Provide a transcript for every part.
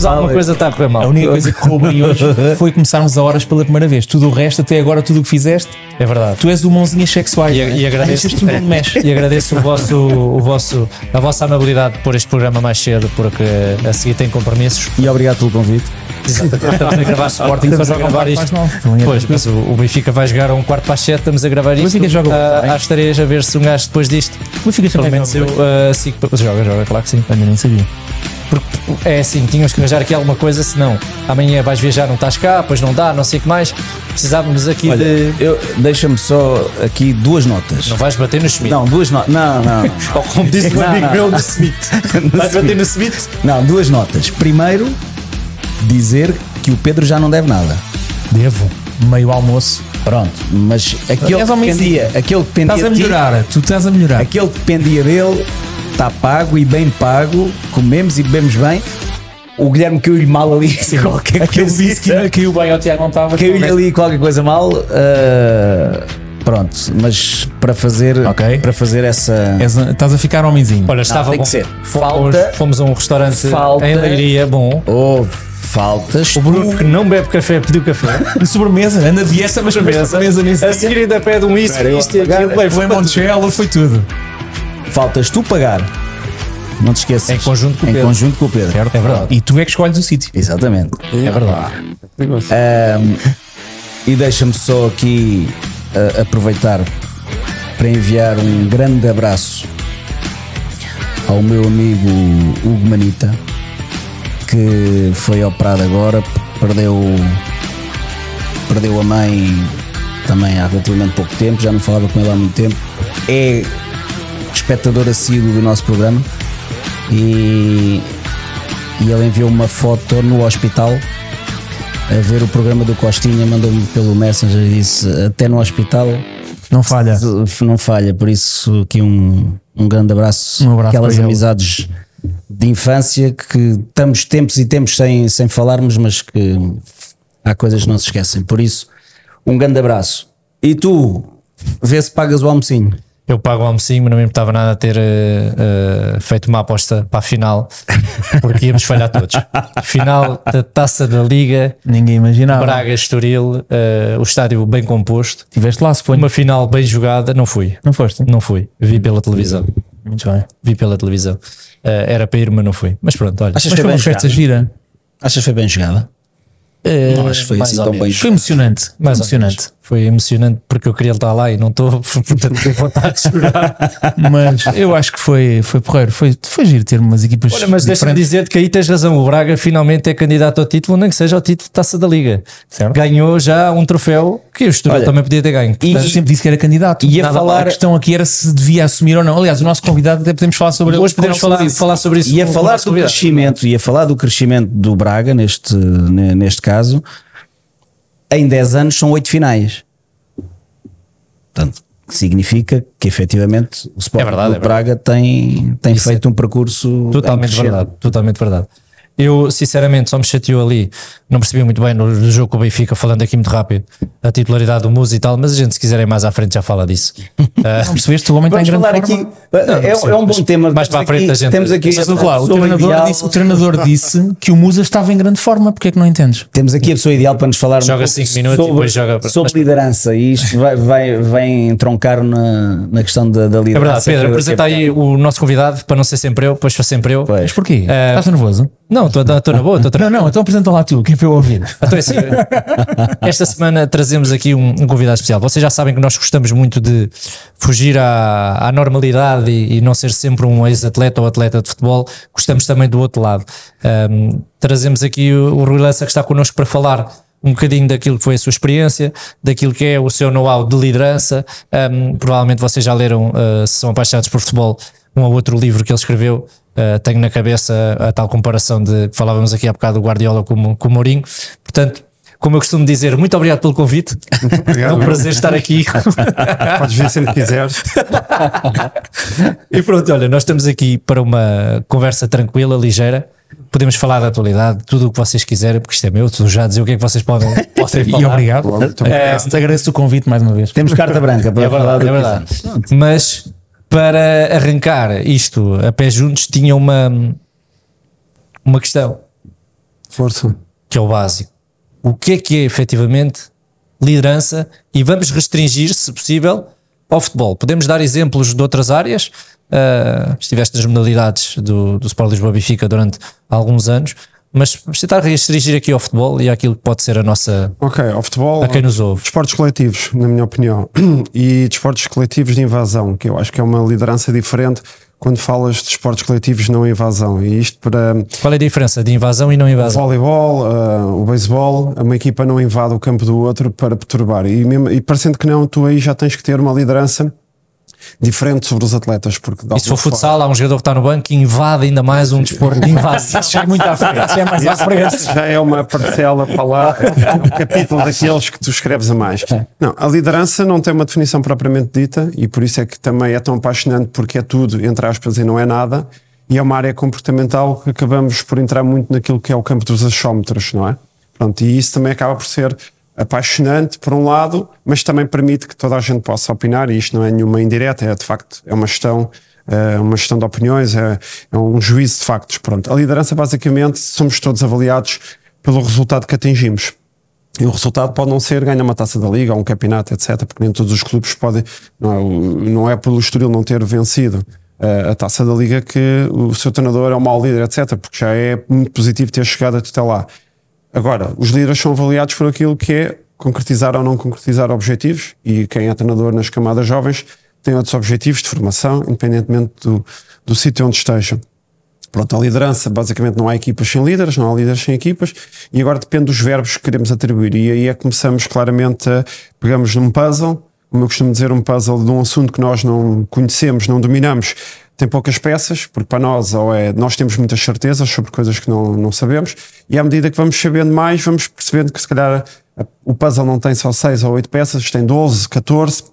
mas alguma coisa está a correr mal. A única coisa que roubei hoje foi começarmos a horas pela primeira vez. Tudo o resto, até agora, tudo o que fizeste, É verdade. tu és o mãozinhas sexuais. E, e agradeço, mexe. e agradeço o vosso, o vosso, a vossa amabilidade de pôr este programa mais cedo, porque a seguir tem compromissos. E obrigado pelo convite. Estamos a gravar Sporting, estamos a gravar isto. Pois, mas o, o Benfica vai jogar a um quarto para as 7, estamos a gravar isto. Benfica joga bem. às 3 a ver se um gajo depois disto. O Fica Pelo menos eu ah, sigo. Joga, joga, claro que sim. Ainda nem sabia. Porque é assim, tínhamos que arranjar aqui alguma coisa, senão amanhã vais viajar, não estás cá, depois não dá, não sei o que mais. Precisávamos aqui Olha, de. eu deixa-me só aqui duas notas. Não vais bater no Schmidt. Não, duas notas. Não, não. Ou como disse um Não, amigo não. meu, no Smith. Vais bater no Smith? Não, duas notas. Primeiro, dizer que o Pedro já não deve nada. Devo. Meio almoço. Pronto, mas aquele que dependia, aquele que dependia Estás a de ti, melhorar. Tu estás a melhorar. aquele que dependia dele está pago e bem pago, comemos e bebemos bem. O Guilherme caiu-lhe mal ali, qualquer Aquele coisa. disse que caiu bem ao Tiago, não estava. Caiu-lhe ali qualquer coisa mal. ah, pronto, mas para fazer, Ok. para fazer essa. Estás a ficar homenzinho. Olha, estava bom. que ser. Fomos, Falta- fomos a um restaurante falta- em Leiria, bom. Houve faltas. O Bruno que não bebe café pediu café. De sobremesa. Anda de dieta, mas sobremesa, sobremesa A seguir ainda pede um isso, isto e vou aquilo. foi tudo. Faltas tu pagar. Não te esqueças. Em conjunto com o Em Pedro. conjunto com o Pedro. É verdade. E tu é que escolhes o sítio. Exatamente. É verdade. Ahm, e deixa-me só aqui ah, aproveitar para enviar um grande abraço ao meu amigo Hugo Manita, que foi operado agora, perdeu, perdeu a mãe também há relativamente pouco tempo, já não falava com ele há muito tempo. É espectador assíduo do nosso programa e, e ele enviou uma foto no hospital a ver o programa do Costinha, mandou-me pelo Messenger e disse até no hospital Não falha. não falha, por isso aqui um, um grande abraço, Um abraço aquelas ele. amizades de infância que estamos tempos e tempos sem, sem falarmos, mas que há coisas que não se esquecem, por isso um grande abraço. E tu, vê se pagas o almocinho. Eu pago o almocinho, mas não me importava nada ter eh, eh, feito uma aposta para a final, porque íamos falhar todos. Final da taça da Liga, Ninguém imaginava. Braga Estoril, eh, o estádio bem composto, Estiveste lá, se foi. uma final bem jogada. Não fui, Não foste? não fui, vi pela televisão. Muito bem. Vi pela televisão. Era para ir, mas não fui. Mas pronto, olha. Achas que foi uma festa gira. Achas que foi bem jogada? Não acho que foi assim tão menos. bem Foi emocionante. Foi Mais ou emocionante. Foi emocionante porque eu queria estar lá e não estou, portanto tenho vontade de chorar. Mas eu acho que foi, foi porreiro. Foi, foi giro ter umas equipas. Olha, mas deixa-me dizer que aí tens razão. O Braga finalmente é candidato ao título, nem que seja ao título de taça da Liga. Certo. Ganhou já um troféu que o Estoril também podia ter ganho. Mas eu sempre disse que era candidato. Ia Nada, falar- A questão aqui era se devia assumir ou não. Aliás, o nosso convidado até podemos falar sobre. Hoje podemos falar, isso. falar sobre isso. Com o falar do crescimento, ia falar do crescimento do Braga neste, ne- neste caso. Em 10 anos são 8 finais. Portanto, significa que efetivamente o Sporting É verdade, é Braga tem, tem feito um percurso Totalmente verdade, totalmente verdade. Eu, sinceramente, só me chateou ali. Não percebi muito bem no, jogo com o Benfica, falando aqui muito rápido, a titularidade do Musa e tal, mas a gente, se quiserem mais à frente, já fala disso. Ah, Não percebeste? O homem está em Vamos grande falar forma. aqui. é, é um bom tema. mais para a frente aqui- a gente- Temos aqui, Mas vamos lá, o a treinador, ideal- disse, o treinador disse que o Musa estava em grande forma. Porque é que não entendes? Temos aqui a pessoa ideal para nos falar Joga um cinco minutos e sobre, depois joga- sobre liderança e isto vai, vai, vai entroncar na, na questão da, da é liderança. verdade, Pedro, apresenta aí o nosso convidado, para não ser sempre eu, depois for sempre eu. Pois. Mas porquê? Eh, Estás nervoso? Não, estou na boa, estou Não, não, então apresenta lá tu, que para eu ouvir. Então é assim, esta semana trazemos aqui um, um convidado especial. Vocês já sabem que nós gostamos muito de fugir à, à normalidade e, e não ser sempre um ex-atleta ou atleta de futebol. Gostamos também do outro lado. Um, trazemos aqui o, o Rui Lança que está connosco para falar um bocadinho daquilo que foi a sua experiência, daquilo que é o seu know-how de liderança. Um, provavelmente vocês já leram, uh, se são apaixonados por futebol, um ou outro livro que ele escreveu. Uh, tenho na cabeça a tal comparação de que falávamos aqui há bocado do Guardiola com, com o Mourinho. Portanto, como eu costumo dizer, muito obrigado pelo convite. É um prazer estar aqui. Podes vir sempre que quiseres. e pronto, olha, nós estamos aqui para uma conversa tranquila, ligeira. podemos falar da atualidade, tudo o que vocês quiserem, porque isto é meu, estou já a dizer o que é que vocês podem, podem E falar. obrigado. Muito É, te agradeço o convite mais uma vez. Temos carta branca para É falar verdade, do é verdade. Mas para arrancar isto a pé juntos, tinha uma, uma questão Força. que é o básico. O que é que é efetivamente liderança? E vamos restringir, se possível, ao futebol. Podemos dar exemplos de outras áreas. Uh, estiveste nas modalidades do, do Sport Lisboa Benfica durante alguns anos, mas vamos tentar restringir aqui ao futebol e àquilo que pode ser a nossa. Ok, ao futebol. a quem nos ouve. Desportos coletivos, na minha opinião, e desportos coletivos de invasão, que eu acho que é uma liderança diferente quando falas de desportos coletivos não invasão. E isto para Qual é a diferença de invasão e não o invasão? voleibol, uh, o beisebol, uma equipa não invade o campo do outro para perturbar. E, mesmo, e parecendo que não, tu aí já tens que ter uma liderança diferente sobre os atletas. Porque E se for alguma forma- futsal, há um jogador que está no banco e invade ainda mais um desporto de invasão. Já é muito à frente. Já é mais à frente. já é uma parcela para lá, é um capítulo daqueles que tu escreves a mais. Não, a liderança não tem uma definição propriamente dita e por isso é que também é tão apaixonante porque é tudo, entre aspas, e não é nada. E é uma área comportamental que acabamos por entrar muito naquilo que é o campo dos achómetros, não é? Pronto, e isso também acaba por ser apaixonante, por um lado, mas também permite que toda a gente possa opinar, e isto não é nenhuma indireta, é de facto, é uma gestão, é uma gestão de opiniões, é, é um juízo de factos. Pronto, a liderança, basicamente, somos todos avaliados pelo resultado que atingimos. E o resultado pode não ser ganhar uma taça da liga ou um campeonato, etc., porque nem todos os clubes podem, não é, não é pelo Estoril não ter vencido eh, a taça da liga que o seu treinador é um mau líder, etc., porque já é muito positivo ter chegado até lá. Agora, os líderes são avaliados por aquilo que é concretizar ou não concretizar objetivos e quem é treinador nas camadas jovens tem outros objetivos de formação, independentemente do, do sítio onde estejam. Pronto, a liderança, basicamente não há equipas sem líderes, não há líderes sem equipas, e agora depende dos verbos que queremos atribuir. E aí é que começamos claramente a pegamos num puzzle, como eu costumo dizer, um puzzle de um assunto que nós não conhecemos, não dominamos, tem poucas peças, porque para nós ou é nós temos muitas certezas sobre coisas que não, não sabemos, e à medida que vamos sabendo mais, vamos percebendo que se calhar a- o puzzle não tem só 6 ou 8 peças, tem 12, 14.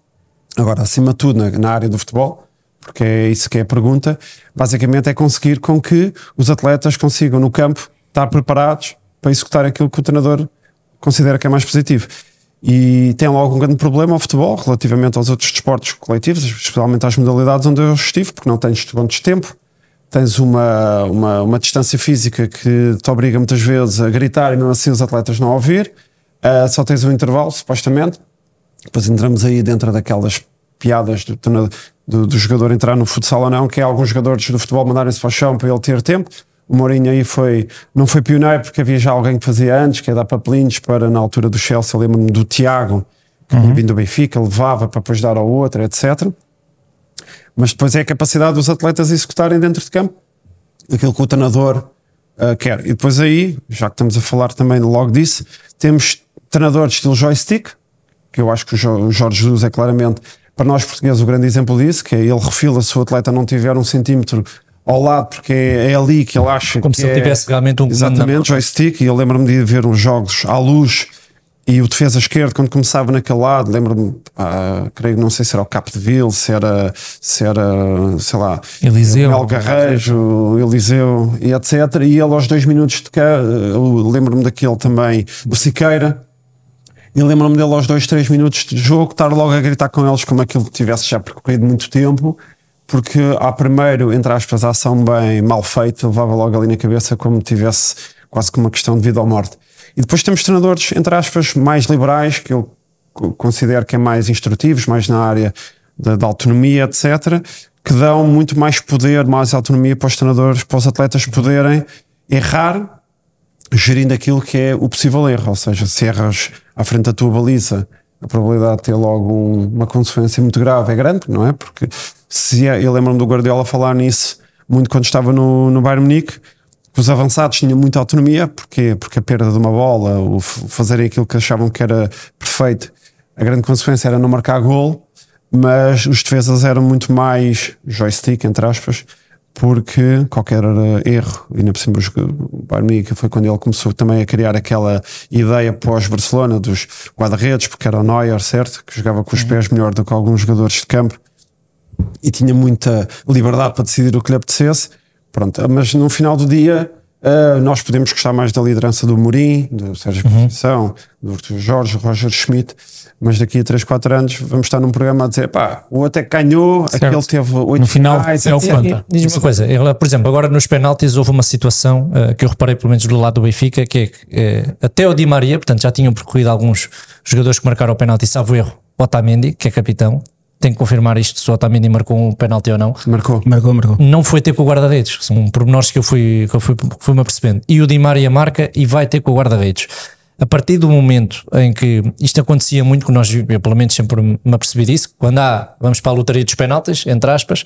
Agora, acima de tudo, na, na área do futebol, porque é isso que é a pergunta, basicamente é conseguir com que os atletas consigam no campo estar preparados para executar aquilo que o treinador considera que é mais positivo. E tem logo um grande problema ao futebol relativamente aos outros desportos coletivos, especialmente às modalidades onde eu estive, porque não tens contos de tempo, tens uma, uma, uma distância física que te obriga muitas vezes a gritar e mesmo assim os atletas não ouvir, Ah, só tens um intervalo, supostamente, depois entramos aí dentro daquelas piadas do, do, do jogador entrar no futsal ou não, que é alguns jogadores do futebol mandarem-se para o chão para ele ter tempo. O Mourinho aí foi, não foi pioneiro porque havia já alguém que fazia antes, que é dar papelinhos para na altura do Chelsea, lembro-me do Tiago, que tinha vindo do Benfica, levava para depois dar ao outro, etc. Mas depois é a capacidade dos atletas executarem dentro de campo aquilo que o treinador uh, quer. E depois aí, já que estamos a falar também logo disso, temos treinadores estilo joystick, que eu acho que o Jorge Jesus é claramente, para nós portugueses, o grande exemplo disso, que é ele refila se o atleta não tiver um centímetro ao lado, porque é, é ali que ele acha Como que se ele é- tivesse realmente um Exatamente, joystick, e eu lembro-me de ver uns jogos à luz e o defesa esquerdo, quando começava naquele lado, lembro-me, ah, creio, não sei se era o Capdeville, se era, se era, sei lá, Eliseu. Mel Garrejo, Eliseu e etc. E ele aos dois minutos de cá, eu lembro-me daquele também, o Siqueira, e lembro-me dele aos dois, três minutos de jogo, estar logo a gritar com eles como aquilo tivesse já percorrido muito tempo, porque há primeiro, entre aspas, a ação bem mal feita, levava logo ali na cabeça como tivesse quase que uma questão de vida ou morte. E depois temos treinadores, entre aspas, mais liberais, que eu co- considero que é mais instrutivos, mais na área da, da autonomia, etc., que dão muito mais poder, mais autonomia para os treinadores, para os atletas poderem errar gerindo aquilo que é o possível erro, ou seja, se erras à frente da tua baliza, a probabilidade de ter logo um- uma consequência muito grave é grande, não é? Porque se eu lembro-me do Guardiola falar nisso muito quando estava no, no Bayern Munique, que os avançados tinham muita autonomia, porque, porque a perda de uma bola, o fazerem aquilo que achavam que era perfeito, a grande consequência era não marcar gol, mas os defesas eram muito mais joystick, entre aspas, porque qualquer erro, e ainda por cima o Munique foi quando ele começou também a criar aquela ideia pós-Barcelona dos guarda-redes, porque era o Neuer, certo? Que jogava com os pés melhor do que alguns jogadores de campo e tinha muita liberdade para decidir o que lhe apetecesse. Pronto, mas no final do dia Uh, nós podemos gostar mais da liderança do Mourinho, do Sérgio Conceição, do Jorge, Roger Schmidt, mas daqui a 3, 4 anos vamos estar num programa a dizer pá, o até que ganhou, aquele teve 8 No final, finais, é o que conta. Diz-me uma coisa, ele, por exemplo, agora nos penaltis houve uma situação eh, que eu reparei pelo menos do lado do Benfica, que é que eh, até o Di Maria, portanto já tinham percorrido alguns jogadores que marcaram o penalti, salvo erro, Otamendi, que é capitão, tem que confirmar isto se o Otamendi marcou um penalti ou não, Marcou. Marcou, marcou. não foi ter com o guarda-redes, que são pormenores que eu fui, que eu fui, que fui-me apercebendo. E o Di Maria marca e vai ter com o guarda-redes. A partir do momento em que isto acontecia muito, que nós, eu pelo menos sempre me apercebi disso, quando há, vamos para a lotaria dos penaltis, entre aspas,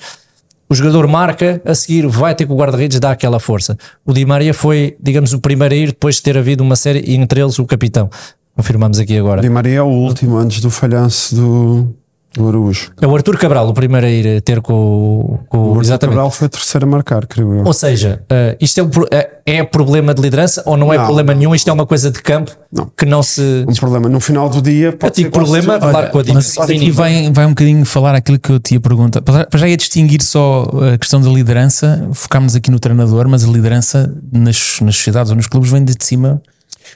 o jogador marca, a seguir vai ter com o guarda-redes, dá aquela força. O Di Maria foi, digamos, o primeiro a ir depois de ter havido uma série, e entre eles o capitão. Confirmamos aqui agora. Di Maria é o último antes do falhanço do, do Araújo. É o Arthur Cabral, o primeiro a ir ter com, o- com O o. Arthur Exatamente. Cabral foi o terceiro a marcar, creio eu. Ou seja, eh, isto é, um pro- é, é problema de liderança ou não é Não. problema nenhum? Isto é uma coisa de campo Não. que não se. Um problema. No final do dia, Eu pode digo ser problema, tudo. claro, com a aqui vai, vai um bocadinho falar aquilo que eu te ia perguntar. Para já ia distinguir só a questão da liderança, focámos aqui no treinador, mas a liderança nas, nas sociedades ou nos clubes vem de cima.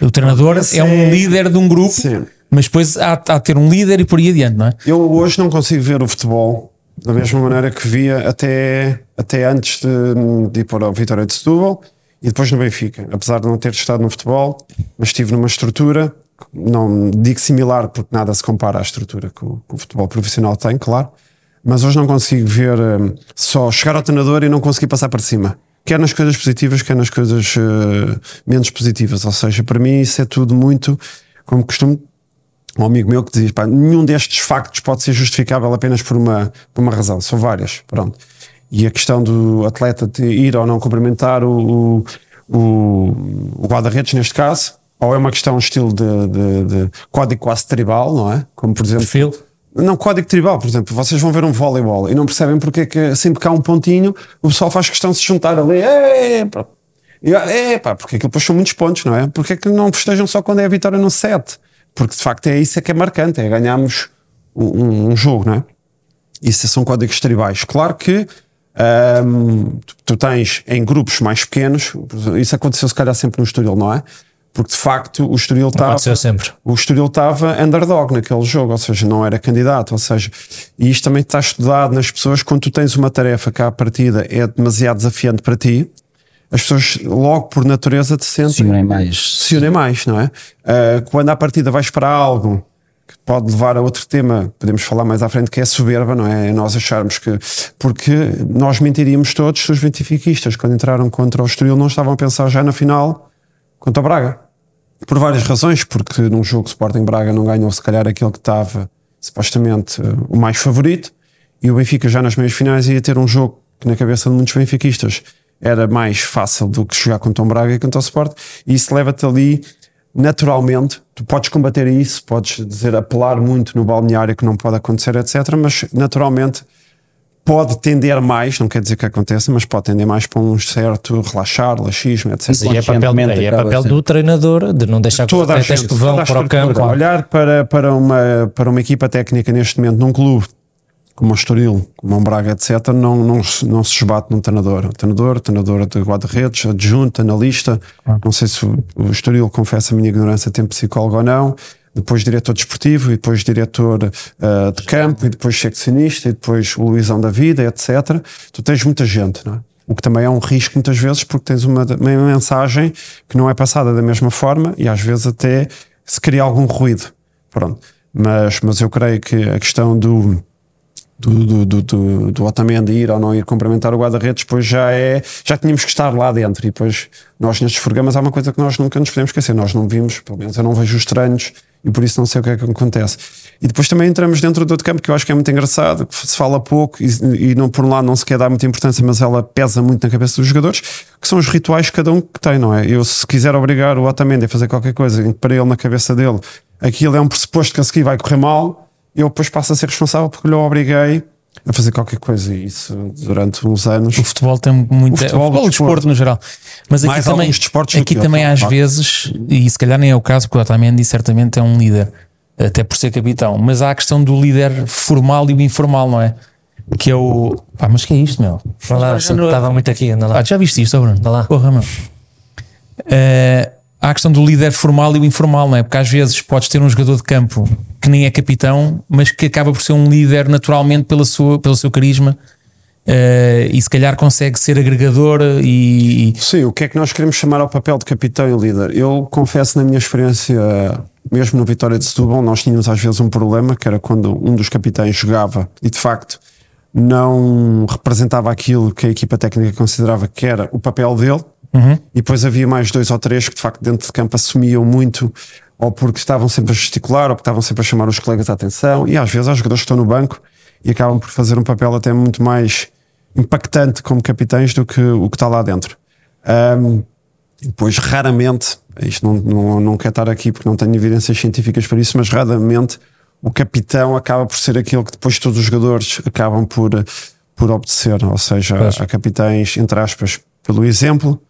O treinador Esse é um é- líder de um grupo, Sim. Mas depois há, há de ter um líder e por aí adiante, não é? Eu hoje não consigo ver o futebol da mesma maneira que via até, até antes de, de ir para o Vitória de Setúbal e depois no Benfica. Apesar de não ter estado no futebol, mas estive numa estrutura, não digo similar porque nada se compara à estrutura que o, que o futebol profissional tem, claro. Mas hoje não consigo ver hum, só chegar ao treinador e não conseguir passar para cima. Quer nas coisas positivas, quer nas coisas eh, menos positivas. Ou seja, para mim isso é tudo muito, como costumo um amigo meu que diz: pá, nenhum destes factos pode ser justificável apenas por uma, por uma razão, são várias. Pronto. E a questão do atleta de ir ou não cumprimentar o, o, o, guarda-redes, neste caso, ou é uma questão estilo de, de, de código quase tribal, não é? Como por exemplo. Perfil. Não, código tribal, por exemplo, vocês vão ver um voleibol e não percebem porque é que sempre que há um pontinho o pessoal faz questão de se juntar ali. Pá. É, pá, porque aquilo depois são muitos pontos, não é? Porque é que não festejam só quando é a vitória no set? Porque de facto é isso é que é marcante, é ganharmos um, um- um jogo, não é? Isso são códigos tribais. Claro que ahm, tu, tu tens em grupos mais pequenos, isso aconteceu se calhar sempre no Estoril, não é? Porque de facto o Estoril estava. O Estoril estava underdog naquele jogo, ou seja, não era candidato, ou seja, e isto também está estudado nas pessoas quando tu tens uma tarefa que à partida é demasiado desafiante para ti, as pessoas logo por natureza te sentem Sim, nem mais. se unem mais, não é? Ah, quando à partida vais para algo que pode levar a outro tema, podemos falar mais à frente, que é a soberba, não é? É Nós acharmos que. Porque nós mentiríamos todos se os benfiquistas, quando entraram contra o Estoril, não estavam a pensar já na final contra o Braga. Por várias razões, porque num jogo Sporting Braga não ganhou, se calhar aquele que estava supostamente eh, o mais favorito, e o Benfica já nas meias finais ia ter um jogo que na cabeça de muitos benfiquistas era mais fácil do que jogar contra o Braga e contra o Sport, e isso leva-te ali naturalmente, tu podes combater isso, podes dizer apelar muito no balneário que não pode acontecer, etc. Mas naturalmente pode tender mais, não quer dizer que aconteça, mas pode tender mais para um certo relaxar, laxismo, etc. Mas aí é papel, aí é acaba papel do treinador de não deixar que os toda atletas que vão toda a para o campo. Olhar para, para, uma, para uma equipa técnica neste momento, num clube como o Estoril, como o Braga, etc., não, não, se- não se esbate num treinador. Treinador, treinador de guarda-redes, adjunto, analista. Não sei se o, o Estoril, confessa a minha ignorância, tem psicólogo ou não. Depois diretor desportivo, e depois diretor ah, de campo, e depois seccionista, e depois o Luizão da Vida, etc. Tu tens muita gente, não é? O que também é um risco muitas vezes, porque tens uma, uma mensagem que não é passada da mesma forma e às vezes até se cria algum ruído. Pronto. Mas, mas eu creio que a questão do, do, do, do, do, Otamendi ir ou não ir cumprimentar o guarda-redes, depois já é. Já tínhamos que estar lá dentro. E depois nós nestes programas há uma coisa que nós nunca nos podemos esquecer. Nós não vimos, pelo menos eu não vejo os treinos e por isso não sei o que é que acontece. E depois também entramos dentro do outro campo que eu acho que é muito engraçado, que se fala pouco e, e não por um lado não se quer dar muita importância, mas ela pesa muito na cabeça dos jogadores, que são os rituais que cada um que tem, não é? Eu se quiser obrigar o Otamendi a fazer qualquer coisa para ele na cabeça dele aquilo é um pressuposto que a seguir vai correr mal, eu depois passo a ser responsável porque lhe obriguei a fazer qualquer coisa e isso durante uns anos. O futebol tem muito. O futebol, futebol, o o desporto no geral. Mas aqui Mais também, aqui também às vezes, e se calhar nem é o caso, porque o Otamendi certamente é um líder, até por ser capitão, mas há a questão do líder formal e o informal, não é? Que é o. Pá, mas que é isto, meu? Lá, estava muito aqui, anda lá. Ah, já viste isto, Bruno? Vá lá. Porra, meu. Uh, há a questão do líder formal e o informal, não é? Porque às vezes podes ter um jogador de campo que nem é capitão, mas que acaba por ser um líder naturalmente pela sua, pelo seu carisma. Uh, e se calhar consegue ser agregador e. Sim, o que é que nós queremos chamar ao papel de capitão e líder? Eu confesso, na minha experiência, mesmo no Vitória de Setúbal, nós tínhamos às vezes um problema que era quando um dos capitães jogava e de facto não representava aquilo que a equipa técnica considerava que era o papel dele, Uhum. E depois havia mais dois ou três que de facto dentro de campo assumiam muito, ou porque estavam sempre a gesticular, ou porque estavam sempre a chamar os colegas à atenção. E às vezes há jogadores que estão no banco e acabam por fazer um papel até muito mais impactante como capitães do que o que está lá dentro. Um, depois, raramente, isto não, não, não quero estar aqui porque não tenho evidências científicas para isso, mas raramente o capitão acaba por ser aquele que depois todos os jogadores acabam por, por obedecer, ou seja, a capitães, entre aspas, pelo exemplo,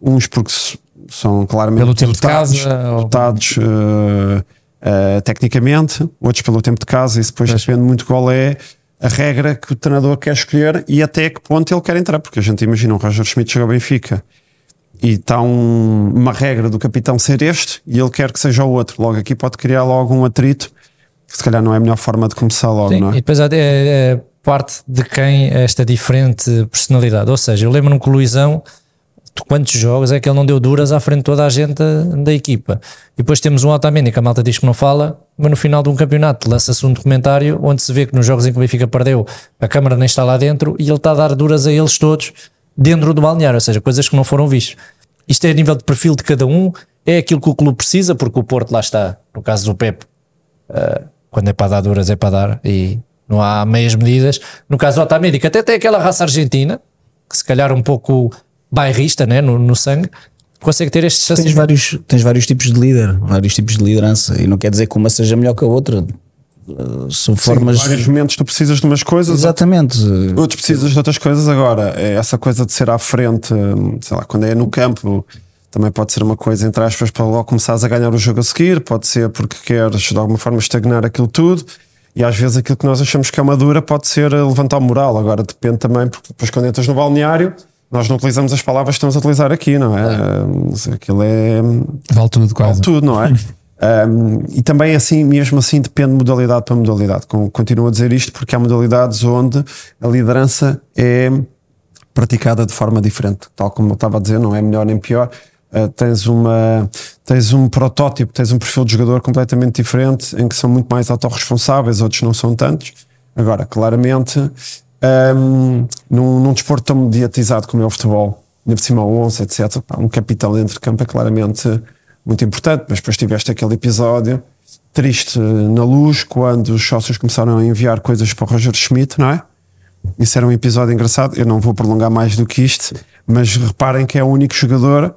uns porque são claramente pelo tempo dotados, de casa, dotados ou... uh, uh, tecnicamente, outros pelo tempo de casa, e depois pois. depende muito qual é a regra que o treinador quer escolher e até que ponto ele quer entrar, porque a gente imagina um Roger Schmidt chega ao Benfica e está um, uma regra do capitão ser este e ele quer que seja o outro. Logo aqui pode criar logo um atrito que se calhar não é a melhor forma de começar logo, Sim, não é? E depois é, é parte de quem esta diferente personalidade. Ou seja, eu lembro-me que o Luizão quantos jogos é que ele não deu duras à frente de toda a gente da equipa. E depois temos um Otamendi que a malta diz que não fala, mas no final de um campeonato lança-se um documentário onde se vê que nos jogos em que o Benfica perdeu, a câmara nem está lá dentro e ele está a dar duras a eles todos dentro do balneário, ou seja, coisas que não foram vistas. Isto é a nível de perfil de cada um, é aquilo que o clube precisa, porque o Porto lá está, no caso do Pep, uh, quando é para dar duras é para dar e não há meias medidas. No caso do Otamendi, que até tem aquela raça argentina, que se calhar um pouco bairrista né, no, no sangue, consegue ter estes tens vários Tens vários tipos de líder, vários tipos de liderança, e não quer dizer que uma seja melhor que a outra. Uh, são Sim, formas. Em vários momentos tu precisas de umas coisas, exatamente. Outros precisas de outras coisas. Agora, é essa coisa de ser à frente, sei lá, quando é no campo, também pode ser uma coisa, entre aspas, para logo começares a ganhar o jogo a seguir, pode ser porque queres de alguma forma estagnar aquilo tudo. E às vezes aquilo que nós achamos que é uma dura pode ser levantar o moral. Agora depende também, porque depois quando entras no balneário nós não utilizamos as palavras que estamos a utilizar aqui, não é? é. Aquilo é. Vale tudo, quase. Vale tudo, não é? um, e também assim, mesmo assim, depende de modalidade para modalidade. Continuo a dizer isto porque há modalidades onde a liderança é praticada de forma diferente, tal como eu estava a dizer, não é melhor nem pior. Uh, tens, uma, tens um protótipo, tens um perfil de jogador completamente diferente, em que são muito mais autorresponsáveis, outros não são tantos. Agora, claramente, um, num, num desporto tão mediatizado como é o futebol, ainda por cima 11, etc. Pá, um capitão dentro de campo é claramente muito importante, mas depois tiveste aquele episódio triste na luz quando os sócios começaram a enviar coisas para o Roger Schmidt, não é? Isso era um episódio engraçado. Eu não vou prolongar mais do que isto, mas reparem que é o único jogador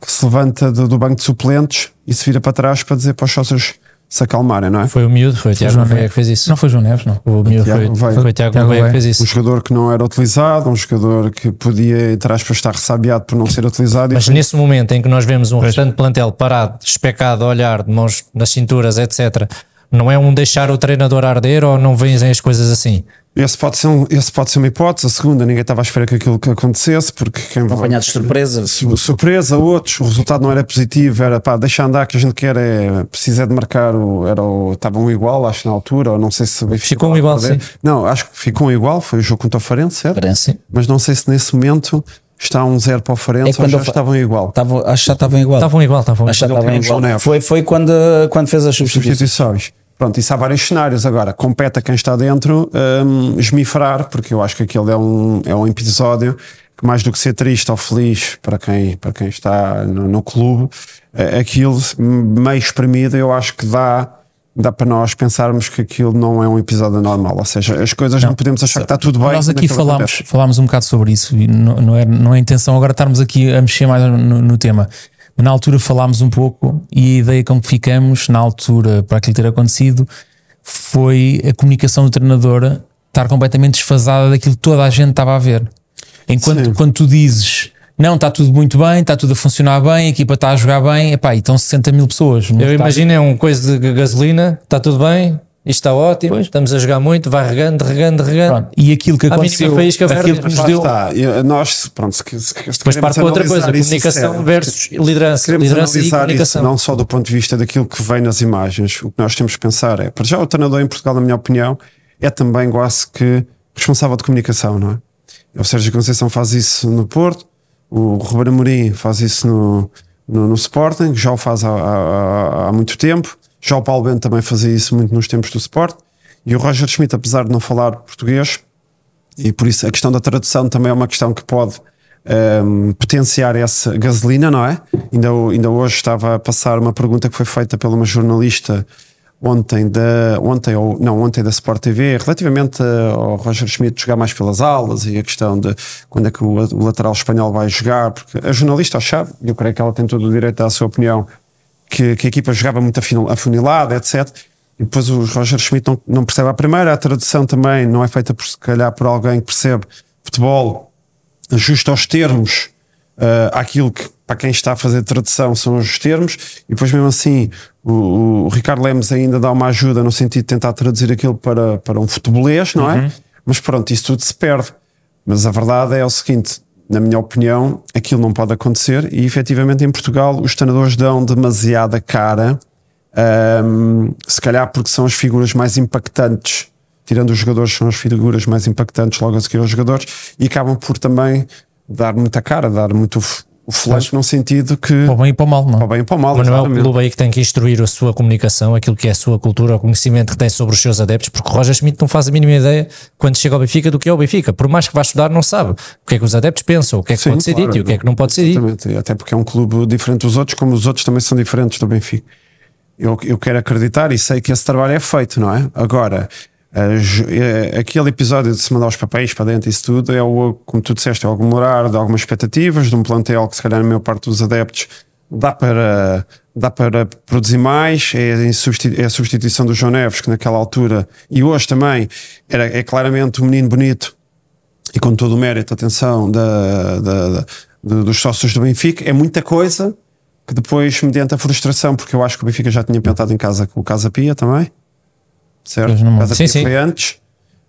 que se levanta do, do banco de suplentes e se vira para trás para dizer para os sócios se acalmarem, não é? Foi o miúdo, foi o Tiago Gouveia que fez isso. Não foi João Neves, não. O miúdo foi, foi, foi o Tiago Gouveia que fez isso. Um jogador que não era utilizado, um jogador que podia, entre aspas, estar ressabiado por não ser utilizado. Mas nesse momento em que nós vemos um pois. restante plantel parado, especado, a olhar, de mãos nas cinturas, etc., não é um deixar o treinador arder ou não vêm as coisas assim? Esse pode, ser um, esse pode ser uma hipótese. A segunda, ninguém estava à espera que aquilo que acontecesse, porque quem Apanhados de surpresa. Surpresa, outros, o resultado não era positivo, era pá, deixa andar que a gente quer é, precisa de marcar o. Era o estavam igual, acho na altura, ou não sei se ficou um igual, sim. Não, acho que ficou um igual, foi o jogo contra o Farense, certo? Farense. Mas não sei se nesse momento está um zero para o Farense é ou já estavam igual. Tava, acho que já estavam igual. Estavam igual, estavam igual. Foi, foi quando, quando fez as substituições. substituições. Pronto, isso há vários cenários. Agora, compete a quem está dentro um, esmifrar, porque eu acho que aquele é um, é um episódio que, mais do que ser triste ou feliz para quem, para quem está no, no clube, é, aquilo meio espremido, eu acho que dá dá para nós pensarmos que aquilo não é um episódio normal, ou seja, as coisas não, não podemos achar que está tudo bem. Nós aqui falámos, falámos um bocado sobre isso e não, não, é, não é intenção agora estarmos aqui a mexer mais no, no tema. Na altura falámos um pouco e a ideia com que ficamos, na altura, para aquilo ter acontecido, foi a comunicação do treinador estar completamente desfasada daquilo que toda a gente estava a ver. Enquanto quando tu dizes não, está tudo muito bem, está tudo a funcionar bem, a equipa está a jogar bem, epá, e estão 60 mil pessoas. Eu imagino é um coisa de gasolina, está tudo bem, isto está ótimo, estamos a jogar muito, vai regando, regando, regando. Pronto. E aquilo que aconteceu, faísca, aquilo verde. que nos deu. está. E, Nós, pronto, se, se, se Depois parte para outra coisa, isso comunicação sério, versus liderança. Queremos Liderança e analisar isso comunicação. não só do ponto de vista daquilo que vem nas imagens. O que nós temos que pensar é, para já o treinador em Portugal, na minha opinião, é também quase que responsável de comunicação, não é? O Sérgio Conceição faz isso no Porto, o Ruben Amorim faz isso no, no, no Sporting, já o faz há, há, há muito tempo, já o Paulo Bento também fazia isso muito nos tempos do Sport, e o Roger Schmidt, apesar de não falar português, e por isso a questão da tradução também é uma questão que pode ehm, potenciar essa gasolina, não é? Ainda, ainda hoje estava a passar uma pergunta que foi feita por uma jornalista ontem da ontem ou não ontem da Sport TV relativamente eh, ao Roger Schmidt jogar mais pelas alas e a questão de quando é que o, lateral espanhol vai jogar porque a jornalista achava eu creio que ela tem todo o direito à sua opinião que, que a equipa jogava muito afunilada etc e depois o Roger Schmidt não, não percebe a primeira a tradução também não é feita por se calhar por alguém que percebe futebol ajusta aos termos uh, àquilo que para quem está a fazer tradução são os termos e depois mesmo assim o, o Ricardo Lemos ainda dá uma ajuda no sentido de tentar traduzir aquilo para, para um futebolês, não é? Mas pronto, isso tudo se perde. Mas a verdade é o seguinte, na minha opinião, aquilo não pode acontecer e efetivamente em Portugal os treinadores dão demasiada cara, um, se calhar porque são as figuras mais impactantes tirando os jogadores, são as figuras mais impactantes logo a seguir aos jogadores e acabam por também dar muita cara, dar muito o flash num sentido que Para o bem e para o mal, não? para o bem e para o mal. Mas não é o clube aí que tem que instruir a sua comunicação, aquilo que é a sua cultura, o conhecimento que tem sobre os seus adeptos, porque o Roger Schmidt não faz a mínima ideia quando chega ao Benfica do que é o Benfica. Por mais que vá estudar, não sabe o que é que os adeptos pensam, o que é que Sim, pode ser claro, dito e o que é que não pode ser dito. Exatamente, até porque é um clube diferente dos outros, como os outros também são diferentes do Benfica. Eu, eu quero acreditar e sei que esse trabalho é feito, não é? Agora, é- aquele episódio de se mandar os papéis para dentro, isso tudo, é o, como tu disseste, é o acumular de algumas expectativas, de um plantel que se calhar na maior parte dos adeptos dá para, dá para produzir mais, é, é a substituição do João Neves, que naquela altura, e hoje também, era, é claramente um menino bonito, e com todo o mérito, atenção, da, da- da- do- dos sócios do Benfica, é muita coisa que depois, mediante a frustração, porque eu acho que o Benfica já tinha pentado em casa com o Casa Pia também, certo? Casa Sim, sim. foi antes,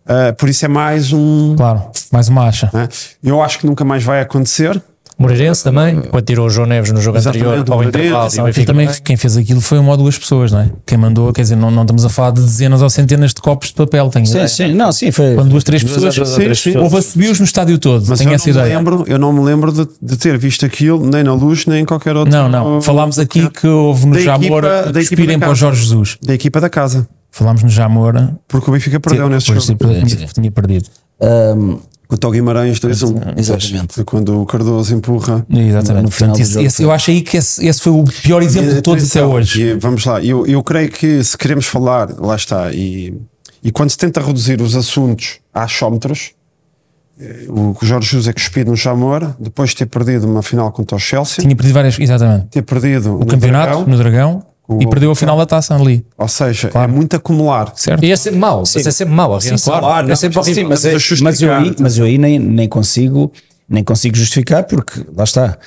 Ah, por isso é mais um. Claro, mais uma acha. né? Eu acho que nunca mais vai acontecer. Moreirense também, quando tirou o João Neves no jogo Exatamente, anterior ao intervalo. e E também quem fez aquilo foi uma ou duas pessoas, não é? Quem mandou, quer dizer, não, não estamos a falar de dezenas ou centenas de copos de papel, tenho Sim, ideia. sim, não, sim, foi. Quando duas, três duas pessoas, ou três sim, pessoas. houve assobios no estádio todo, Mas tenho eu essa não, me ideia. lembro, eu não me lembro de, de ter visto aquilo nem na luz, nem em qualquer outro. Não, não. Falámos aqui que houve no Jamor da para o. Jorge Jesus. Da equipa da casa. Falámos no Jamor. Porque o Benfica perdeu nesse jogo. sim, tinha, tinha perdido. Ahm, Contra o Guimarães 2-1. Exatamente. Foi Quando o Cardoso empurra. Exatamente. No final Portanto, esse- esse- eu acho aí que esse, esse foi o pior exemplo de todos até hoje. e vamos lá, eu, eu creio que se queremos falar, lá está, e, e quando se tenta reduzir os assuntos a achómetros, eh, o Jorge Jesus é cuspido no Jamor, depois de ter perdido uma final contra o Chelsea, Tinha perdido várias, exatamente. ter perdido O campeonato no Dragão e perdeu a final da taça ali, ou seja, Claro. é muito acumular. certo? E é sempre mau, mas é sempre mau. A reação claro, é sempre horrível. Sim, mas, é- mas eu aí, mas eu aí nem, nem consigo nem consigo justificar porque lá está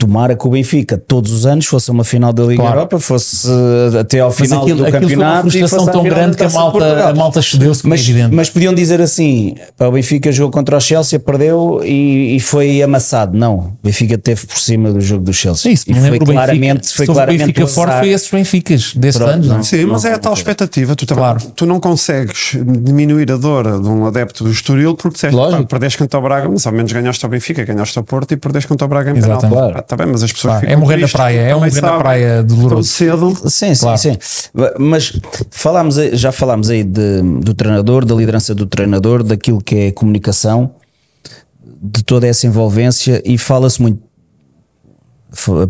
tomara que o Benfica todos os anos fosse uma final da Liga Claro. Europa fosse eh, até ao Mas final aquilo, do aquilo foi uma campeonato frustração tão grande que a malta, a malta cedeu-se, como é mas, evidente. mas podiam dizer assim: o Benfica jogou contra o Chelsea, perdeu e, e foi amassado. Não, o Benfica teve por cima do jogo do Chelsea. É isso, e foi Benfica. claramente, foi claramente Benfica o forte azar. foi esses Benficas desses anos, não? é? Sim, mas é a tal expectativa. Tu, também- Claro. tu não consegues diminuir a dor de um adepto do Estoril porque disseste, perdeste contra o Braga, mas ao menos ganhaste ao Benfica, ganhaste ao Porto e perdeste contra o Braga em Exatamente. penal. Claro. Ah, tá bem, mas as pessoas Claro, ficam é morrer na tristes, praia, é morrer na praia doloroso. cedo. Sim, sim, Claro. sim. Mas falámos, já falámos aí de- do treinador, da liderança do treinador, daquilo que é comunicação, de toda essa envolvência e fala-se muito.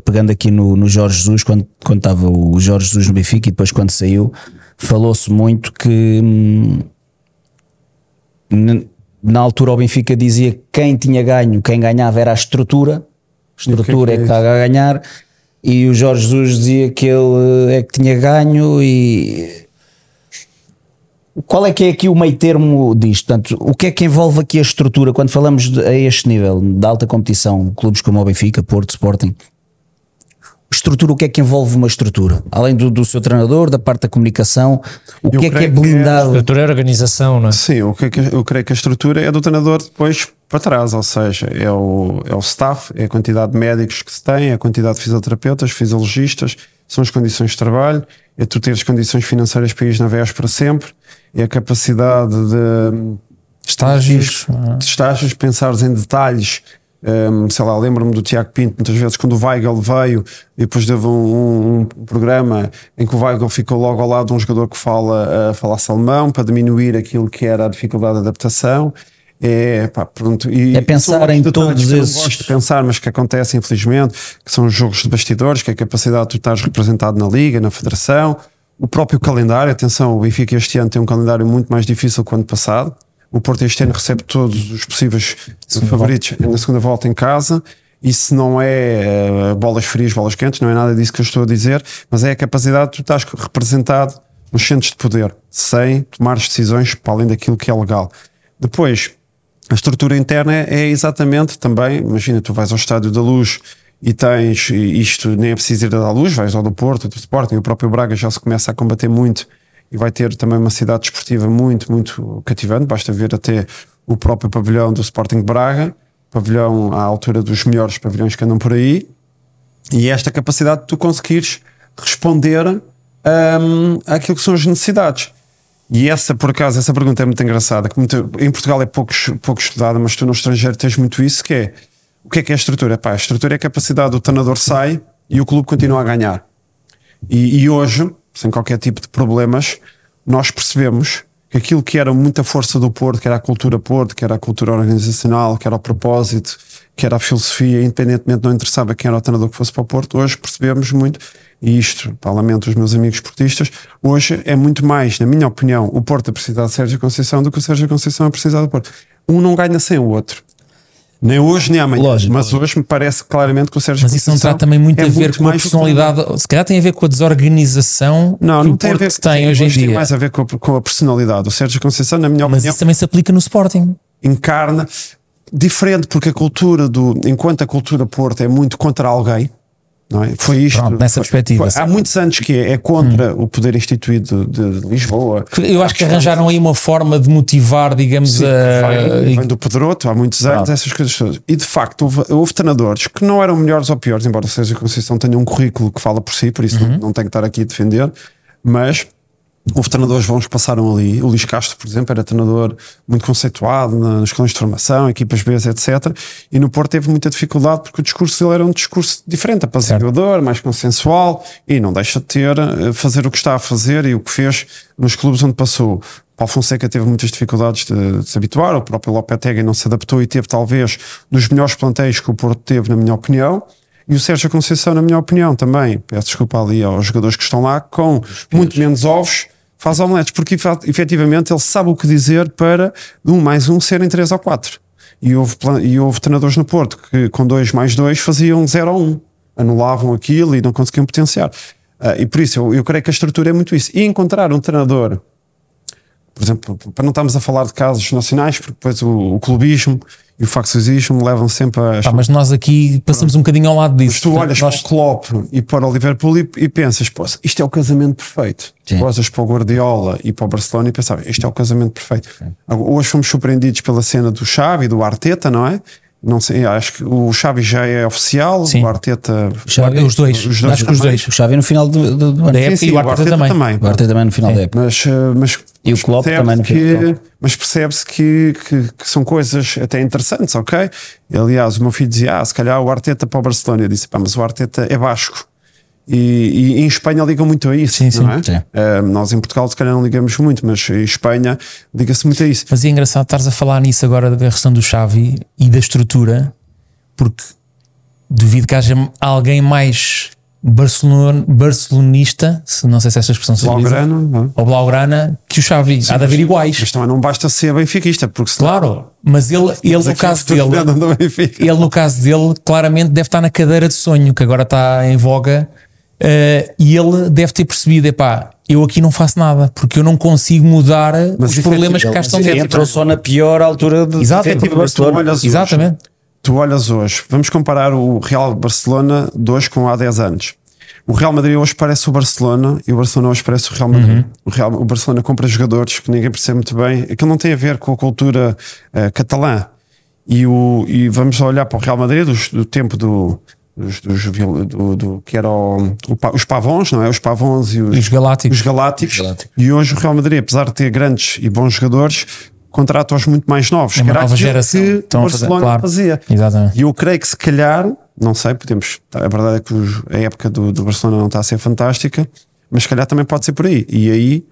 Pegando aqui no, no Jorge Jesus, quando, quando estava o Jorge Jesus no Benfica e depois quando saiu, falou-se muito que hum, na altura o Benfica dizia que quem tinha ganho, quem ganhava era a estrutura, estrutura que é é que está a ganhar, e o Jorge Jesus dizia que ele é que tinha ganho e qual é que é aqui o meio termo disto? Portanto, o que é que envolve aqui a estrutura quando falamos de- a este nível de alta competição, clubes como o Benfica, Porto, Sporting? estrutura, o que é que envolve uma estrutura? Além do, do seu treinador, da parte da comunicação, o Eu que é que é creio que é blindado? Estrutura e organização, não é? Sim, o que é que- eu creio que a estrutura é do treinador depois para trás, ou seja, é o, é o staff, é a quantidade de médicos que se tem, é a quantidade de fisioterapeutas, fisiologistas, são as condições de trabalho, é tu teres condições financeiras para ir na véspera sempre, é a capacidade de, Estágios. de estágios, pensares em detalhes. Um, sei lá, lembro-me do Tiago Pinto, muitas vezes, quando o Weigel veio e depois teve um, um- programa em que o Weigel ficou logo ao lado de um jogador que fala, uh, falasse alemão para diminuir aquilo que era a dificuldade de adaptação. É, pá, pronto. E É pensar em todos eu esses- gosto de pensar, mas que acontecem, infelizmente, que são os jogos de bastidores, que é a capacidade de tu estares representado na Liga, na Federação, o próprio calendário. Atenção, o Benfica este ano tem um calendário muito mais difícil que o ano passado. O Porto este ano recebe todos os possíveis favoritos na segunda volta em casa. Isso não é eh, bolas frias, bolas quentes, não é nada disso que eu estou a dizer, mas é a capacidade de tu estás representado nos centros de poder, sem tomar decisões para além daquilo que é legal. Depois, a estrutura interna é exatamente também, imagina, tu vais ao Estádio da Luz e tens isto nem é preciso ir à luz, vais ao do Porto, do Sporting, o próprio Braga já se começa a combater muito e vai ter também uma cidade desportiva muito, muito cativante, basta ver até o próprio pavilhão do Sporting Braga, pavilhão à altura dos melhores pavilhões que andam por aí, e esta capacidade de tu conseguires responder hum, àquilo que são as necessidades. E essa, por acaso, essa pergunta é muito engraçada, que muito- em Portugal é pouco, pouco estudada, mas tu no estrangeiro tens muito isso, que é o que é que é a estrutura? A estrutura é a capacidade do treinador sai e o clube continua a ganhar. E, e hoje, sem qualquer tipo de problemas, nós percebemos que aquilo que era muita força do Porto, que era a cultura Porto, que era a cultura organizacional, que era o propósito, que era a filosofia, independentemente não interessava quem era o treinador que fosse para o Porto, hoje percebemos muito, e isto, para lamento os meus amigos portistas, hoje é muito mais, na minha opinião, o Porto a precisar de Sérgio Conceição do que o Sérgio Conceição a precisar do Porto. Um não ganha sem o outro. Nem hoje nem amanhã. Lógico. mas hoje me parece claramente que o Sérgio Mas isso não Conceição terá também muito é a ver com a mais personalidade. Se calhar tem a ver com a desorganização não, que não tem a Porto ver tem hoje em tem dia. mais a ver com a, com a personalidade. O Sérgio Conceição, na minha Mas opinião, isso também se aplica no Sporting. encarna diferente, porque a cultura do. Enquanto a cultura Porto é muito contra alguém, é? Foi isto. Pronto, nessa foi- perspectiva, foi- há muitos anos que é, é contra o poder instituído de, Lisboa. Eu acho que arranjaram aí uma forma de motivar, digamos, Sim, a. vem, vem do Pedroto há muitos anos, Pronto. essas coisas todas. E de facto, houve, houve treinadores que não eram melhores ou piores, embora o Sérgio Conceição tenha um currículo que fala por si, por isso Uhum. não, não tenho que estar aqui a defender, mas houve treinadores bons que passaram ali. O Luís Castro, por exemplo, era treinador muito conceituado nas escolas de formação, equipas B, etc. E no Porto teve muita dificuldade porque o discurso dele era um discurso diferente, apaziguador, mais consensual e não deixa de ter, eh, fazer o que está a fazer e o que fez nos clubes onde passou. Paulo Fonseca teve muitas dificuldades de, de se habituar, o próprio Lopetegui não se adaptou e teve talvez dos melhores plantéis que o Porto teve, na minha opinião. E o Sérgio Conceição, na minha opinião, também, peço desculpa ali aos jogadores que estão lá, com muito menos ovos, faz omeletes, porque efetivamente ele sabe o que dizer para um mais um serem três ou quatro. E houve, e houve treinadores no Porto que com dois mais dois faziam zero ou um, anulavam aquilo e não conseguiam potenciar. Ah, e por isso eu, eu creio que a estrutura é muito isso. E encontrar um treinador por exemplo, para não estarmos a falar de casos nacionais, porque depois o, o clubismo e o facciolismo levam sempre a. Pá, mas nós aqui passamos um bocadinho ao lado disso. Mas tu olhas nós- para o Klopp e para o Liverpool e, e pensas, pô, isto é o casamento perfeito. Sim. Tu olhas para o Guardiola e para o Barcelona e pensavas, isto é o casamento perfeito. Agora, Hoje fomos surpreendidos pela cena do Xavi e do Arteta, não é? Não sei, acho que o Xavi já é oficial, Sim. o Arteta. Xavi- os dois, Os dois acho que os também. dois. O Xavi no final do, do, do. Da época Sim, e sim, o Arteta também. O Arteta também no final da época. Mas, eh, mas E o Klopp percebe-se também no final. que, Mas percebe-se que, que, que são coisas até interessantes, ok? Aliás, o meu filho dizia: Ah, se calhar o Arteta para o Barcelona. Eu disse: Pá, mas o Arteta é Vasco. E, e em Espanha ligam muito a isso, Sim, sim. é? Sim. Eh, nós em Portugal, se calhar, não ligamos muito, mas em Espanha liga-se muito a isso. Mas é engraçado estares a falar nisso agora da questão do Xavi e da estrutura, porque duvido que haja alguém mais Barcelona, barcelonista, se não sei se esta expressão se utiliza, Blaugrana, não é? ou Blaugrana, que o Xavi. Há de haver iguais. Mas também não basta ser benfiquista, porque. Claro, mas ele, ele no caso dele, ele no caso dele, claramente deve estar na cadeira de sonho, que agora está em voga, eh, e ele deve ter percebido, epá, eu aqui não faço nada, porque eu não consigo mudar Mas os problemas que cá estão dentro. Entrou só na pior altura de Exato. tu Barcelona. olhas hoje- Exatamente. Tu olhas hoje, vamos comparar o Real Barcelona de hoje com há 10 anos. O Real Madrid hoje parece o Barcelona e o Barcelona hoje parece o Real Madrid. O, Real, o Barcelona compra jogadores que ninguém percebe muito bem. Aquilo não tem a ver com a cultura uh, catalã. E, o, e vamos olhar para o Real Madrid do, do tempo do, dos, dos, do, do, que era o, o, os pavões, não é? Os pavões e os, os galácticos. Os galácticos. galácticos. E hoje o Real Madrid, apesar de ter grandes e bons jogadores, contrata os muito mais novos. É uma nova geração. que o Barcelona claro. fazia. Exatamente. E eu creio que se calhar, não sei, podemos. A verdade é que a época do, do Barcelona não está a ser fantástica, mas se calhar também pode ser por aí. E aí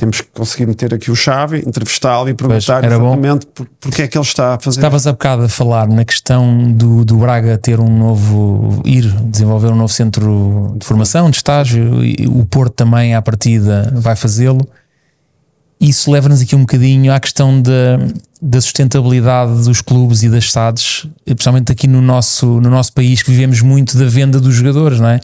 temos que conseguir meter aqui o chave, entrevistá-lo e perguntar exatamente bom. porque é que ele está a fazer. Estavas a bocado a falar na questão do, do Braga ter um novo, ir desenvolver um novo centro de formação, de estágio, e o Porto também à partida vai fazê-lo. Isso leva-nos aqui um bocadinho à questão da, da sustentabilidade dos clubes e das SADs, principalmente aqui no nosso, no nosso país que vivemos muito da venda dos jogadores, não é?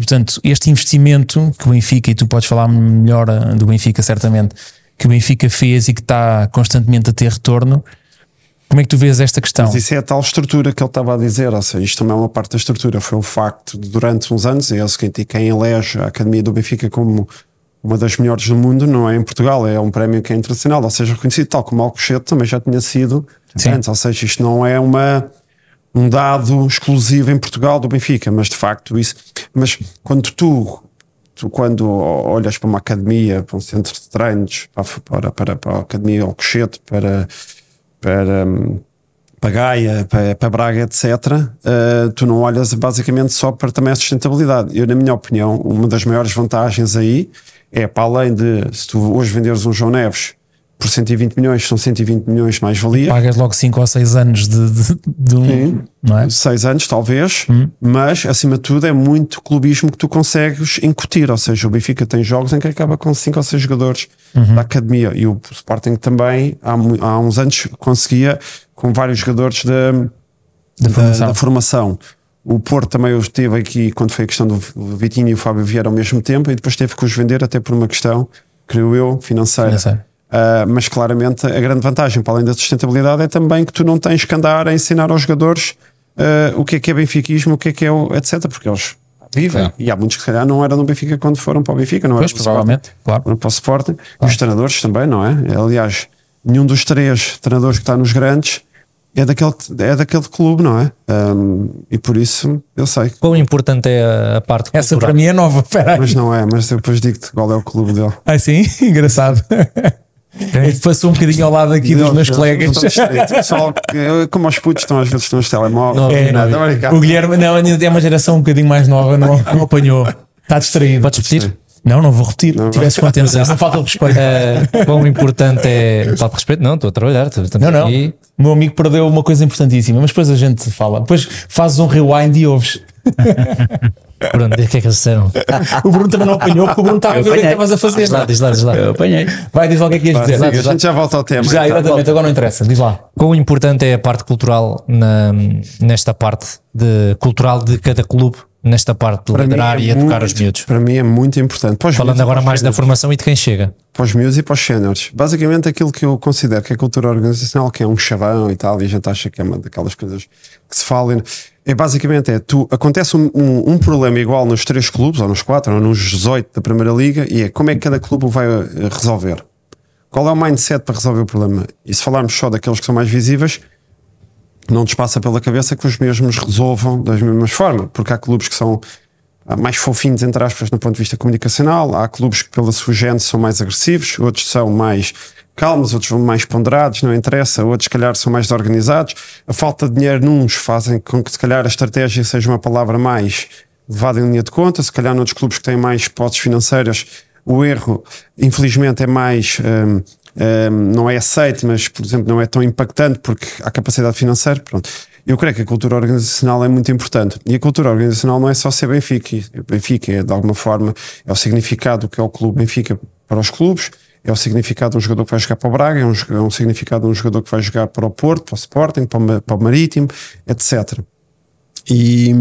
Portanto, este investimento que o Benfica, e tu podes falar melhor eh, do Benfica, certamente, que o Benfica fez e que está constantemente a ter retorno. Como é que tu vês esta questão? Mas isso é a tal estrutura que ele estava a dizer, ou seja, isto também é uma parte da estrutura. Foi o facto de, durante uns anos, é o seguinte, quem elege a Academia do Benfica como uma das melhores do mundo não é em Portugal, é um prémio que é internacional, ou seja, reconhecido, tal como Alcochete também já tinha sido Sim. antes, ou seja, isto não é uma um dado exclusivo em Portugal do Benfica, mas de facto isso. Mas quando tu, tu quando olhas para uma academia, para um centro de treinos, para, para, para a academia Alcochete, para, para, para Gaia, para, para Braga, etc., uh, eh, tu não olhas basicamente só para também a sustentabilidade. Eu, na minha opinião, uma das maiores vantagens aí é para além de se tu hoje venderes um João Neves por 120 milhões, são 120 milhões mais valia. Pagas logo 5 ou 6 anos de, de, de um. Sim, não é? 6 anos, talvez, hum. mas acima de tudo é muito clubismo que tu consegues incutir. Ou seja, o Benfica tem jogos em que acaba com 5 ou 6 jogadores uhum. da academia e o Sporting também há, há uns anos conseguia com vários jogadores da, da, formação. da formação. O Porto também esteve aqui quando foi a questão do Vitinho e o Fábio Vieira ao mesmo tempo e depois teve que os vender até por uma questão, creio eu, financeira. financeira. Uh, mas claramente a grande vantagem, para além da sustentabilidade, é também que tu não tens que andar a ensinar aos jogadores uh, o que é que é benfiquismo, o que é que é o etc. Porque eles vivem. É. E há muitos que, se calhar, não eram no Benfica quando foram para o Benfica, não pois, provavelmente, claro. para o Sporting. Claro. E os treinadores também, não é? Aliás, nenhum dos três treinadores que está nos grandes é daquele, é daquele clube, não é? Um, e por isso eu sei. Quão importante é a parte Essa para mim é nova, peraí. Mas não é, mas depois digo-te qual é o clube dele. Ah, sim? Engraçado. Okay. Passou um bocadinho ao lado aqui não, dos meus colegas. Pessoal, como os putos estão às vezes nos telemóveis. É, não, não, o Guilherme não, é uma geração um bocadinho mais nova, não, não apanhou. Está distraído. Podes repetir? Não, não vou repetir. Não, Tivesse com atenção. Não falta respeito. Uh, quão importante é. Falta respeito? Não, estou a trabalhar. Estou não, não. Aqui. O meu amigo perdeu uma coisa importantíssima, mas depois a gente fala. Depois fazes um rewind e ouves. Bruno, o que é que eles disseram? o Bruno também não apanhou, porque o Bruno estava a ver o que estavas a fazer. Diz lá, diz lá, diz lá. Eu apanhei. Vai, diz lá o que é que ias dizer. a gente já volta ao tema. Já, então. exatamente, agora não interessa. Diz lá. Quão importante é a parte cultural na, nesta parte de, cultural de cada clube nesta parte de liderar é e educar os miúdos? Para mim é muito importante. Falando agora mais da formação e de quem chega. Para os miúdos e para os séniores. Basicamente aquilo que eu considero que é cultura organizacional, que é um chavão e tal, e a gente acha que é uma daquelas coisas que se falam. É basicamente, é, tu, acontece um, um, um, problema igual nos três clubes, ou nos quatro, ou nos 18 da Primeira Liga, e é como é que cada clube vai eh, resolver. Qual é o mindset para resolver o problema? E se falarmos só daqueles que são mais visíveis, não nos passa pela cabeça que os mesmos resolvam das mesmas formas, porque há clubes que são ah, mais fofinhos, entre aspas, no ponto de vista comunicacional, há clubes que, pela sua gente, são mais agressivos, outros são mais calmos, outros vão mais ponderados, não interessa, outros, se calhar, são mais organizados. A falta de dinheiro nuns fazem com que, se calhar, a estratégia seja uma palavra mais levada em linha de conta, se calhar, noutros clubes que têm mais posses financeiras, o erro, infelizmente, é mais. Hum, não é aceito, mas, por exemplo, não é tão impactante porque há capacidade financeira. Pronto. Eu creio que a cultura organizacional é muito importante. E a cultura organizacional não é só ser Benfica. Benfica é, de alguma forma, é o significado que é o clube Benfica para os clubes, é o significado de um jogador que vai jogar para o Braga, é um, é um significado de um jogador que vai jogar para o Porto, para o Sporting, para o, para o Marítimo, etc. E.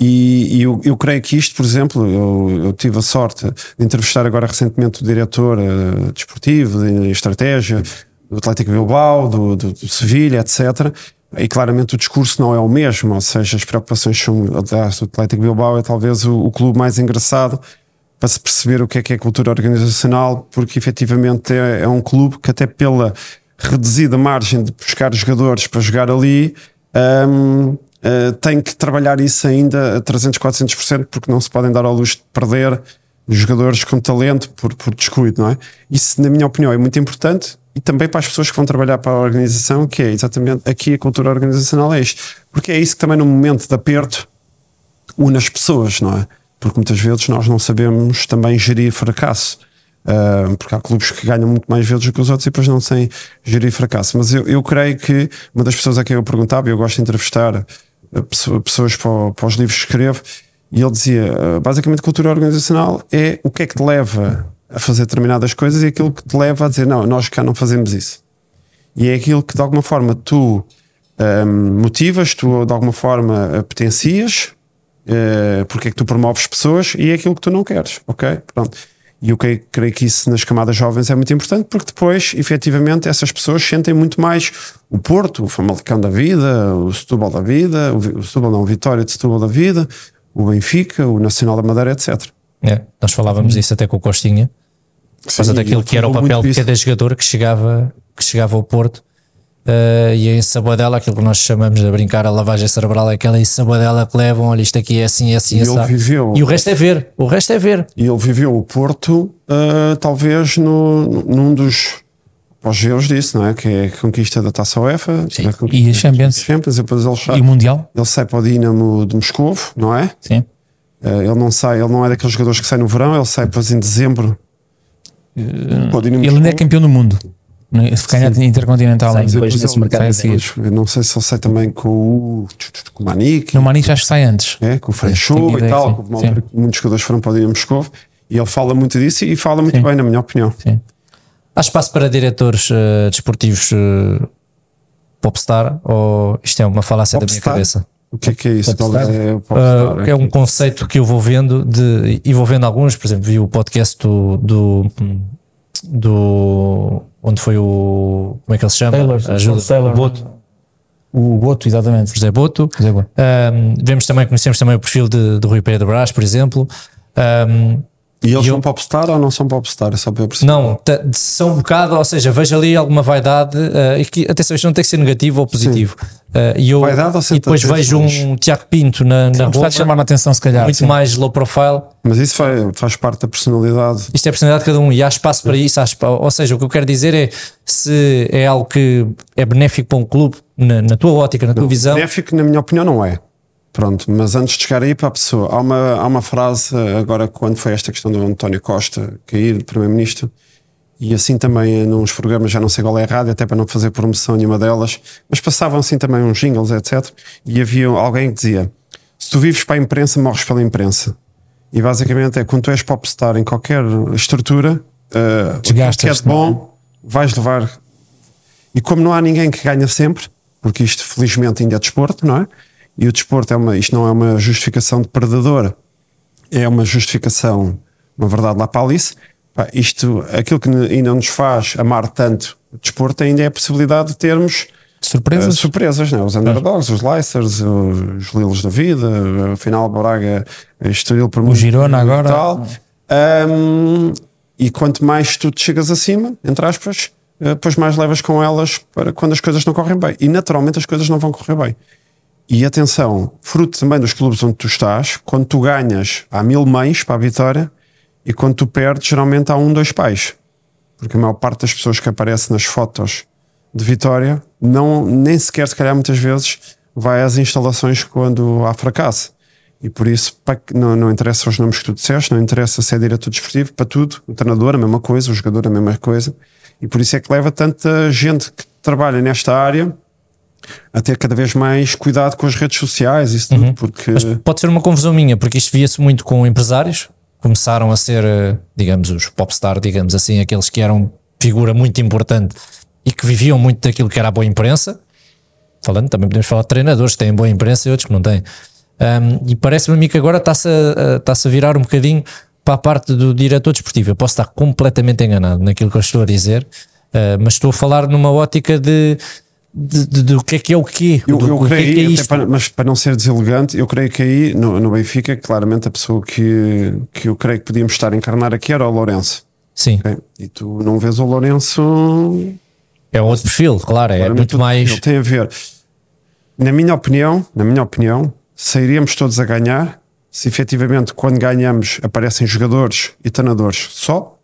E, e eu, eu, creio que isto, por exemplo, eu, eu, tive a sorte de entrevistar agora recentemente o diretor uh, desportivo de estratégia do Atlético Bilbao, do, do, do Sevilha, etc. e claramente o discurso não é o mesmo, ou seja, as preocupações são, aliás, o Atlético Bilbao é talvez o, o clube mais engraçado para se perceber o que é que é cultura organizacional, porque efetivamente é, é um clube que até pela reduzida margem de buscar jogadores para jogar ali, um, uh, tem que trabalhar isso ainda a 300, 400%, porque não se podem dar ao luxo de perder jogadores com talento por, por descuido, não é? Isso, na minha opinião, é muito importante e também para as pessoas que vão trabalhar para a organização, que é exatamente aqui a cultura organizacional é isto. Porque é isso que também no momento de aperto une as pessoas, não é? Porque muitas vezes nós não sabemos também gerir fracasso. Uh, porque há clubes que ganham muito mais vezes do que os outros e depois não sei gerir fracasso. Mas eu, eu creio que uma das pessoas a quem eu perguntava, eu gosto de entrevistar pessoas para, para, os livros que escrevo, e ele dizia: uh, basicamente, cultura organizacional é o que é que te leva a fazer determinadas coisas e aquilo que te leva a dizer não, nós cá não fazemos isso. E é aquilo que de alguma forma tu um, motivas, tu de alguma forma potencias, uh, porque é que tu promoves pessoas e é aquilo que tu não queres, ok? Pronto. E eu creio, creio que isso nas camadas jovens é muito importante porque depois, efetivamente, essas pessoas sentem muito mais o Porto, o Famalicão da vida, o Setúbal da vida, o, o Setúbal não, o Vitória de Setúbal da vida, o Benfica, o Nacional da Madeira, etc. É, nós falávamos isso até com o Costinha, causa daquilo que era o papel de cada jogador que chegava, que chegava ao Porto. Uh, e em Sabadela, aquilo que nós chamamos de brincar a lavagem cerebral, é aquela em Sabadela que levam, olha, isto aqui é assim, é assim, e, ele viveu, e o resto é ver, o resto é ver. E ele viveu o Porto, uh, talvez no, num dos pós-geros disso, não é? Que é a conquista da Taça UEFA Sim. e a Champions. Champions depois ele sai, e o Mundial. Ele sai para o Dinamo de Moscovo, não é? Sim. Uh, ele não sai, ele não é daqueles jogadores que sai no verão, ele sai depois em dezembro ele ainda é campeão do mundo. Se ganhar intercontinental, sai depois nesse mercado. não sei se ele sai também com o, com o Manique. No Manique acho que sai antes. É, com o Freixou e tal. Sim. Muitos jogadores foram para o Dinamo Moscou e ele fala muito disso e fala muito sim. bem, na minha opinião. Sim. Há espaço para diretores uh, desportivos uh, popstar ou isto é uma falácia popstar? da minha cabeça? O que é que é isso? É, uh, é, um conceito que eu vou vendo de, e vou vendo alguns, por exemplo, vi o podcast do, do, do onde foi o como é que ele se chama? Taylor, Ajuda, Taylor, o Boto. O Boto, exatamente. José Boto. José Boto. Um, vemos também, conhecemos também o perfil de, de Rui Pedro Brás, por exemplo. Um, e eles e são eu... popstar ou não são popstar? É só para eu perceber. Não, são um bocado, ou seja, vejo ali alguma vaidade, uh, e que, atenção, isto não tem que ser negativo ou positivo. Uh, e, eu, vaidade ou e depois vejo um Tiago Pinto na, na rua. chamar a atenção, se calhar. Muito sim. mais low profile. Mas isso faz, faz parte da personalidade. Isto é a personalidade de cada um e há espaço para isso. ou seja, o que eu quero dizer é se é algo que é benéfico para um clube, na, na tua ótica, na tua não, visão. Benéfico, na minha opinião, não é. Pronto, mas antes de chegar aí para a pessoa, há uma, há uma frase agora quando foi esta questão do António Costa cair, Primeiro-Ministro, e assim também nos programas, já não sei qual é a rádio, até para não fazer promoção nenhuma delas, mas passavam assim também uns jingles, etc. E havia alguém que dizia: Se tu vives para a imprensa, morres pela imprensa. E basicamente é quando tu és popstar em qualquer estrutura, uh, que é de bom, vais levar. E como não há ninguém que ganha sempre, porque isto felizmente ainda é desporto, não é? E o desporto é uma, isto não é uma justificação de predador, é uma justificação, uma verdade lá para Alice. Pá, isto, aquilo que ainda nos faz amar tanto o desporto ainda é a possibilidade de termos surpresas, uh, surpresas né? os underdogs, os Leicesters, os Lilos da vida, o final Braga, Estoril por o Girona agora. Tal. Um, e quanto mais tu te chegas acima, entre aspas, depois mais levas com elas para quando as coisas não correm bem. E naturalmente as coisas não vão correr bem. E atenção, fruto também dos clubes onde tu estás, quando tu ganhas, há mil mães para a vitória e quando tu perdes, geralmente há um, dois pais. Porque a maior parte das pessoas que aparecem nas fotos de vitória não, nem sequer, se calhar, muitas vezes vai às instalações quando há fracasso. E por isso não, não interessa os nomes que tu disseste, não interessa se é diretor desportivo, para tudo. O treinador, a mesma coisa, o jogador, a mesma coisa. E por isso é que leva tanta gente que trabalha nesta área a ter cada vez mais cuidado com as redes sociais, isso tudo, uhum. porque. Mas pode ser uma confusão minha, porque isto via-se muito com empresários, começaram a ser, eh, digamos, os popstar, digamos assim, aqueles que eram figura muito importante e que viviam muito daquilo que era a boa imprensa. Falando, também podemos falar de treinadores que têm boa imprensa e outros que não têm. Um, e parece-me a mim que agora está-se a, está a virar um bocadinho para a parte do diretor desportivo. Eu posso estar completamente enganado naquilo que eu estou a dizer, uh, mas estou a falar numa ótica de de, de- do que é que é o quê? Eu, do, eu o que é creio, que é até isto? para- mas para não ser deselegante, eu creio que aí no, no Benfica, claramente a pessoa que, que eu creio que podíamos estar a encarnar aqui era o Lourenço. Sim, ok? E tu não vês o Lourenço é outro perfil, claro, é muito mais. Tem a ver. Na minha opinião, na minha opinião, sairíamos todos a ganhar se efetivamente quando ganhamos aparecem jogadores e treinadores só.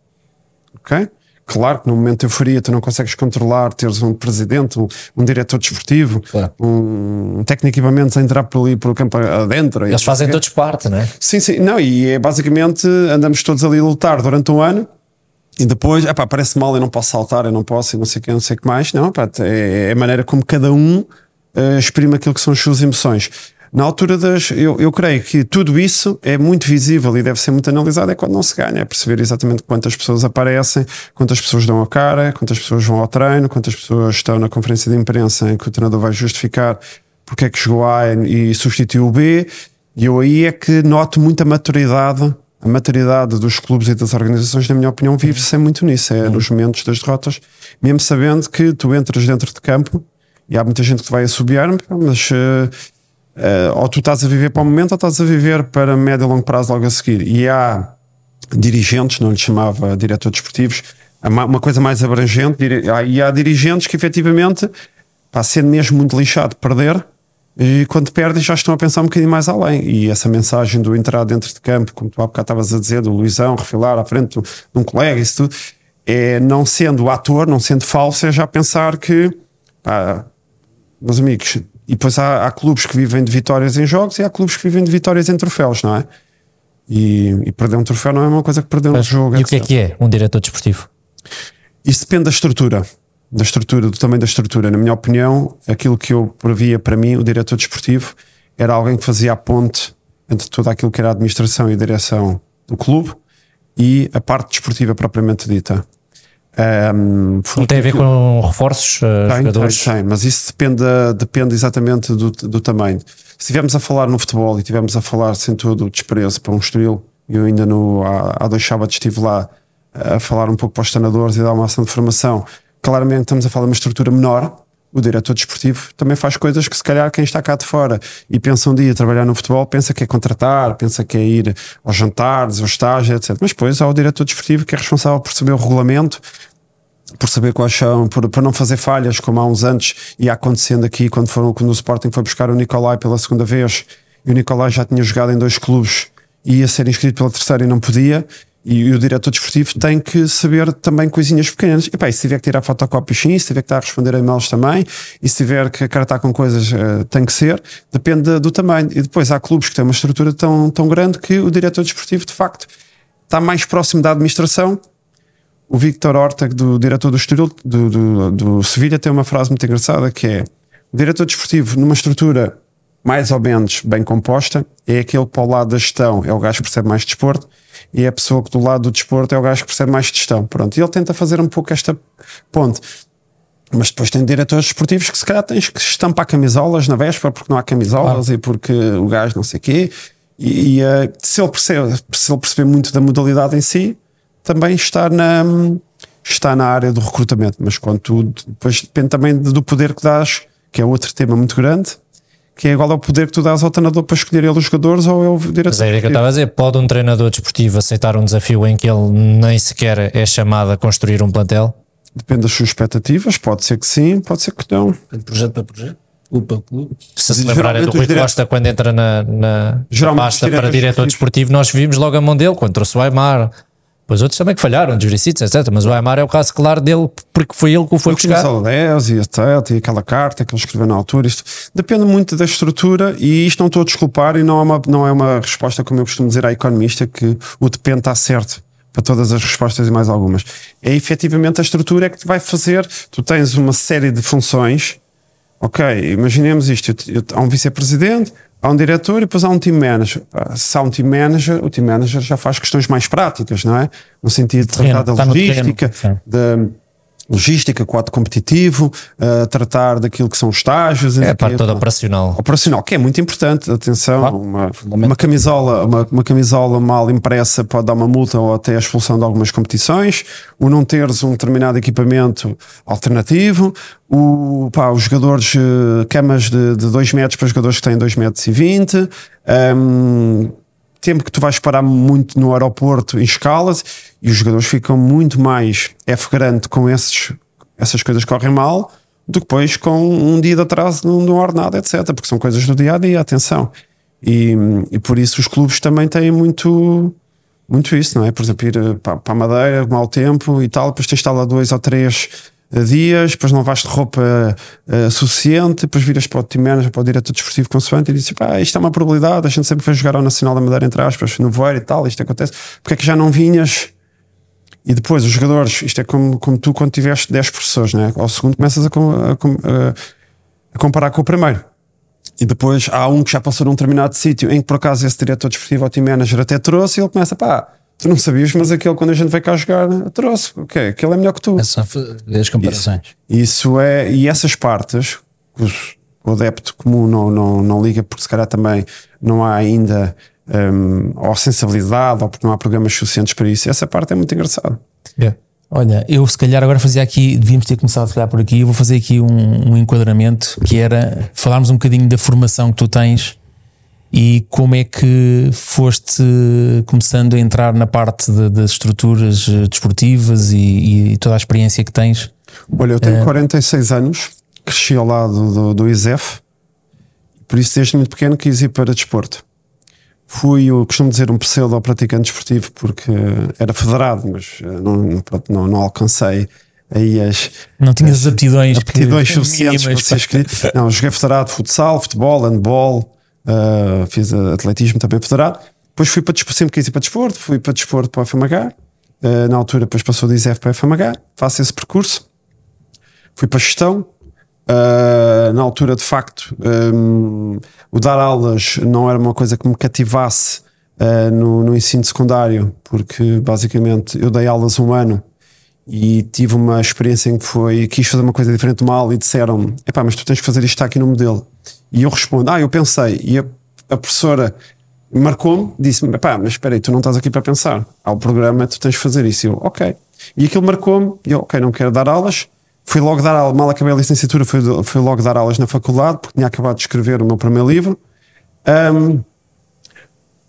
Ok? Claro que no momento de euforia tu não consegues controlar, teres um presidente, um, um diretor desportivo, Claro. um, um técnico de equipamentos a entrar por ali pelo campo adentro. Eles fazem todos parte, não é? Sim, sim, não, e é basicamente andamos todos ali a lutar durante um ano e depois, epá, parece mal, eu não posso saltar, eu não posso, e não sei o que, não sei o que mais. Não, epá, é, é a maneira como cada um eh, exprime aquilo que são as suas emoções. Na altura das. Eu, eu creio que tudo isso é muito visível e deve ser muito analisado. É quando não se ganha, é perceber exatamente quantas pessoas aparecem, quantas pessoas dão a cara, quantas pessoas vão ao treino, quantas pessoas estão na conferência de imprensa em que o treinador vai justificar porque é que chegou A e substituiu o B. E eu aí é que noto muita maturidade. A maturidade dos clubes e das organizações, na minha opinião, vive-se muito nisso. É nos momentos das derrotas, mesmo sabendo que tu entras dentro de campo e há muita gente que vai assobiar, mas eh, eh, ou tu estás a viver para o momento ou estás a viver para médio e longo prazo logo a seguir. E há dirigentes, não lhe chamava diretor desportivos, uma coisa mais abrangente, e há dirigentes que efetivamente, pá, sendo mesmo muito lixado perder, e quando perdem já estão a pensar um bocadinho mais além. E essa mensagem do entrar dentro de campo, como tu há bocado estavas a dizer, do Luizão, refilar à frente de um colega, isso tudo, é não sendo ator, não sendo falso, é já pensar que, pá, meus amigos, e depois há, há clubes que vivem de vitórias em jogos e há clubes que vivem de vitórias em troféus, não é? E, e perder um troféu não é uma coisa que perder um jogo. E o que é que é um diretor desportivo? Isso depende da estrutura, da estrutura, do tamanho da estrutura. Na minha opinião, aquilo que eu previa para mim, o diretor desportivo, era alguém que fazia a ponte entre tudo aquilo que era a administração e a direção do clube e a parte desportiva propriamente dita. Um, Não tem a ver com reforços, uh, tem, jogadores? tem, tem, mas isso depende, depende exatamente do, do tamanho. Se estivermos a falar no futebol e estivermos a falar sem todo o desprezo para um estoril, eu ainda no, há, há dois sábados estive lá a falar um pouco para os treinadores e dar uma ação de formação. Claramente estamos a falar de uma estrutura menor. O diretor desportivo também faz coisas que, se calhar, quem está cá de fora e pensa um dia trabalhar no futebol, pensa que é contratar, pensa que é ir aos jantares, aos estágios, etc. Mas depois há o diretor desportivo que é responsável por saber o regulamento, por saber quais são, por, por não fazer falhas, como há uns anos ia acontecendo aqui quando, foram, quando o Sporting foi buscar o Nicolai pela segunda vez e o Nicolai já tinha jogado em dois clubes e ia ser inscrito pela terceira e não podia. E, o diretor desportivo tem que saber também coisinhas pequenas. E, pá, e se tiver que tirar fotocópias, sim. Se tiver que estar a responder a e-mails também. E se tiver que cartar com coisas, eh, tem que ser. Depende do tamanho. E depois há clubes que têm uma estrutura tão, tão grande que o diretor desportivo, de facto, está mais próximo da administração o Victor Horta, do diretor do Estoril, do, do, do Sevilha, tem uma frase muito engraçada que é o diretor desportivo numa estrutura mais ou menos bem composta é aquele que para o lado da gestão é o gajo que percebe mais de desporto e a pessoa que do lado do desporto é o gajo que percebe mais de gestão. Pronto, e ele tenta fazer um pouco esta ponte. Mas depois tem diretores desportivos que se calhar tens que estampar camisolas na véspera porque não há camisolas e porque o gajo não sei o quê. E, e, eh, se, ele percebe, se ele perceber muito da modalidade em si, também está na, está na área do recrutamento. Mas quando tu, depois depende também do poder que dás, que é outro tema muito grande, que é igual ao poder que tu dás ao treinador para escolher ele os jogadores ou é o diretor. Mas é o que eu estava a dizer. Pode um treinador desportivo aceitar um desafio em que ele nem sequer é chamado a construir um plantel? Depende das suas expectativas, pode ser que sim, pode ser que não. De projeto para projeto, clube para clube. Se se lembrarem do Rui Costa quando entra na, na na pasta para diretor desportivo, nós vimos logo a mão dele quando trouxe o Aymar. Depois outros também que falharam, Juricitos, etc. Mas o Aymar é o caso claro dele, porque foi ele que o foi buscar. os 10 e etc, e aquela carta que ele escreveu na altura, isto depende muito da estrutura e isto não estou a desculpar e não é uma, não é uma resposta, como eu costumo dizer à economista, que o depende está certo para todas as respostas e mais algumas. É efetivamente a estrutura é que te vai fazer, tu tens uma série de funções, ok, imaginemos isto, eu- eu- há um vice-presidente, há um diretor e depois há um team manager. Pá, Se há um team manager, o team manager já faz questões mais práticas, não é? No sentido de tratar da terreno, logística, sim. Logística, quadro competitivo, uh, tratar daquilo que são estágios. É a parte toda operacional. Operacional, que é muito importante. Atenção, uma, uma, camisola, uma, uma, camisola mal impressa pode dar uma multa ou até a expulsão de algumas competições. O não teres um determinado equipamento alternativo. O, pá, os jogadores, uh, camas de 2 metros para jogadores que têm 2 metros e 20. Um, tempo que tu vais parar muito no aeroporto em escalas e os jogadores ficam muito mais F grande com esses, essas coisas que correm mal do que depois com um dia de atraso no ordenado, etc. Porque são coisas do dia a dia, atenção. E, e por isso os clubes também têm muito, muito isso, não é? Por exemplo, ir eh, para, para a Madeira, mau tempo e tal, depois tens de estar lá dois ou três dias, depois não de roupa uh, suficiente, depois viras para o team manager, para o diretor desportivo consoante e dizes, pá, isto é uma probabilidade, a gente sempre vai jogar ao Nacional da Madeira, entre aspas, no voeiro e tal, isto acontece, porque é que já não vinhas? E depois os jogadores, isto é como, como tu quando tiveste 10 professores, né? ao segundo começas a, a, a comparar com o primeiro. E depois há um que já passou num determinado sítio em que por acaso esse diretor desportivo ou team manager até trouxe e ele começa, pá, Tu não sabias, mas aquele quando a gente veio cá jogar trouxe. O okay, Aquele é melhor que tu. É só as comparações. Isso, isso, é, e essas partes, os, o adepto comum não, não, não liga, porque se calhar também não há ainda um, ou sensibilidade, ou porque não há programas suficientes para isso. Essa parte é muito engraçada. Yeah. Olha, eu se calhar agora fazia aqui, devíamos ter começado a falar por aqui, eu vou fazer aqui um, um enquadramento que era falarmos um bocadinho da formação que tu tens e como é que foste começando a entrar na parte de, das estruturas eh, desportivas e, e, toda a experiência que tens? Olha, eu tenho é... 46 anos, cresci ao lado do, do ISEF, por isso desde muito pequeno quis ir para desporto. Fui, eu costumo dizer, um pseudo praticante desportivo porque era federado, mas eh, não, não, não alcancei aí as. Não tinhas as aptidões, aptidões suficientes para ser escrito. Não, joguei federado de futsal, futebol, handball, Uh, fiz atletismo também federado. Depois fui para desporto, sempre quis ir para desporto, fui para desporto para o FMH. Uh, na altura, depois passou do ISEF para o FMH. Faço esse percurso. Fui para gestão. Uh, na altura, de facto, um, o dar aulas não era uma coisa que me cativasse uh, no, no, ensino secundário, porque basicamente eu dei aulas um ano e tive uma experiência em que foi, quis fazer uma coisa diferente do mal e disseram: epá, mas tu tens que fazer isto aqui no modelo. E eu respondo: Ah, eu pensei. E a, a professora marcou-me, disse-me: Pá, mas espera aí, tu não estás aqui para pensar. Há o programa, tu tens de fazer isso. E eu, ok. E aquilo marcou-me, e eu, ok, não quero dar aulas. Fui logo dar aulas, mal acabei a licenciatura, fui, fui logo dar aulas na faculdade, porque tinha acabado de escrever o meu primeiro livro. Um,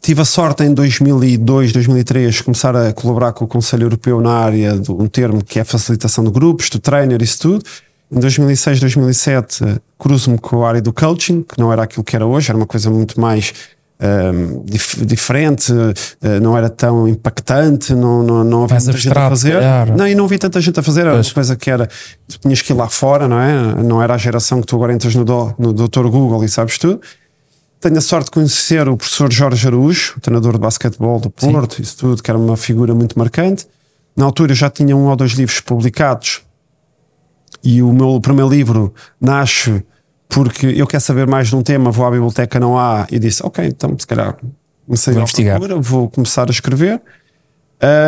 tive a sorte em 2002, 2003 começar a colaborar com o Conselho Europeu na área de um termo que é facilitação de grupos, do trainer, isso tudo. Em 2006, 2007, cruzo-me com a área do coaching, que não era aquilo que era hoje, era uma coisa muito mais um, dif diferente, uh, não era tão impactante, não, não, não havia muita gente a fazer. Não, e não vi tanta gente a fazer, era pois. uma coisa que era, tu tinhas que ir lá fora, não é? Não era a geração que tu agora entras no, do, no Dr. Google e sabes tudo. Tenho a sorte de conhecer o professor Jorge Araújo, o treinador de basquetebol do Porto, Sim. isso tudo, que era uma figura muito marcante. Na altura eu já tinha um ou dois livros publicados e o meu primeiro livro nasce porque eu quero saber mais de um tema, vou à biblioteca, não há, e disse: Ok, então se calhar comecei vou a investigar, procura, vou começar a escrever.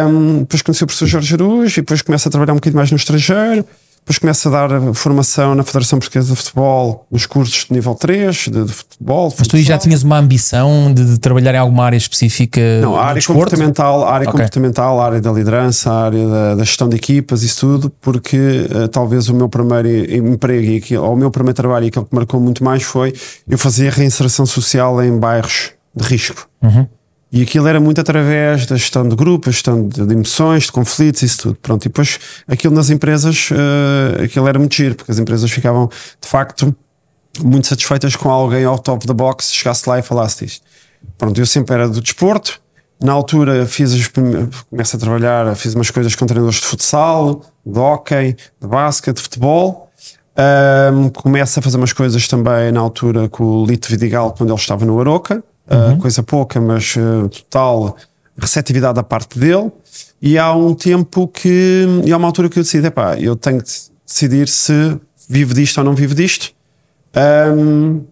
Um, depois conheci o professor Jorge Aruz e depois começo a trabalhar um bocadinho mais no estrangeiro. Depois começa a dar formação na Federação Portuguesa de Futebol, nos cursos de nível 3 de, de futebol. Mas tu já tinhas uma ambição de, de, trabalhar em alguma área específica? Não, a área comportamental, a área okay. comportamental, a área da liderança, a área da, da gestão de equipas, isso tudo, porque uh, talvez o meu primeiro emprego e ou o meu primeiro trabalho e aquilo que marcou muito mais foi eu fazia reinserção social em bairros de risco. Uhum. E aquilo era muito através da gestão de grupos, gestão de, de emoções, de conflitos, isso tudo. Pronto, e depois aquilo nas empresas, uh, aquilo era muito giro, porque as empresas ficavam de facto muito satisfeitas com alguém out of the box, chegasse lá e falasse disto. Pronto, eu sempre era do desporto. Na altura fiz as começo a trabalhar, fiz umas coisas com treinadores de futsal, de hockey, de basquete, de futebol. Um, começo a fazer umas coisas também na altura com o Lito Vidigal quando ele estava no Aroca uhum. uh, coisa pouca, mas uh, total receptividade da parte dele. E há um tempo que, e há uma altura que eu decidi, epá, eu tenho que decidir se vivo disto ou não vivo disto. Um,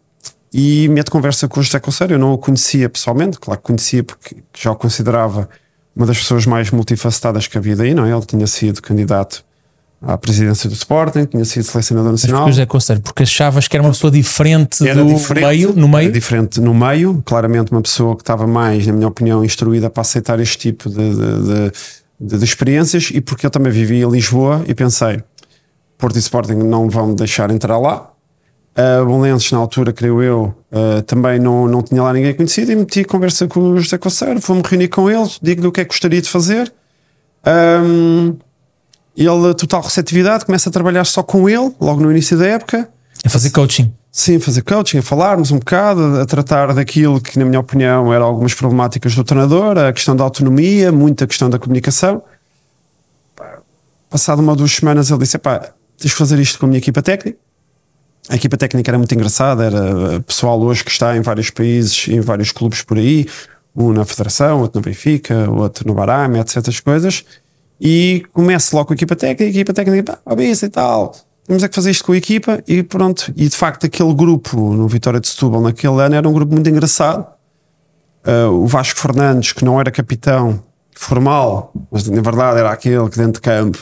e meto conversa com o José Conselho, eu não o conhecia pessoalmente, claro que conhecia porque já o considerava uma das pessoas mais multifacetadas que havia daí, não é? Ele tinha sido candidato à presidência do Sporting, tinha sido selecionador nacional. O José Conselho, porque achavas que era uma pessoa diferente Era do diferente, meio, no meio. Era diferente no meio, claramente uma pessoa que estava mais, na minha opinião, instruída para aceitar este tipo de, de, de, de- experiências e porque eu também vivi em Lisboa e pensei, Porto e Sporting não vão me deixar entrar lá. Uh, Bolenses, na altura, creio eu, uh, também não, não tinha lá ninguém conhecido e meti conversa com o José Coceiro, fui-me reunir com ele, digo-lhe o que é que gostaria de fazer. Um, ele, total receptividade, começa a trabalhar só com ele, logo no início da época. A fazer coaching. Sim, fazer coaching, a falarmos um bocado, a tratar daquilo que, na minha opinião, eram algumas problemáticas do treinador, a questão da autonomia, muita questão da comunicação. Passado uma ou duas semanas, ele disse: pá, tens de fazer isto com a minha equipa técnica. A equipa técnica era muito engraçada, era pessoal hoje que está em vários países, em vários clubes por aí, um na Federação, outro no Benfica, outro no Barame, etc. essas coisas. E começo logo com a equipa técnica, a equipa técnica, pá, isso e tal. Temos é que fazer isto com a equipa e pronto. E de facto, aquele grupo no Vitória de Setúbal naquele ano era um grupo muito engraçado. Uh, o Vasco Fernandes, que não era capitão formal, mas na verdade era aquele que dentro de campo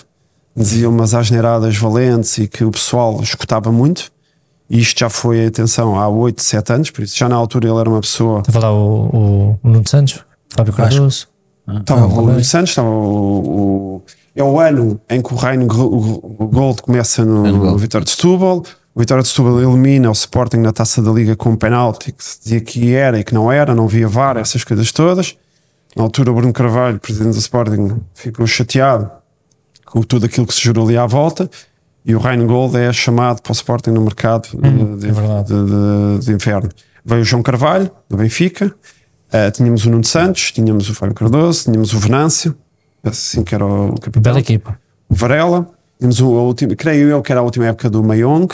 dizia umas asneiradas valentes e que o pessoal escutava muito. E isto já foi, atenção, há 8, 7 anos, por isso já na altura ele era uma pessoa. Estava lá o, o, o Nuno Santos, Fábio Cardoso. Estava o Luís Santos, estava o, o- É o ano em que o Reino Gold começa no, no Vitória de Setúbal. O Vitória de Setúbal elimina o Sporting na taça da Liga com um penalti que se dizia que era e que não era, não via VAR, essas coisas todas. Na altura, o Bruno Carvalho, presidente do Sporting, ficou chateado com tudo aquilo que se jurou ali à volta. E o Reino Gold é chamado para o Sporting no mercado de, de, é de- de- de inverno. Veio o João Carvalho, do Benfica. Uh, tínhamos o Nuno Santos, tínhamos o Fábio Cardoso, tínhamos o Venâncio, assim que era o capitão. Bela equipa. O Varela, tínhamos o, a última, creio eu que era a última época do Mayong.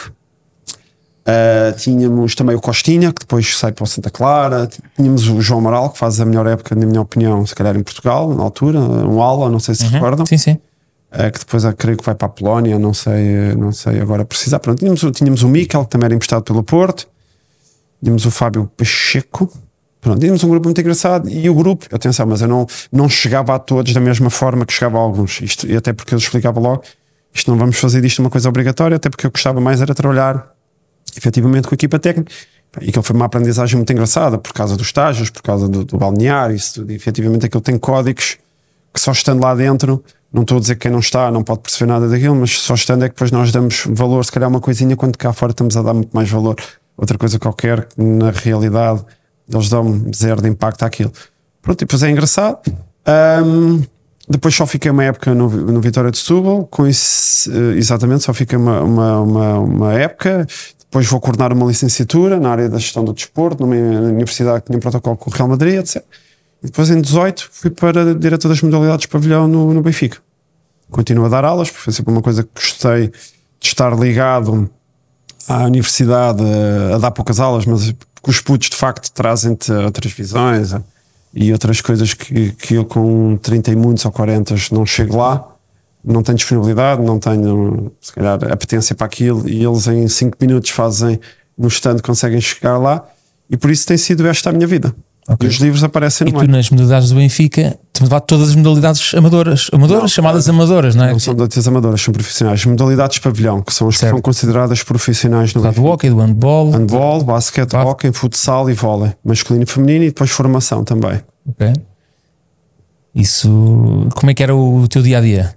Uh, tínhamos também o Costinha, que depois sai para o Santa Clara. Tínhamos o João Amaral, que faz a melhor época, na minha opinião, se calhar em Portugal, na altura, um ala, não sei se recordam. Sim, sim. Uh, que depois creio que vai para a Polónia, não sei, não sei agora precisar. Pronto, tínhamos, o- tínhamos o Mikel, que também era emprestado pelo Porto. Tínhamos o Fábio Pacheco. Pronto, tínhamos um grupo muito engraçado e o grupo, atenção, mas eu não, não chegava a todos da mesma forma que chegava a alguns. Isto, e até porque eu explicava logo, isto não vamos fazer disto uma coisa obrigatória, até porque eu gostava mais era trabalhar efetivamente com a equipa técnica. E aquilo foi uma aprendizagem muito engraçada por causa dos estágios, por causa do, do balneário, isso tudo. E, efetivamente aquilo tem códigos que só estando lá dentro, não estou a dizer que quem não está não pode perceber nada daquilo, mas só estando é que depois nós damos valor, se calhar uma coisinha, quando cá fora estamos a dar muito mais valor. Outra coisa qualquer, que na realidade eles dão zero de impacto àquilo. Pronto, e depois é engraçado. Ahm, depois só fiquei uma época no, no Vitória de Setúbal, com isso, eh, exatamente, só fiquei uma, uma, uma, uma época. Depois vou coordenar uma licenciatura na área da gestão do desporto, numa universidade que tinha um protocolo com o Real Madrid, etc. E depois em 18 fui para diretor das modalidades de pavilhão no, no Benfica. Continuo a dar aulas, porque foi sempre uma coisa que gostei de estar ligado à universidade, eh, a dar poucas aulas, mas porque os putos de facto trazem-te outras visões eh, e outras coisas que, que eu com 30 e muitos ou 40 não chego lá, não tenho disponibilidade, não tenho se calhar apetência para aquilo e eles em 5 minutos fazem no stand, conseguem chegar lá e por isso tem sido esta a minha vida. Ok. E os livros aparecem E no tu meio. nas modalidades do Benfica, temos levado todas as modalidades amadoras, amadoras Não, chamadas amadoras, não é? Não são modalidades amadoras, são profissionais. Modalidades de pavilhão, que são as Certo. que são consideradas profissionais no Lá do hockey, do handball. handball, basquete, Claro. hóquei, futsal e vôlei, masculino e feminino e depois formação também. Ok. Isso, como é que era o teu dia a dia?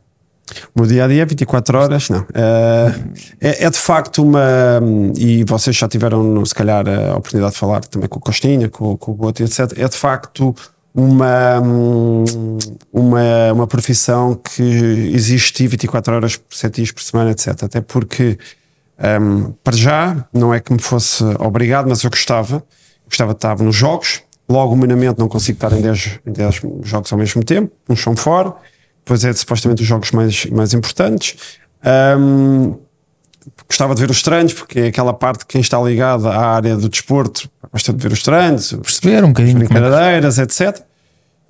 O meu dia a dia é 24 horas, não. Eh, É, é de facto uma. E vocês já tiveram, se calhar, a oportunidade de falar também com o Costinha, com, com o Boto, etc. É de facto uma, uma, uma profissão que existe 24 horas por 7 dias por semana, etc. Até porque, hum, para já, não é que me fosse obrigado, mas eu gostava. Gostava de estar nos jogos. Logo, humanamente, não consigo estar em 10, em 10 jogos ao mesmo tempo. Uns são fora. Depois é supostamente os jogos mais, mais importantes. Hum, gostava de ver os treinos, porque é aquela parte de quem está ligada à área do desporto gosta de ver os treinos, os Perceber um bocadinho é que- brincadeiras, etc.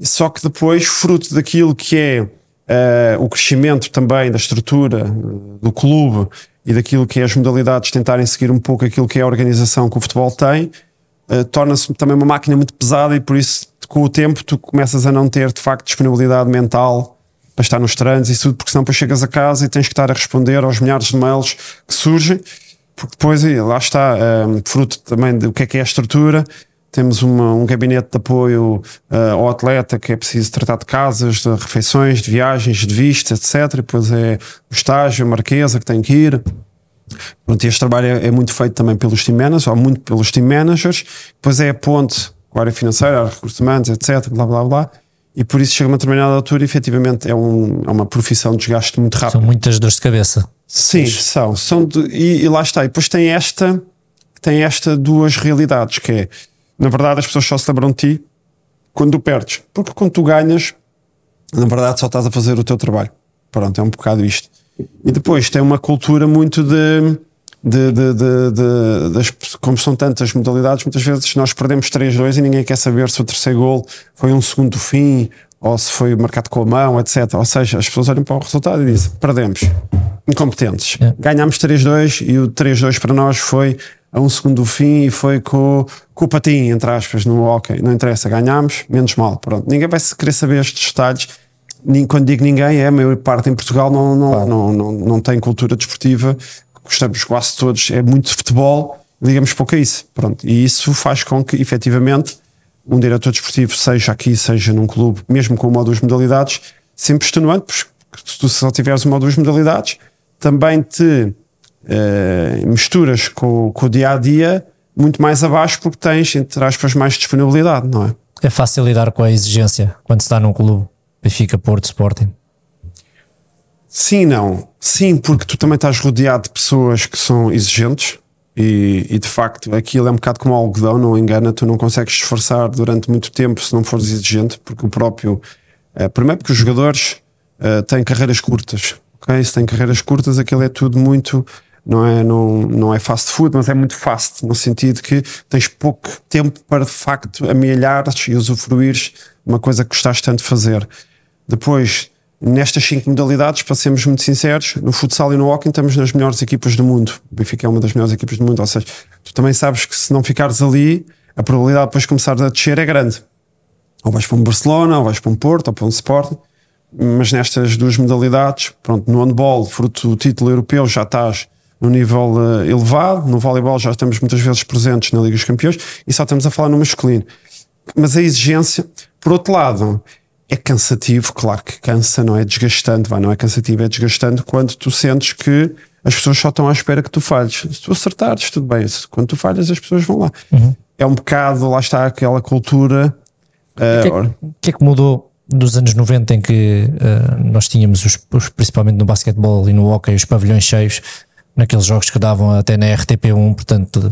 Só que depois, fruto daquilo que é eh, o crescimento também da estrutura eh, do clube e daquilo que é as modalidades tentarem seguir um pouco aquilo que é a organização que o futebol tem, eh, torna-se também uma máquina muito pesada e por isso, com o tempo, tu começas a não ter de facto disponibilidade mental para estar nos treinos e tudo, porque senão depois chegas a casa e tens que estar a responder aos milhares de mails que surgem, porque depois lá está, um, fruto também do que é que é a estrutura. Temos uma, um gabinete de apoio uh, ao atleta que é preciso tratar de casas, de refeições, de viagens, de vistas, etc. E depois é o estágio, a marquesa que tem que ir. Pronto, este trabalho é, é, muito feito também pelos team managers, ou muito pelos team managers. Depois é a ponte com a área financeira, recursos humanos, etc. Blá blá blá e por isso chega a uma determinada altura e efetivamente é, um, é uma profissão de desgaste muito rápido. São muitas dores de cabeça. Sim, são. são de, e, e, lá está. E depois tem esta, tem esta duas realidades, que é, na verdade, as pessoas só se lembram de ti quando tu perdes. Porque quando tu ganhas, na verdade, só estás a fazer o teu trabalho. Pronto, é um bocado isto. E depois tem uma cultura muito de de, de, de, das, como são tantas modalidades, muitas vezes nós perdemos 3-2 e ninguém quer saber se o terceiro gol foi um segundo do fim ou se foi marcado com a mão, etc. Ou seja, as pessoas olham para o resultado e dizem: perdemos, incompetentes. É. Ganhámos 3-2 e o 3-2 para nós foi a um segundo do fim e foi com, com o patinho, entre aspas, no hockey. Não interessa, ganhámos, menos mal. Pronto. Ninguém vai querer saber estes detalhes. Quando digo ninguém, é a maior parte em Portugal não, não, claro. não, não, não tem cultura desportiva gostamos quase todos, é muito futebol, ligamos pouco a isso. Pronto. E isso faz com que, efetivamente, um diretor desportivo, seja aqui, seja num clube, mesmo com uma ou duas modalidades, sempre extenuante, porque se tu só tiveres uma ou duas modalidades, também te eh, misturas com, com o dia a dia muito mais abaixo, porque tens, entre aspas, mais disponibilidade, não é? É fácil lidar com a exigência quando se está num clube, Benfica, Porto, Sporting. Sim, não. Sim, porque tu também estás rodeado de pessoas que são exigentes e, e, de facto aquilo é um bocado como algodão, não engana, tu não consegues esforçar durante muito tempo se não fores exigente, porque o próprio. Uh, primeiro, porque os jogadores uh, têm carreiras curtas, ok? Se têm carreiras curtas, aquilo é tudo muito. Não é, não, não é fast food, mas é muito fast, no sentido que tens pouco tempo para de facto amelhares e usufruires uma coisa que gostaste tanto de fazer. Depois, Nestas cinco modalidades, para sermos muito sinceros, no futsal e no hockey estamos nas melhores equipas do mundo. O Benfica é uma das melhores equipas do mundo. Ou seja, tu também sabes que se não ficares ali, a probabilidade de depois começar a descer é grande. Ou vais para um Barcelona, ou vais para um Porto, ou para um Sporting. Mas nestas duas modalidades, pronto, no handball, fruto do título europeu, já estás no nível uh, elevado. No voleibol já estamos muitas vezes presentes na Liga dos Campeões e só estamos a falar no masculino. Mas a exigência, por outro lado, é cansativo, claro que cansa, não é desgastante, vai, não é cansativo, é desgastante quando tu sentes que as pessoas só estão à espera que tu falhes. Se tu acertares, tudo bem. Quando tu falhas, as pessoas vão lá. Uhum. É um bocado, lá está aquela cultura. O que, é, uh, que, é que mudou dos anos 90 em que uh, nós tínhamos, os, os, principalmente no basquetebol e no hockey, os pavilhões cheios, naqueles jogos que davam até na RTP1, portanto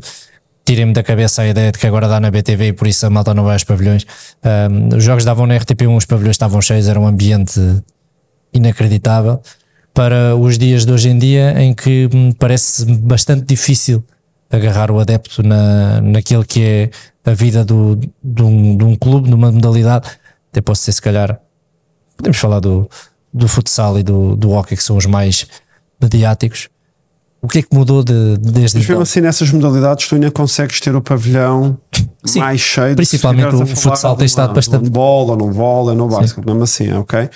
tirem-me da cabeça a ideia de que agora dá na BTV e por isso a malta não vai aos pavilhões. Um, os jogos davam na RTP1, os pavilhões estavam cheios, era um ambiente inacreditável. Para os dias de hoje em dia, em que me parece bastante difícil agarrar o adepto na, naquilo que é a vida do, de, um, de um clube, de uma modalidade. Até posso ser, se calhar, podemos falar do, do futsal e do, do hockey, que são os mais mediáticos. O que é que mudou de, desde Mas mesmo assim, nessas modalidades, tu ainda consegues ter o pavilhão Sim, mais cheio. Principalmente o futsal tem estado bastante. No bola, no vôlei, no basquete, mesmo assim, ok?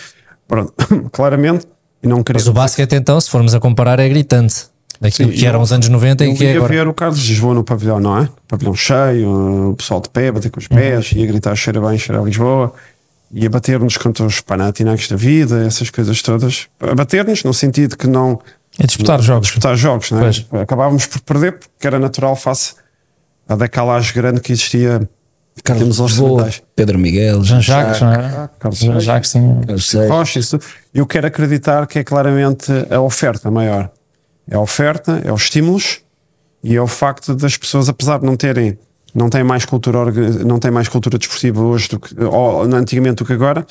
Pronto, claramente. E não Mas o basquete, então, se formos a comparar, é gritante. Daquilo Sim, que eram os anos 90 e que é agora. ver o Carlos Lisboa no pavilhão, não é? Pavilhão cheio, o pessoal de pé, bater com os pés, uhum. ia gritar cheira bem, cheira Lisboa, ia bater-nos contra os panatinacos da vida, essas coisas todas. A bater-nos no sentido que não é disputar jogos. Disputar jogos, é? Pois. Acabávamos por perder porque era natural face à decalagem grande que existia. Carlos Lisboa, Pedro Miguel, Jean Jacques, não é? Carlos Jean Jacques, sim. Rocha, isso. Eu quero acreditar que é claramente a oferta maior. É a oferta, é os estímulos e é o facto das pessoas, apesar de não terem, não têm mais cultura, não têm mais cultura desportiva hoje do que, ou, antigamente do que agora,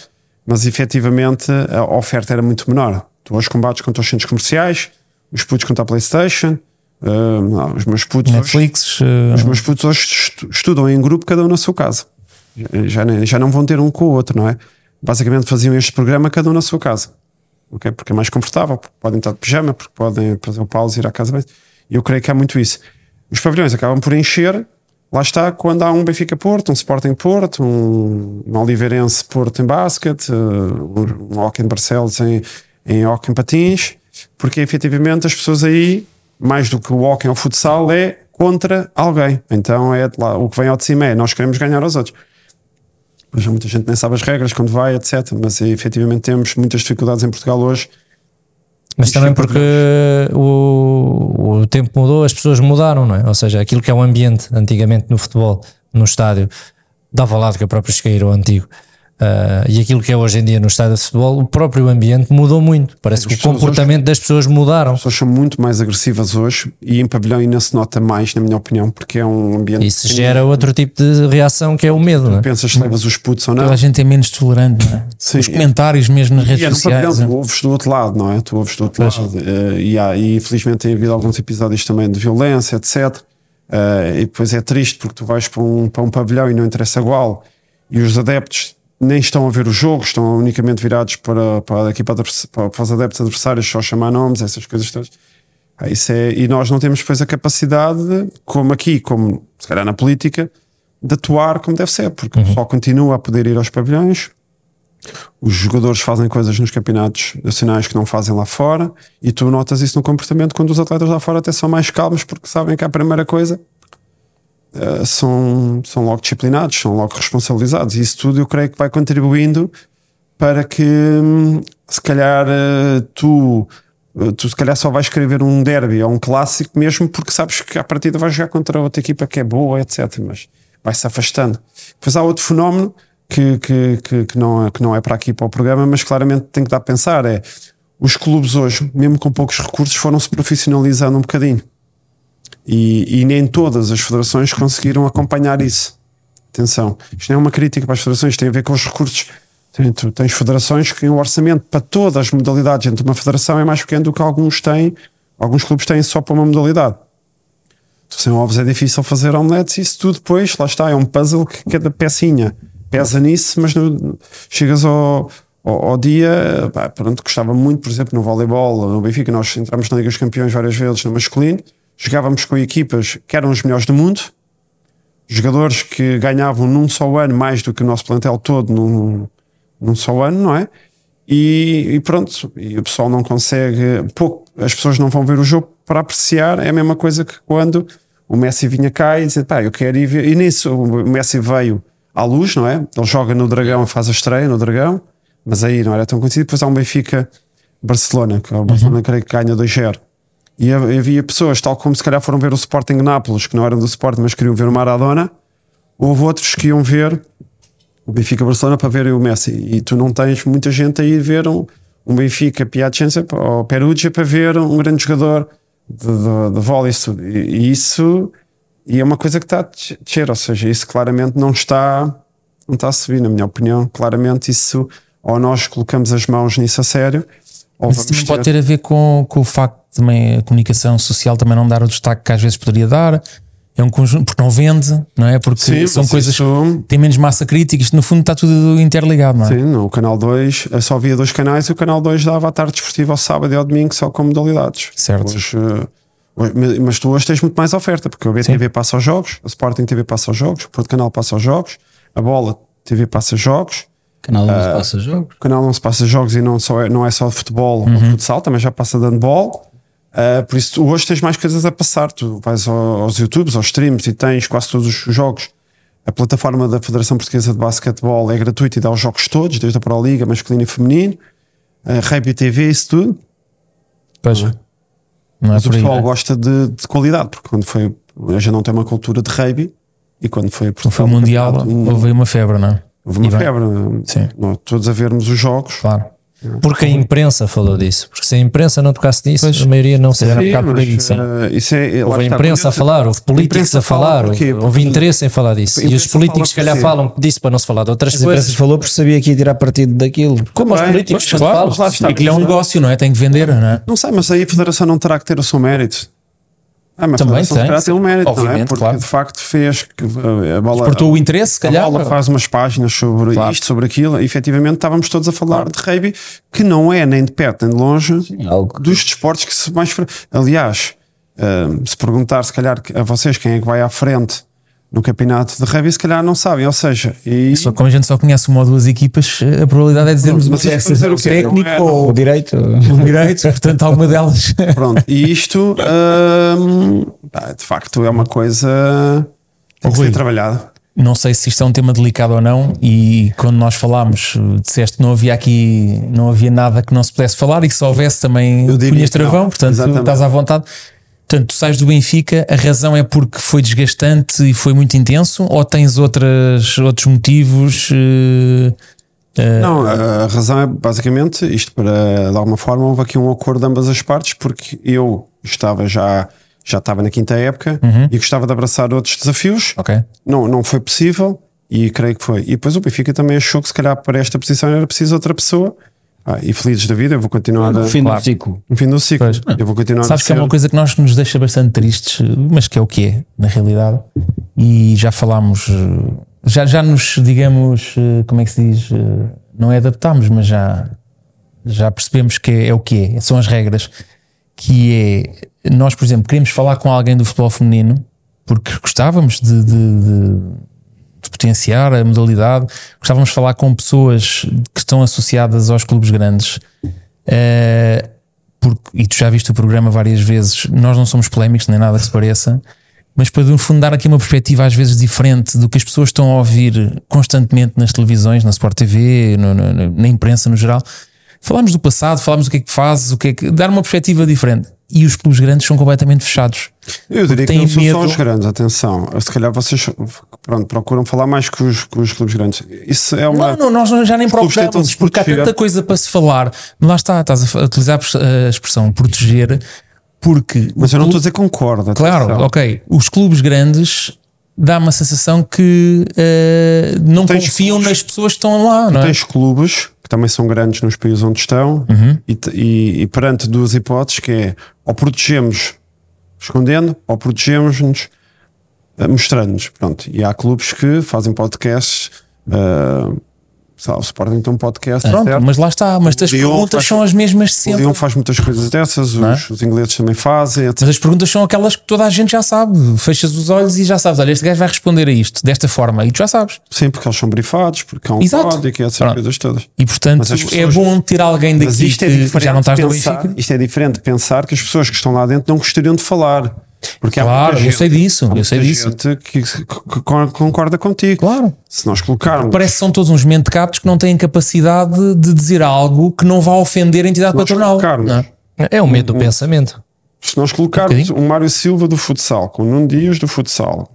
mas efetivamente a oferta era muito menor. Hoje combates contra os centros comerciais, os putos contra a Playstation, uh, não, os meus putos Netflix, hoje, uh... os meus putos hoje estudam em grupo, cada um na sua casa. Já, já não vão ter um com o outro, não é? Basicamente faziam este programa cada um na sua casa. Okay? Porque é mais confortável, podem estar de pijama, porque podem fazer o pause e ir à casa. E eu creio que há muito isso. Os pavilhões acabam por encher, lá está, quando há um Benfica Porto, um Sporting Porto, um, um Oliveirense Porto em basquete, uh, um, um Hockey em Barcelos em, em Hockey em Patins, porque efetivamente as pessoas aí, mais do que o Hockey ou o futsal, é contra alguém. Então é lá, o que vem ao de cima é nós queremos ganhar aos outros. Mas muita gente nem sabe as regras quando vai, etc. Mas efetivamente temos muitas dificuldades em Portugal hoje. Mas também porque o, o tempo mudou, as pessoas mudaram, não é? Ou seja, aquilo que é o ambiente antigamente no futebol, no estádio, dava lado que eu próprio cheguei ao antigo. Uh, e aquilo que é hoje em dia no estádio de futebol, o próprio ambiente mudou muito. Parece que o comportamento hoje, das pessoas mudaram. As pessoas são muito mais agressivas hoje e em pavilhão ainda se nota mais, na minha opinião, porque é um ambiente. Isso gera outro tipo de reação que é o medo. Não é? Pensas se levas os putos ou não? Toda a gente é menos tolerante, não é? Sim. Os comentários mesmo nas redes e é sociais. Pavilhão, tu ouves do outro lado, não é? Tu ouves do outro pois. lado. Uh, e, há, e infelizmente tem havido alguns episódios também de violência, etc. Uh, e depois é triste porque tu vais para um, para um pavilhão e não interessa igual e os adeptos nem estão a ver o jogo, estão unicamente virados para, para a equipa para, para os adeptos adversários, só chamar nomes, essas coisas todas. Ah, isso é, e nós não temos depois a capacidade, como aqui, como se calhar na política, de atuar como deve ser, porque uhum. só continua a poder ir aos pavilhões. Os jogadores fazem coisas nos campeonatos nacionais que não fazem lá fora, e tu notas isso no comportamento quando os atletas lá fora até são mais calmos, porque sabem que a primeira coisa uh, são, são logo disciplinados, são logo responsabilizados. E isso tudo eu creio que vai contribuindo para que, hum, se calhar, uh, tu, uh, tu se calhar só vais escrever um derby ou um clássico mesmo porque sabes que à partida vais jogar contra outra equipa que é boa, etc. Mas vai-se afastando. Depois há outro fenómeno que, que, que, que, não, é, que não é para aqui para o programa, mas claramente tem que dar a pensar: é os clubes hoje, mesmo com poucos recursos, foram se profissionalizando um bocadinho. E, e, nem todas as federações conseguiram acompanhar isso. Atenção, isto não é uma crítica para as federações, tem a ver com os recursos. Tu tens federações que o orçamento para todas as modalidades dentro de uma federação é mais pequeno do que alguns têm, alguns clubes têm só para uma modalidade. Tu sem ovos é difícil fazer omeletes e isso tudo depois, lá está, é um puzzle que cada pecinha pesa nisso, mas no, chegas ao, ao, ao dia, pá, pronto, gostava muito, por exemplo, no voleibol, no Benfica, nós entramos na Liga dos Campeões várias vezes no masculino, jogávamos com equipas que eram os melhores do mundo, jogadores que ganhavam num só ano mais do que o nosso plantel todo num, num só ano, não é? E, e, pronto, e o pessoal não consegue, pouco, as pessoas não vão ver o jogo para apreciar, é a mesma coisa que quando o Messi vinha cá e dizia, pá, eu quero ir ver, e nisso o Messi veio à luz, não é? Ele joga no Dragão, faz a estreia no Dragão, mas aí não era tão conhecido, depois há um Benfica Barcelona, que é o Barcelona uhum. creio que ganha 2-0 e havia pessoas, tal como se calhar foram ver o Sporting Nápoles, que não eram do Sporting, mas queriam ver o Maradona. Houve outros que iam ver o Benfica Barcelona para verem o Messi. E tu não tens muita gente a ir ver um, um Benfica Piacenza ou Perugia para ver um grande jogador de, de, de vôlei. E isso e é uma coisa que está a descer, ou seja, isso claramente não está, não está a subir, na minha opinião. Claramente isso, ou nós colocamos as mãos nisso a sério, Mas também ter... pode ter a ver com, com o facto também a comunicação social também não dar o destaque que às vezes poderia dar. É um conjunto, porque não vende, não é? Porque Sim, são coisas isso... que têm menos massa crítica. Isto no fundo está tudo interligado, não é? Sim, no canal 2 só havia dois canais e o canal 2 dava a tarde desportiva ao sábado e ao domingo só com modalidades. Certo. Hoje, eh, mas tu hoje tens muito mais oferta, porque o BTV Sim. passa aos jogos, a Sporting TV passa aos jogos, o Porto Canal passa aos jogos, a Bola TV passa aos jogos. Canal 11 uh, passa jogos. Canal 11 passa jogos e não, só é, não é só de futebol uhum. ou futsal, também já passa de handball. Uh, por isso, hoje tens mais coisas a passar. Tu vais aos YouTubes, aos streams e tens quase todos os jogos. A plataforma da Federação Portuguesa de Basquetebol é gratuita e dá os jogos todos, desde a Pro Liga, masculino e feminino, a Rugby TV, isso tudo. Pois. Não é? Não é Mas o pessoal aí, gosta de, de, qualidade, porque quando foi. Gente não tem uma cultura de rugby e quando foi. Quando foi o Mundial, um, houve uma febre, não é? Houve uma febre. Sim. Nós, todos a vermos os jogos. Claro. Porque a imprensa falou disso. Porque se a imprensa não tocasse nisso, pois, a maioria não seria por aí, sim. Uh, isso é, houve a imprensa a falar, houve políticos a, falar, houve, houve interesse em falar disso. E os políticos, se calhar, falam disso para não se falar de outras coisas. A imprensa falou porque sabia que ia tirar partido daquilo. Como os políticos, claro, falam. Claro, e é um negócio, não é? Tem que vender, não é? Não sei, mas aí a Federação não terá que ter o seu mérito. Ah, mas também tem. tem um mérito, Obviamente, não é? Porque claro. de facto fez que a bola. Despertou o interesse, se calhar. A bola faz umas páginas sobre claro. isto, sobre aquilo, e efetivamente estávamos todos a falar claro. de rugby, que não é nem de perto nem de longe Sim, algo... dos desportos que se mais. Aliás, uh, se perguntar, se calhar, a vocês quem é que vai à frente no campeonato de rugby, se calhar não sabem. Ou seja, e, Só como a gente só conhece uma ou duas equipas, a probabilidade é dizermos Mas uma para dizer o técnico é- ou O direito. o direito, portanto, alguma delas. pronto, e isto hum, pá, de facto é uma coisa que tem que ser trabalhado. Não sei se isto é um tema delicado ou não, e quando nós falámos, disseste que não havia aqui, não havia nada que não se pudesse falar, e que se houvesse também punhas que não. travão, portanto Exatamente. estás à vontade. Portanto, tu sais do Benfica, a razão é porque foi desgastante e foi muito intenso, ou tens outras, outros motivos? eh, Não, a razão é basicamente isto para de alguma forma houve aqui um acordo de ambas as partes, porque eu estava já, já estava na quinta época e gostava de abraçar outros desafios. ok. Não, não foi possível e creio que foi. E depois o Benfica também achou que se calhar para esta posição era preciso outra pessoa. Ah, e felizes da vida, eu vou continuar No a- fim Claro. do ciclo. no fim do ciclo. Pois. Eu vou continuar Sabes a que é uma coisa que nós nos deixa bastante tristes, mas que é o que é, na realidade. E já falámos, já, já nos, digamos, eh, como é que se diz? eh, Não é adaptámos, mas já, já percebemos que é, é o que é, são as regras. Que é, nós, por exemplo, queremos falar com alguém do futebol feminino porque gostávamos de, de- de- de potenciar a modalidade, gostávamos de falar com pessoas que estão associadas aos clubes grandes. Eh, porque, e tu já viste o programa várias vezes, nós não somos polémicos, nem nada que se pareça, mas para no fundo dar aqui uma perspectiva às vezes diferente do que as pessoas estão a ouvir constantemente nas televisões, na Sport TV, no- no- na imprensa no geral. Falamos do passado, falamos do que é que fazes, o que é que. dar uma perspectiva diferente. E os clubes grandes são completamente fechados. Eu diria que não são medo. só os grandes, atenção. Se calhar vocês pronto, procuram falar mais que os, que os clubes grandes. Isso é uma. Não, não, nós já nem procuramos, porque há tanta coisa para se falar. Lá está, estás a utilizar a expressão proteger, porque. Mas eu não estou a dizer concordo. Claro, ok. Os clubes grandes dá uma sensação que eh, não Tens confiam clubes- nas pessoas que estão lá, não é? Tens clubes que também são grandes nos países onde estão Uhum. e, e- e perante duas hipóteses que é ou protegemos escondendo ou protegemos-nos eh, mostrando-nos. Pronto. E há clubes que fazem podcasts. lá, o Sporting tem um podcast. Pronto, certo? mas lá está. Mas as perguntas faz- são as mesmas de O sempre. Leão faz muitas coisas dessas, é? os, os ingleses também fazem, etc. Mas as perguntas são aquelas que toda a gente já sabe. Fechas os olhos e já sabes. Olha, este gajo vai responder a isto desta forma. E tu já sabes. Sim, porque eles são brifados, porque há um Exato. código e essas coisas todas. E portanto Mas é pessoas- bom ter alguém Mas daqui isto é que já não estás no pensar, Benfica. Isto é diferente de pensar que as pessoas que estão lá dentro não gostariam de falar. Porque há Claro, eu gente- sei disso, há eu sei disso. gente que, que- que concorda contigo. Claro. Se nós colocarmos. Parece que são todos uns mentecatos que não têm capacidade de dizer algo que não vá ofender a entidade patronal. é? É o medo do pensamento. Se nós colocarmos bocadinho. um Mário Silva do futsal, com o Nuno Dias do futsal,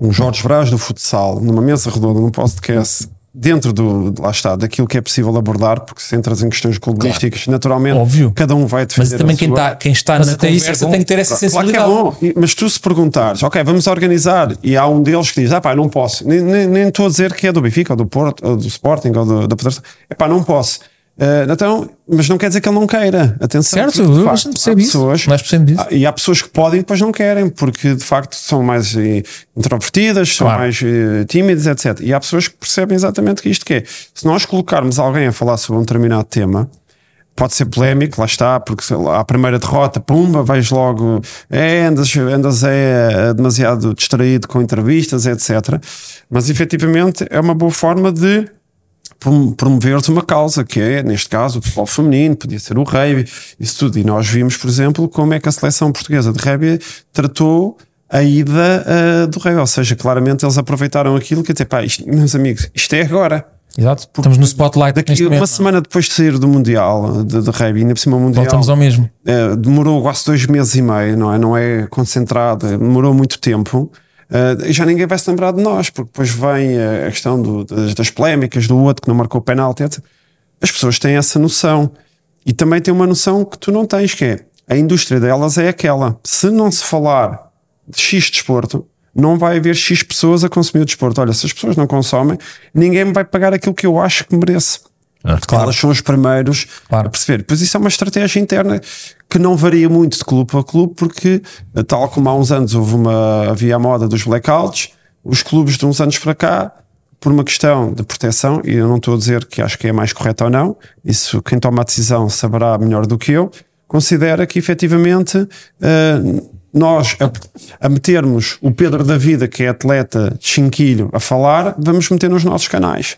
um Jorge Braz do futsal, numa mesa redonda, num podcast, dentro do, lá está, daquilo que é possível abordar, porque se entras em questões clubísticas, naturalmente, Óbvio. cada um vai defender Mas também quem está, quem está Mas na isso é conversa bom. tem que ter essa Claro que é sensibilidade. bom, mas tu se perguntares, ok, vamos organizar, e há um deles que diz, ah pá, não posso, nem- nem nem estou a dizer que é do Benfica, ou do Porto, ou do Sporting, ou do, da Federação, é pá, não posso. Eh, então, mas não quer dizer que ele não queira. Atenção, Certo, eu facto, percebo isso. pessoas- Nós percebemos isso. ah, E há pessoas que podem e depois não querem, porque de facto são mais eh, introvertidas, são Claro. mais eh, tímidas, etc. E há pessoas que percebem exatamente que isto que é. Se nós colocarmos alguém a falar sobre um determinado tema, pode ser polémico, lá está, porque sei lá, a primeira derrota, pumba, vais logo, é, andas, andas é, demasiado distraído com entrevistas, etc. Mas efetivamente é uma boa forma de promoveres uma causa, que é, neste caso, o futebol feminino, podia ser o rugby, isso tudo. E nós vimos, por exemplo, como é que a seleção portuguesa de rugby tratou a ida ah, do rugby. Ou seja, claramente eles aproveitaram aquilo que dizer, pá, isto, meus amigos, isto é agora. Exato. Estamos no spotlight Daqui, momento. uma semana depois de sair do Mundial de, de rugby, ainda por cima o Mundial Voltamos ao mesmo. eh, demorou quase dois meses e meio, não é? Não é concentrado, demorou muito tempo. Eh, já ninguém vai se lembrar de nós, porque depois vem a questão do- das, das polémicas do outro que não marcou o penalti, etc. As pessoas têm essa noção e também têm uma noção que tu não tens, que é a indústria delas é aquela. Se não se falar de X desporto, não vai haver X pessoas a consumir o desporto. Olha, se as pessoas não consomem, ninguém me vai pagar aquilo que eu acho que merece. Elas são os primeiros Claro. a perceber. Pois isso é uma estratégia interna que não varia muito de clube a clube, porque, tal como há uns anos houve uma, havia a moda dos blackouts, os clubes de uns anos para cá, por uma questão de proteção, e eu não estou a dizer que acho que é mais correto ou não, isso quem toma a decisão saberá melhor do que eu, considera que efetivamente eh, nós a, a metermos o Pedro da Vida, que é atleta de chinquilho, a falar, vamos meter nos nossos canais.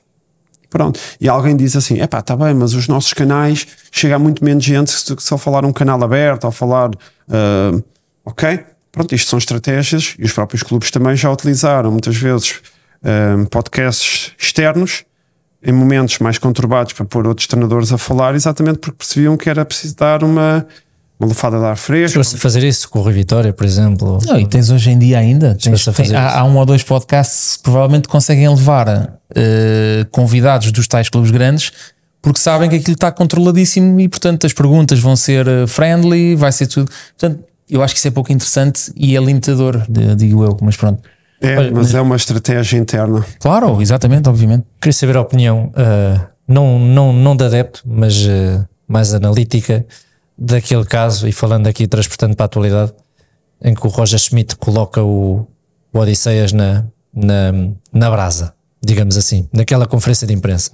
Pronto. E alguém diz assim: é pá, está bem, mas os nossos canais chega a muito menos gente se, eu falar um canal aberto ou falar. Uh, ok? Pronto, isto são estratégias e os próprios clubes também já utilizaram muitas vezes uh, podcasts externos em momentos mais conturbados para pôr outros treinadores a falar, exatamente porque percebiam que era preciso dar uma, uma lufada de ar fresco. Chegou-se a fazer isso com o Rui Vitória, por exemplo. Não, e tens hoje em dia ainda. Tens, tem, há, há, um ou dois podcasts que provavelmente conseguem levar uh, convidados dos tais clubes grandes porque sabem que aquilo está controladíssimo e, portanto, as perguntas vão ser eh, friendly, vai ser tudo. Portanto, eu acho que isso é pouco interessante e é limitador, digo eu, mas pronto. É, Olha, mas é uma estratégia interna. Claro, exatamente, obviamente. Queria saber a opinião, uh, não, não, não de adepto, mas uh, mais analítica, daquele caso, e falando aqui, transportando para a atualidade, em que o Roger Schmidt coloca o, o Odisseias na, na, na brasa, digamos assim, naquela conferência de imprensa.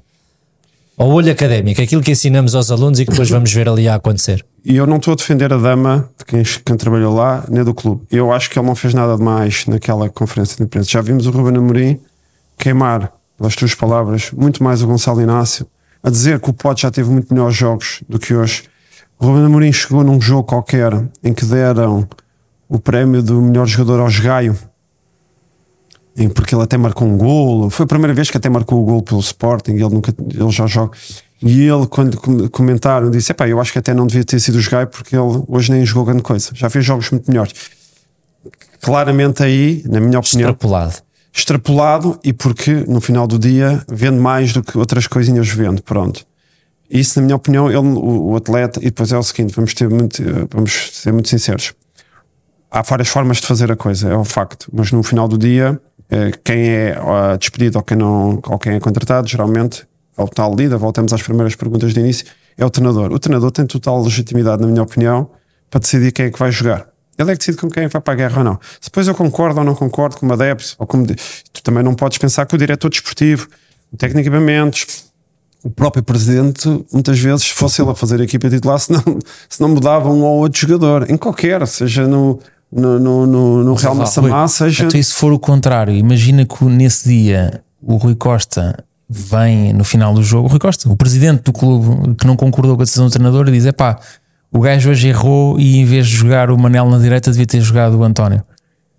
Ao olho académico, aquilo que ensinamos aos alunos e que depois vamos ver ali a acontecer. E eu não estou a defender a dama de quem, quem, trabalhou lá, nem do clube. Eu acho que ele não fez nada de mais naquela conferência de imprensa. Já vimos o Ruben Amorim queimar, pelas tuas palavras, muito mais o Gonçalo Inácio, a dizer que o Pote já teve muito melhores jogos do que hoje. O Ruben Amorim chegou num jogo qualquer em que deram o prémio do melhor jogador ao Gaio, porque ele até marcou um gol. Foi a primeira vez que até marcou o gol pelo Sporting. Ele nunca, ele já joga. E ele, quando comentaram, disse: Epá, eu acho que até não devia ter sido o Gai porque ele hoje nem jogou grande coisa. Já fez jogos muito melhores. Claramente aí, na minha opinião. Extrapolado. Extrapolado e porque no final do dia vende mais do que outras coisinhas vende. Pronto. Isso, na minha opinião, ele, o, o atleta, e depois é o seguinte: vamos, ter muito, vamos ser muito sinceros. Há várias formas de fazer a coisa, é um facto, mas no final do dia, eh, quem é despedido ou quem, não, ou quem é contratado, geralmente ao tal líder, voltamos às primeiras perguntas de início, é o treinador. O treinador tem total legitimidade, na minha opinião, para decidir quem é que vai jogar. Ele é que decide com quem vai para a guerra ou não. Se depois eu concordo ou não concordo como adepto, ou como. Tu também não podes pensar que o diretor desportivo, o técnico de equipamentos, o próprio presidente, muitas vezes, fosse ele a fazer a equipa titular, se não, se não mudava um ou outro jogador, em qualquer, seja no, no, no, no, no Real Massamá, seja. Então, e se for o contrário, imagina que nesse dia o Rui Costa vem no final do jogo, o Rui Costa, o presidente do clube que não concordou com a decisão do treinador, e diz: é pá, o gajo hoje errou e em vez de jogar o Manel na direita, devia ter jogado o António.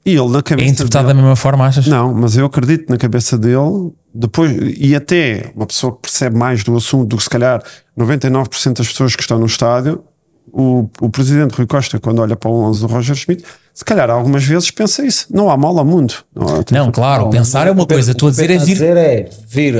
E ele na cabeça. É interpretado dele, da mesma forma, achas? Não, mas eu acredito na cabeça dele, depois, e até uma pessoa que percebe mais do assunto do que se calhar 99% das pessoas que estão no estádio, o, o presidente Rui Costa, quando olha para o 11 do Roger Schmidt, se calhar algumas vezes pensa isso. Não há mal ao mundo. Não, há, não claro, pensar é uma coisa, estou a dizer é vir. Dizer é vir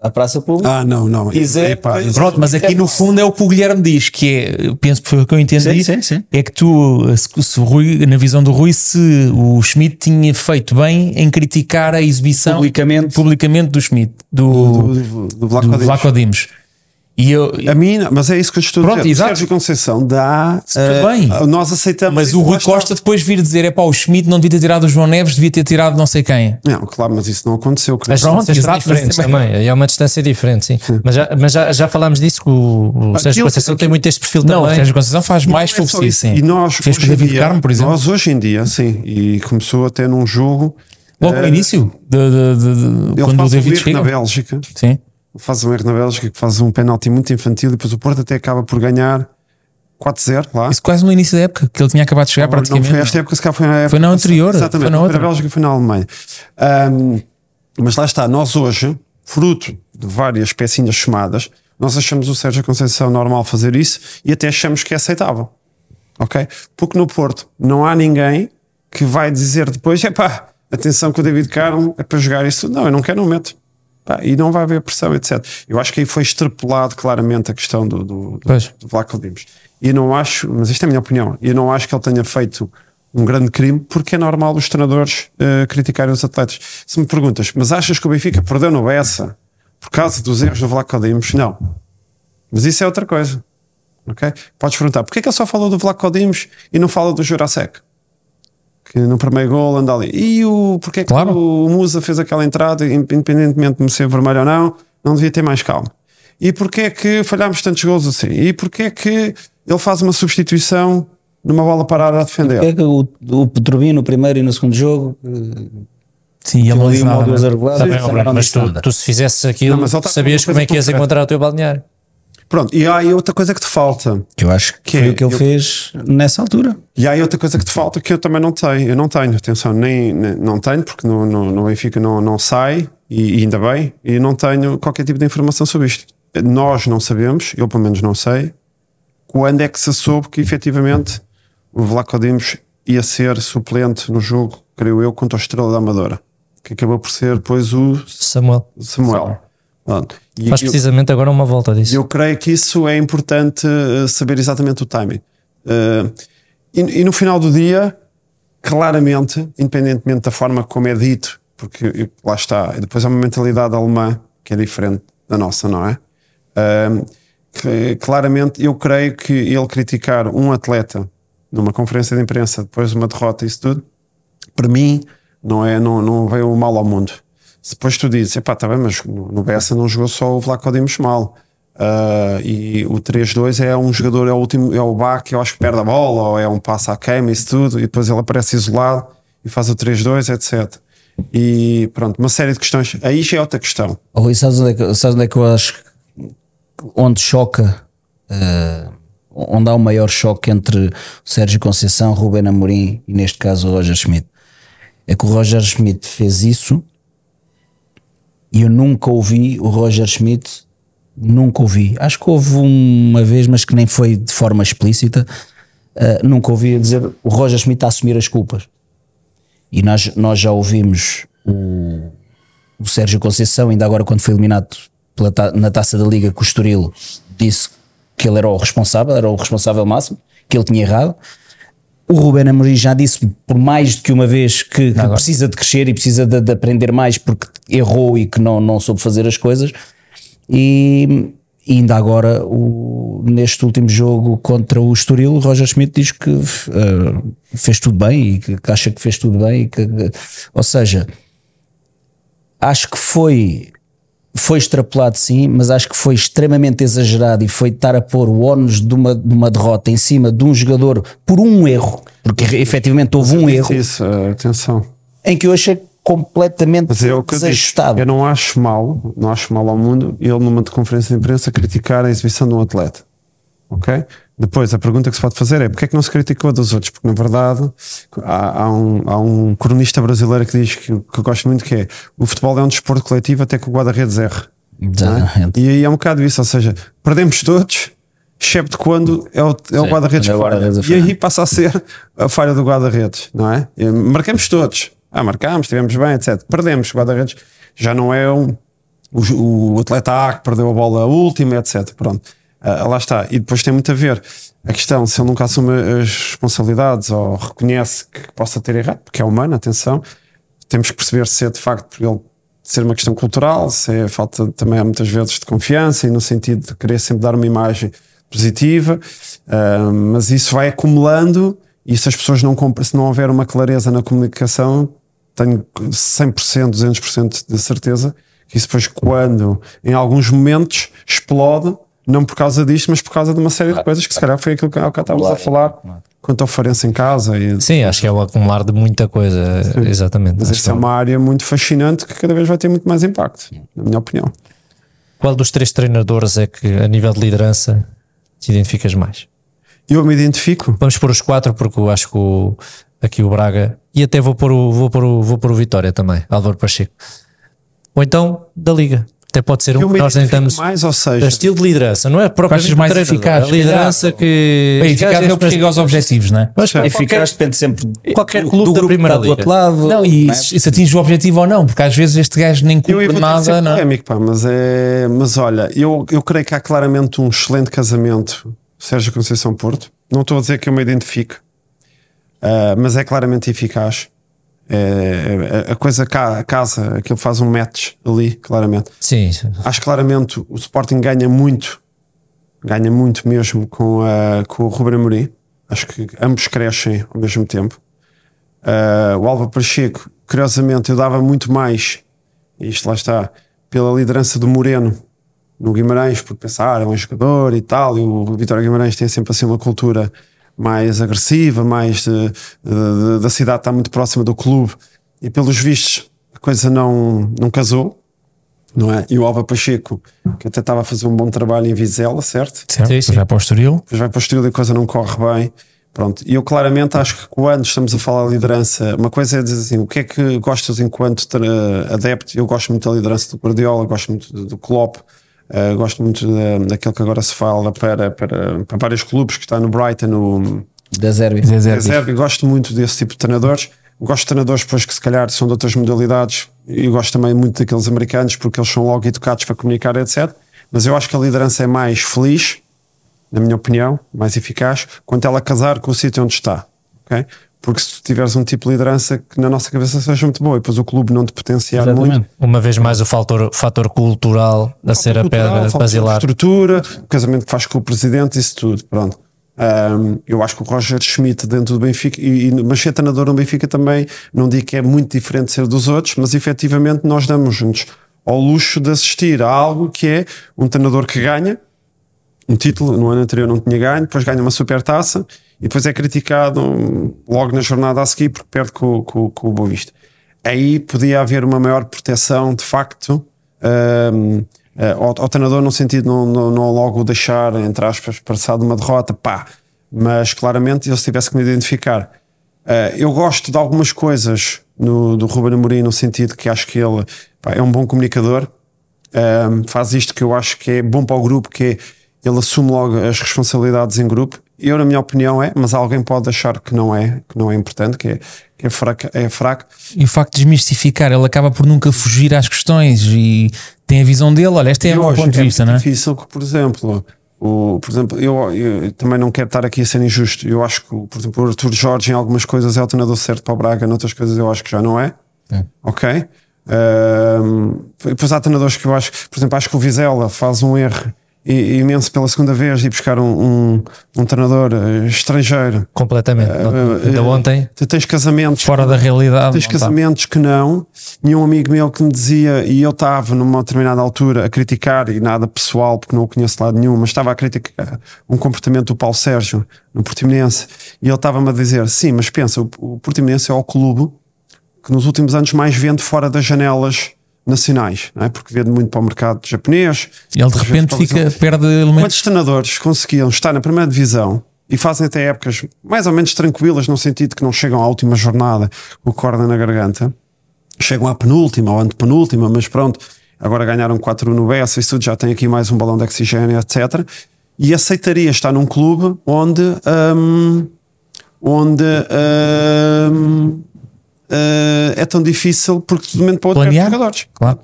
a praça pública. Ah, não, não. Dizer, Epá, pronto, mas aqui no fundo é o que o Guilherme diz, que é, penso que foi o que eu entendi, sim, sim, sim. é que tu, se, se Rui, na visão do Rui, se o Schmidt tinha feito bem em criticar a exibição publicamente, publicamente do Schmidt, do, do, do, do Vlaco do Vlaco Dimos. E eu, a mim, mas é isso que eu estou Pronto, a dizer. Exato. Sérgio Conceição dá. Uh, bem. Nós aceitamos. Mas o Rui Costa depois vir dizer: é pá, o Schmidt não devia ter tirado o João Neves, devia ter tirado não sei quem. Não, claro, mas isso não aconteceu. As distâncias são diferentes também. É uma distância diferente, sim. sim. Mas, já, mas já, já falámos disso que o, o Sérgio Conceição aquilo, tem muito este perfil não, também. o Sérgio Conceição faz mais é publicidade, sim. E nós, Fez com o David Carmo, por exemplo. Nós hoje em dia, sim. E começou até num jogo. Logo no uh, início, de, de, de, de quando o David chega. na Bélgica. Sim faz um erro na Bélgica que faz um penalti muito infantil e depois o Porto até acaba por ganhar 4-0 lá. Isso quase no início da época, que ele tinha acabado de chegar não, praticamente. Não foi esta época, se calhar foi na época. Foi na anterior. Exatamente, foi na, outra. foi Bélgica foi na Alemanha. Um, mas lá está, nós hoje, fruto de várias pecinhas chamadas, nós achamos o Sérgio Conceição normal fazer isso e até achamos que é aceitável. Ok? Porque no Porto não há ninguém que vai dizer depois: é pá, atenção que o David Carmo é para jogar isso. Não, eu não quero, não meto. Pá, e não vai haver pressão, etc. Eu acho que aí foi extrapolado claramente a questão do, do, do, Vlaco Dimos. E não acho, mas isto é a minha opinião, eu não acho que ele tenha feito um grande crime, porque é normal os treinadores uh, criticarem os atletas. Se me perguntas, mas achas que o Benfica perdeu no Bessa por causa dos erros do Vlaco Dimos? Não. Mas isso é outra coisa. ok? Podes perguntar, porquê que ele só falou do Vlaco Dimos e não fala do Jurasek? Que no primeiro gol anda ali. E o, porque é que claro. o Musa fez aquela entrada, independentemente de me ser vermelho ou não, não devia ter mais calma. E porquê é que falhámos tantos gols assim? E porquê é que ele faz uma substituição numa bola parada a defender. que é que o, o Petrovino no primeiro e no segundo jogo eh, Sim, ele não ali uma ou duas Bruno, mas tu, tu se fizesses aquilo, Não, tá sabias como é que ias encontrar o teu balneário. Pronto, e há aí outra coisa que te falta. Eu acho que, Que foi é- o que ele eu- fez nessa altura. E há aí outra coisa que te falta que eu também não tenho. Eu não tenho, atenção, nem, nem- não tenho, porque no, no, no Benfica não, não sai, e, e ainda bem, e não tenho qualquer tipo de informação sobre isto. Nós não sabemos, eu pelo menos não sei, quando é que se soube que efetivamente o Vlaco Dimos ia ser suplente no jogo, creio eu, contra o Estrela da Amadora, que acabou por ser depois o Samuel. Samuel. Pronto. E Faz eu- precisamente agora uma volta disso. eu creio que isso é importante eh, saber exatamente o timing. Eh, e, e no final do dia, claramente, independentemente da forma como é dito, porque lá está, depois há uma mentalidade alemã que é diferente da nossa, não é? Eh, que, claramente, eu creio que ele criticar um atleta numa conferência de imprensa depois de uma derrota e isso tudo, para mim, não, é, não, não veio o mal ao mundo. Depois tu dizes, epá, tá bem, mas no Bessa não jogou só o Vlaco Dimos mal. Ah, e o 3-2 é um jogador, é o último, é o que eu acho que perde a bola, ou é um passo à queima, isso tudo, e depois ele aparece isolado e faz o 3-2, etc. E pronto, uma série de questões. Aí já é outra questão. Oh, Rui, sabes onde, é que, sabes onde é que eu acho onde choca, eh, onde há o maior choque entre Sérgio Conceição, Rubén Amorim e neste caso o Roger Schmidt? É que o Roger Schmidt fez isso e eu nunca ouvi o Roger Schmidt, nunca ouvi. Acho que houve uma vez, mas que nem foi de forma explícita. eh, nunca ouvi dizer o Roger Schmidt a assumir as culpas. E nós, nós já ouvimos o, o Sérgio Conceição, ainda agora quando foi eliminado pela na taça da Liga com o Estoril, disse que ele era o responsável, era o responsável máximo, que ele tinha errado. O Ruben Amorim já disse por mais do que uma vez que, que precisa de crescer e precisa de, de aprender mais porque errou e que não, não soube fazer as coisas. E, e ainda agora, o, neste último jogo contra o Estoril, o Roger Schmidt diz que eh, fez tudo bem e que, que acha que fez tudo bem. E que, ou seja, acho que foi foi extrapolado sim, mas acho que foi extremamente exagerado e foi estar a pôr o ónus de uma, de uma derrota em cima de um jogador por um erro, porque efetivamente houve um erro Isso, ah, atenção. em que eu achei completamente Mas é o que eu, desajustado. eu não acho mal, não acho mal ao mundo ele numa conferência de imprensa criticar a exibição de um atleta. Ok? Depois a pergunta que se pode fazer é porque é que não se criticou dos outros? Porque na verdade há, há um, há um cronista brasileiro que diz que, que eu gosto muito que é o futebol é um desporto coletivo até que o guarda-redes erre. é? E aí é um bocado isso, ou seja, perdemos todos, excepto quando é o, é o guarda-redes é o que falha. guarda-redes a E aí passa a ser a falha do guarda-redes, não é? E marcamos todos. Ah, marcamos, estivemos bem, etc. Perdemos, o guarda-redes já não é um, o, o atleta A que perdeu a bola última, etc. Pronto, Ah, lá está. E depois tem muito a ver a questão se ele nunca assume as responsabilidades ou reconhece que possa ter errado, porque é humano, atenção. Temos que perceber se é de facto por ele ser uma questão cultural, se é falta também muitas vezes de confiança e no sentido de querer sempre dar uma imagem positiva, Ah, mas isso vai acumulando e se as pessoas não compram, se não houver uma clareza na comunicação, tenho 100%, 200% de certeza que isso depois quando em alguns momentos explode, não por causa disto, mas por causa de uma série de coisas que se calhar foi aquilo que há bocado estávamos a falar quanto ao Farense em casa e Sim, acho que é o acumular de muita coisa. Exatamente. mas esta é que uma área muito fascinante que cada vez vai ter muito mais impacto, na minha opinião. Qual dos três treinadores é que, a nível de liderança, te identificas mais? Eu me identifico. Vamos pôr os quatro, porque eu acho que o- aqui o Braga. E até vou pôr o, vou pôr o, vou pôr o Vitória também, Álvaro Pacheco. Ou então da Liga. Até pode ser um que nós tentamos. mais, ou É seja, estilo de liderança, não é propriamente mais treinador, eficaz, A liderança que. Bem, eficaz é o que chega aos objetivos, não é? Mas Eficaz depende sempre qualquer do- clube do da primeira está do liga. outro lado. Não, e não é? se, se atinge o objetivo ou não, porque às vezes este gajo nem cumpre nada, não é? polémico, pá, mas, é, mas olha, eu, eu creio que há claramente um excelente casamento Sérgio Conceição Porto. Não estou a dizer que eu me identifico, ah, mas é claramente eficaz. É, é- a coisa ca- casa, aquilo faz um match ali, claramente. Sim, Acho claramente o Sporting ganha muito, ganha muito mesmo com, a, com o Ruben Amorim. Acho que ambos crescem ao mesmo tempo. Ah, o Álvaro Pacheco, curiosamente, eu dava muito mais, isto lá está, pela liderança do Moreno no Guimarães, por pensar, é um jogador e tal, e o Vitória Guimarães tem sempre assim uma cultura mais agressiva, mais de- de- da cidade está muito próxima do clube e pelos vistos a coisa não, não casou, não é? E o Alva Pacheco, que até estava a fazer um bom trabalho em Vizela, certo? Certo? Sim, sim. Já para o Estoril. depois vai para o estilo e a coisa não corre bem. Pronto, e eu claramente acho que quando estamos a falar de liderança, uma coisa é dizer assim: o que é que gostas enquanto adepto? Eu gosto muito da liderança do Guardiola, gosto muito do, do Klopp, eh, gosto muito da, daquilo que agora se fala para, para, para vários clubes, que está no Brighton, no, Da Zerbi. Zerbi, gosto muito desse tipo de treinadores. Gosto de treinadores depois que se calhar são de outras modalidades e gosto também muito daqueles americanos porque eles são logo educados para comunicar, etc. Mas eu acho que a liderança é mais feliz, na minha opinião, mais eficaz, quando ela casar com o sítio onde está. ok? Porque se tu tiveres um tipo de liderança que na nossa cabeça seja muito boa e depois o clube não te potenciar muito, Exatamente. Uma vez mais o fator, fator cultural a ser a pedra basilar. estrutura, o casamento que faz com o presidente, isso tudo, pronto. Um, eu acho que o Roger Schmidt dentro do Benfica, e, e mas ser treinador no Benfica também, não digo que é muito diferente de ser dos outros, mas efetivamente nós damos-nos ao luxo de assistir a algo que é um treinador que ganha um título, no ano anterior não tinha ganho, depois ganha uma super taça e depois é criticado logo na jornada a seguir porque perde com, com, com o Boa Vista. Aí podia haver uma maior proteção de facto hum, eh, ao, ao treinador no sentido não, não, não logo deixar, entre aspas, passar de uma derrota, pá, mas claramente ele se tivesse que me identificar. Eh, eu gosto de algumas coisas no, do Ruben Amorim no sentido que acho que ele pá, é um bom comunicador, um, faz isto que eu acho que é bom para o grupo, que é ele assume logo as responsabilidades em grupo. Eu, na minha opinião, é, mas alguém pode achar que não é, que não é importante, que é, que é, fraco, é fraco. E o facto de desmistificar, ele acaba por nunca fugir às questões e tem a visão dele. Olha, este é E o meu ponto de é vista, não é? difícil que, por exemplo, o, por exemplo eu, eu também não quero estar aqui a ser injusto. Eu acho que, por exemplo, o Arthur Jorge, em algumas coisas, é o treinador certo para o Braga, noutras coisas, eu acho que já não é. Ok? Um, depois há treinadores que eu acho, por exemplo, acho que o Vizela faz um erro imenso pela segunda vez de ir buscar um, um, um treinador eh, estrangeiro. Completamente. Eh, Ainda eh, ontem, Tu tens casamentos Fora da realidade. Tens tá. casamentos que não. Tinha um amigo meu que me dizia, e eu estava numa determinada altura a criticar, e nada pessoal, porque não o conheço de lado nenhum, mas estava a criticar um comportamento do Paulo Sérgio no Portimonense, e ele estava-me a dizer: sim, mas pensa, o, o Portimonense é o clube que nos últimos anos mais vende fora das janelas nacionais, não é? porque vende muito para o mercado japonês. Ele de repente fica, perde elementos. Quantos treinadores conseguiam estar na primeira divisão e fazem até épocas mais ou menos tranquilas, no sentido que não chegam à última jornada com o corda na garganta, chegam à penúltima ou antepenúltima, mas pronto, agora ganharam 4 no Bessa, isso tudo já tem aqui mais um balão de oxigênio, etc. E aceitaria estar num clube onde. hum, onde. hum, eh, é tão difícil porque de momento para o outro perde Planear? jogadores. Claro.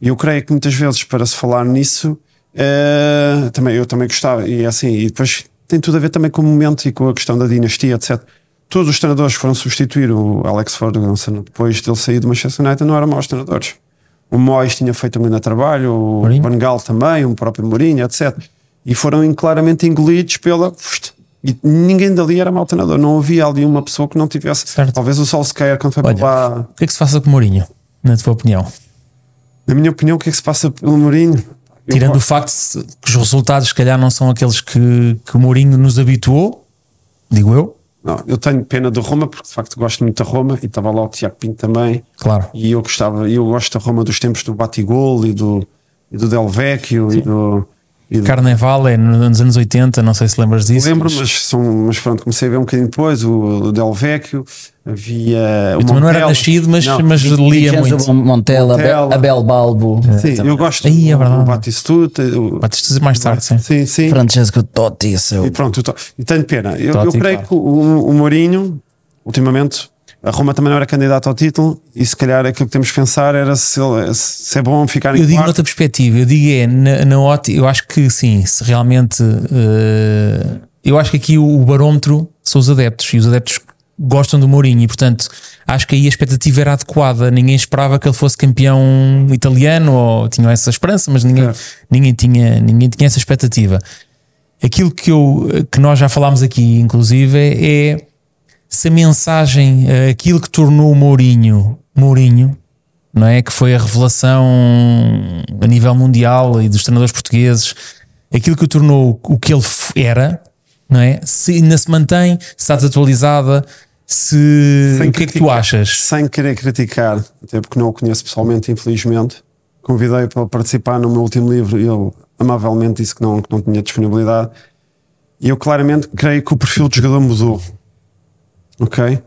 E eu creio que muitas vezes para se falar nisso, eh, também, eu também gostava, e é assim, e depois tem tudo a ver também com o momento e com a questão da dinastia, etc. Todos os treinadores que foram substituir o Alex Ferguson depois dele sair do Manchester United não eram maus treinadores. O Moyes tinha feito um grande trabalho, o Mourinho. Van também, o próprio Mourinho, etc. E foram claramente engolidos pela. E ninguém dali era mau treinador. Não havia ali uma pessoa que não tivesse. Certo. Talvez o Solskjaer, quando foi Olha, para lá. o que é que se passa com o Mourinho, na tua opinião? Na minha opinião, o que é que se passa pelo Mourinho? Eu Tirando o facto que os resultados, se calhar, não são aqueles que, que o Mourinho nos habituou, digo eu, Não, eu tenho pena do Roma porque de facto gosto muito da Roma e estava lá o Tiago Pinto também claro. e eu gostava, eu gosto da Roma dos tempos do Batigol e do, e do Del Vecchio e do, e Carnaval é nos anos 80, não sei se lembras disso. lembro, mas, são, mas pronto, comecei a ver um bocadinho depois o, o Del Vecchio, havia o Eu também não era nascido, mas, Não, mas lia muito. Montella, Montella. Abel Balbo, Sim, eu gosto Aí é do, Batistuta, o- Batista mais tarde, sim. sim, sim. Francesco Totti, seu. E pronto, eu tô- e tenho pena. Eu, Totti, eu creio claro. que o, o Mourinho, ultimamente, a Roma também não era candidato ao título e se calhar aquilo que temos que pensar era se, se é bom ficar em Eu digo quarto. noutra perspectiva, eu digo é na, na ótica, eu acho que sim, se realmente eh, eu acho que aqui o, o barómetro são os adeptos e os adeptos gostam do Mourinho e portanto acho que aí a expectativa era adequada. Ninguém esperava que ele fosse campeão italiano ou tinham essa esperança, mas ninguém, É. ninguém, tinha, ninguém tinha essa expectativa. Aquilo que, eu, que nós já falámos aqui, inclusive, é se a mensagem, eh, aquilo que tornou o Mourinho Mourinho, não é? Que foi a revelação a nível mundial e dos treinadores portugueses, aquilo que o tornou o que ele era, não é? Se ainda se mantém, se está desatualizada, se Sem o que é que tu achas? Sem querer criticar, até porque não o conheço pessoalmente, infelizmente, convidei para participar no meu último livro e ele amavelmente disse que não, que não tinha disponibilidade. E eu claramente creio que o perfil do jogador mudou. Ok?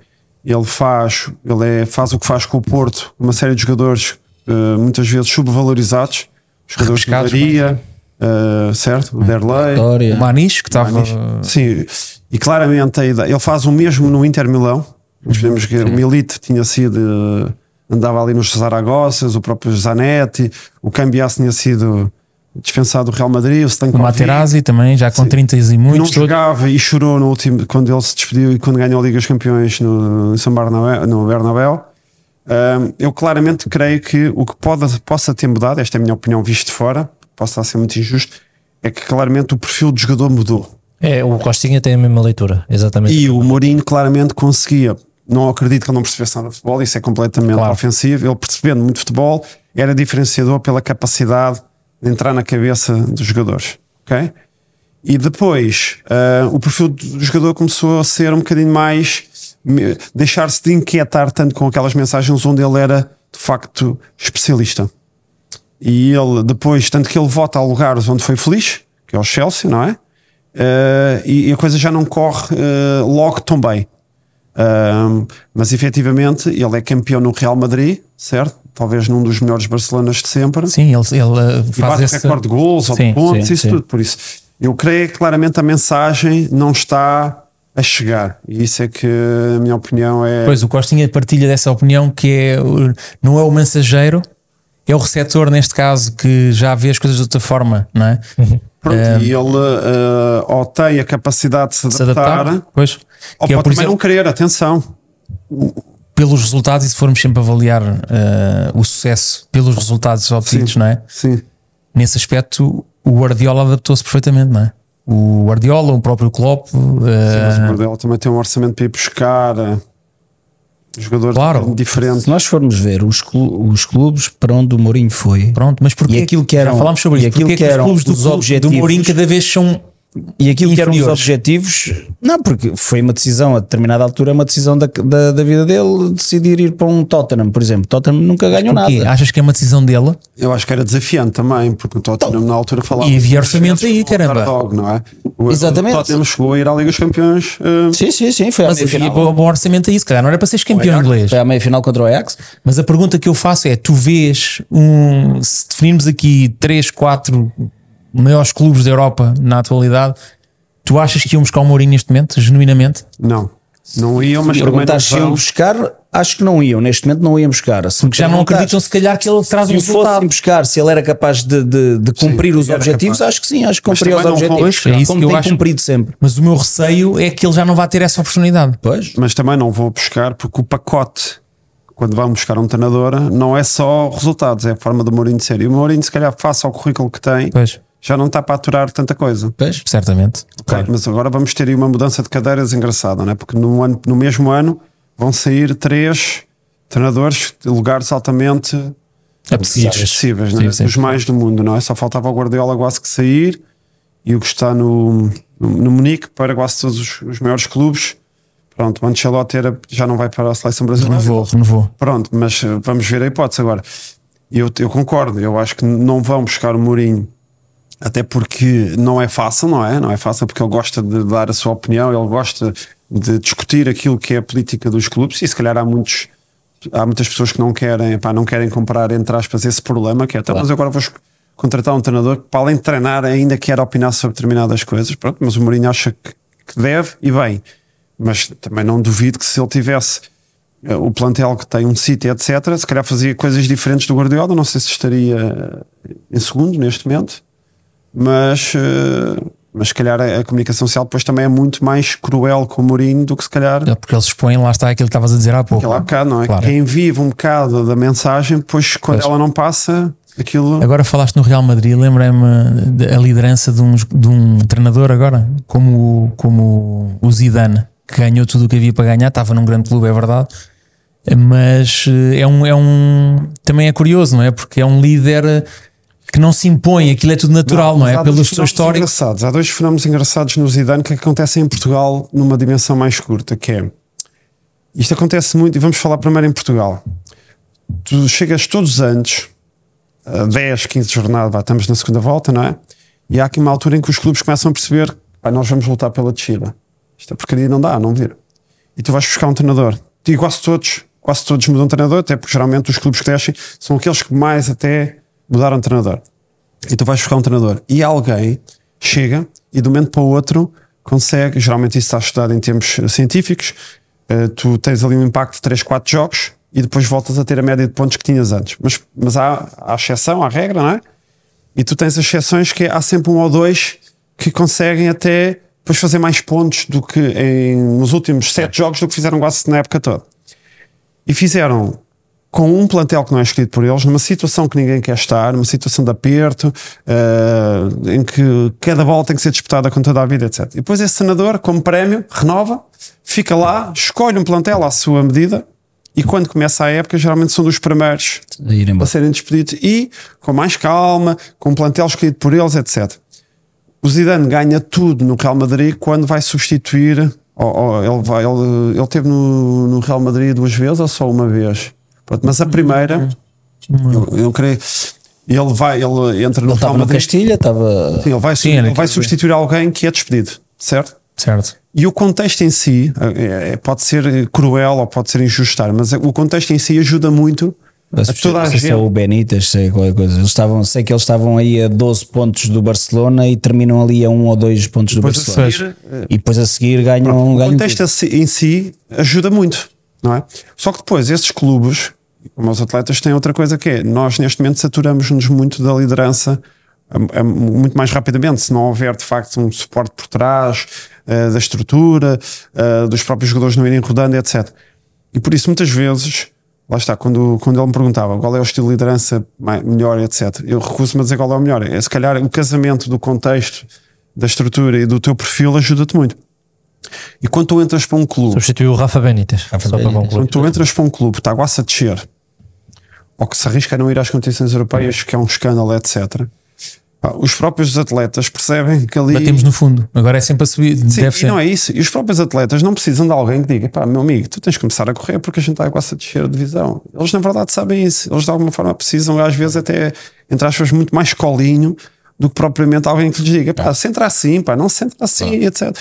Ele faz, ele é, faz o que faz com o Porto, uma série de jogadores eh, muitas vezes subvalorizados, jogadores de Maria, eh, certo? O Derlei. Vitória. O Manis, que estava. Manis. Sim, e claramente a ideia, ele faz o mesmo no Inter Milão. Nós vemos que o Milite tinha sido, andava ali nos Zaragoças, o próprio Zanetti, o Cambiasso tinha sido dispensado do Real Madrid, o O Stankovic, Materazzi também, já com Sim. 30 e não muitos. todos. jogava e chorou no último, quando ele se despediu e quando ganhou a Liga dos Campeões no, São Bernabéu, no Bernabéu. Ahm, eu claramente creio que o que pode, possa ter mudado, esta é a minha opinião visto de fora, posso estar a ser muito injusto, é que claramente o perfil do jogador mudou. É, o Costinha tem a mesma leitura, exatamente. E o Mourinho claramente conseguia. Não acredito que ele não percebesse nada de futebol, isso é completamente Claro. ofensivo. Ele percebendo muito futebol, era diferenciador pela capacidade de entrar na cabeça dos jogadores. Ok? E depois ah, o perfil do jogador começou a ser um bocadinho mais. deixar-se de inquietar tanto com aquelas mensagens onde ele era de facto especialista. E ele depois, tanto que ele volta a lugares onde foi feliz, que é o Chelsea, não é? Eh, e, e a coisa já não corre eh, logo tão bem. Mas efetivamente ele é campeão no Real Madrid, certo? Talvez num dos melhores Barcelonas de sempre. Sim, ele, ele uh, E faz bate esse. recorde de gols ou de pontos, sim, isso sim. tudo. Por isso, eu creio que claramente a mensagem não está a chegar. E isso é que a minha opinião é. Pois o Costinha partilha dessa opinião que é, não é o mensageiro, é o receptor neste caso que já vê as coisas de outra forma, não é? Pronto, e ele eh, ou tem a capacidade de se Se adaptar, adaptar, pois. ou Que é, pode por também exemplo, não querer, atenção. Pelos resultados, e se formos sempre avaliar eh, o sucesso pelos resultados obtidos, Sim. não é? Sim. Nesse aspecto, o Guardiola adaptou-se perfeitamente, não é? O Guardiola, o próprio Klopp, eh, Mas o Guardiola também tem um orçamento para ir buscar eh, jogadores Claro. diferentes. Se nós formos ver os, clu- os clubes para onde o Mourinho foi pronto, mas porque E aquilo que eram- já falámos sobre e isso, aquilo porque que é que eram os clubes do, os clube- do objetivos- Mourinho cada vez são e aquilo que eram os inferiores. objetivos, não, porque foi uma decisão a determinada altura, uma decisão da, da, da vida dele decidir ir para um Tottenham, por exemplo. Tottenham nunca ganhou Porquê? nada. Achas que é uma decisão dele? Eu acho que era desafiante também, porque o Tottenham na altura falava. E havia orçamento aí, caramba. Underdog, não é? O, Exatamente. O Tottenham chegou a ir à Liga dos Campeões. eh, Sim, sim, sim. Foi à Mas havia bom, bom orçamento a isso, calhar não era para seres campeão inglês. Foi à meia final contra o Ajax. Mas a pergunta que eu faço é: tu vês um. Se definirmos aqui 3, 4 maiores clubes da Europa na atualidade, tu achas que iam buscar o Mourinho neste momento, genuinamente? não. Não iam, mas Se perguntar se iam buscar, acho que não iam. Neste momento não iam buscar. Se Porque já não acreditam, se calhar, que ele traz Se um o fossem resultado. buscar, se ele era capaz de, de, de cumprir os era objetivos, capaz. acho que sim, acho que Mas cumpria os objetivos. buscar. É isso como que eu tem acho. cumprido sempre. Mas o meu receio é que ele já não vai ter essa oportunidade. Pois. Mas também não vou buscar, porque o pacote, quando vão buscar um treinador, não é só resultados, é a forma do Mourinho de ser. E o Mourinho, se calhar, face ao currículo que tem, Pois, já não está para aturar tanta coisa. Pois. certamente. Ok, Mas agora vamos ter aí uma mudança de cadeiras engraçada, não é? Porque no, ano, no mesmo ano vão sair três treinadores de lugares altamente Apetecíveis. é? Sim. Os mais do mundo, não é? Só faltava o Guardiola quase que sair e o que está no, no, no Munique para quase todos os, os maiores clubes. Pronto, o Ancelotti era, já não vai para a seleção brasileira. Renovou, renovou. Pronto, mas eh, vamos ver a hipótese agora. Eu, eu concordo, eu acho que não vão buscar o Mourinho, até porque não é fácil, não é? Não é fácil porque ele gosta de dar a sua opinião, ele gosta de discutir aquilo que é a política dos clubes e se calhar há muitos há muitas pessoas que não querem, pá, não querem comprar entre aspas esse problema que é, então, mas agora vou contratar um treinador que para além de treinar ainda quer opinar sobre determinadas coisas, pronto, mas o Mourinho acha que, que deve e bem, mas também não duvido que se ele tivesse eh, o plantel que tem um sítio, etc., se calhar fazia coisas diferentes do Guardiola. Não sei se estaria eh, em segundo neste momento, mas, eh, mas se calhar a, a comunicação social depois também é muito mais cruel com o Mourinho do que se calhar É Porque eles expõem, lá está aquilo que estavas a dizer há pouco. há bocado, não é? Claro. Quem vive um bocado da mensagem, depois quando Pois. ela não passa, aquilo. Agora falaste no Real Madrid, lembrei-me da liderança de um, de um treinador agora, como, o- como o Zidane, que ganhou tudo o que havia para ganhar, estava num grande clube, é verdade, mas eh, é um, é um também é curioso, não é? Porque é um líder que não se impõe, aquilo é tudo natural, não, mas é? Pelo seu histórico. engraçados. Há dois fenómenos engraçados no Zidane que acontecem em Portugal numa dimensão mais curta, que é isto acontece muito, e vamos falar primeiro em Portugal. Tu chegas todos os anos, a 10, 15 de jornada, vá, estamos na segunda volta, não é? E há aqui uma altura em que os clubes começam a perceber pá, nós vamos lutar pela descida. Esta porcaria não dá, não vira. E tu vais buscar um treinador. E quase todos, quase todos mudam de treinador, até porque geralmente os clubes que descem são aqueles que mais até mudaram de treinador. E tu vais buscar um treinador. E alguém chega e de um momento para o outro consegue, geralmente isso está estudado em termos eh, científicos, eh, tu tens ali um impacto de 3, 4 jogos e depois voltas a ter a média de pontos que tinhas antes. Mas, mas há, há exceção, há regra, não é? E tu tens as exceções que há sempre um ou dois que conseguem até depois fazer mais pontos do que em, nos últimos sete jogos do que fizeram quase na época toda. E fizeram com um plantel que não é escolhido por eles, numa situação que ninguém quer estar, numa situação de aperto, eh, em que cada bola tem que ser disputada com toda a vida, etc. E depois esse senador, como prémio, renova, fica lá, escolhe um plantel à sua medida, e quando começa a época, geralmente são dos primeiros A ir a serem despedidos e com mais calma, com um plantel escolhido por eles, etc. O Zidane ganha tudo no Real Madrid quando vai substituir. Ou, ou ele, vai, ele, ele teve no, no Real Madrid duas vezes ou só uma vez? Pronto, mas a primeira, eu, eu creio, ele vai, ele entra no Ele Real Madrid. Castilha, estava. Sim, ele vai, Sim, ele vai substituir alguém que é despedido, certo? Certo. E o contexto em si é- é- pode ser cruel ou pode ser injustar, mas o contexto em si ajuda muito a toda a sei se é gente. o Benítez, sei qualquer coisa. Eles estavam, sei que eles estavam aí a 12 pontos do Barcelona e terminam ali a 1 ou 2 pontos do Depois a Barcelona. seguir, E depois a seguir ganham, O ganham contexto em si ajuda muito, não é? Só que depois esses clubes, como os atletas, têm outra coisa que é: nós neste momento saturamos-nos muito da liderança a- a- muito mais rapidamente, se não houver de facto um suporte por trás eh, da estrutura, eh, dos próprios jogadores não irem rodando, etc. E por isso muitas vezes, lá está, quando, quando ele me perguntava qual é o estilo de liderança melhor, etc., eu recuso-me a dizer qual é o melhor. É, se calhar o casamento do contexto, da estrutura e do teu perfil ajuda-te muito. E quando tu entras para um clube, Substituiu o Rafa Benítez. só para Benítez. concluir. quando tu entras para um clube que está a a descer, ou que se arrisca a não ir às competições europeias, que é um escândalo, etc., os próprios atletas percebem que ali. Batemos no fundo. Agora é sempre a subir. Sim, Deve e ser. não é isso. E os próprios atletas não precisam de alguém que diga: pá, meu amigo, tu tens de começar a correr porque a gente está quase a descer a divisão. Eles, na verdade, sabem isso. Eles, de alguma forma, precisam, às vezes, até, entre aspas, muito mais colinho do que propriamente alguém que lhes diga: pá, se entra assim, pá, não se entra assim, etc.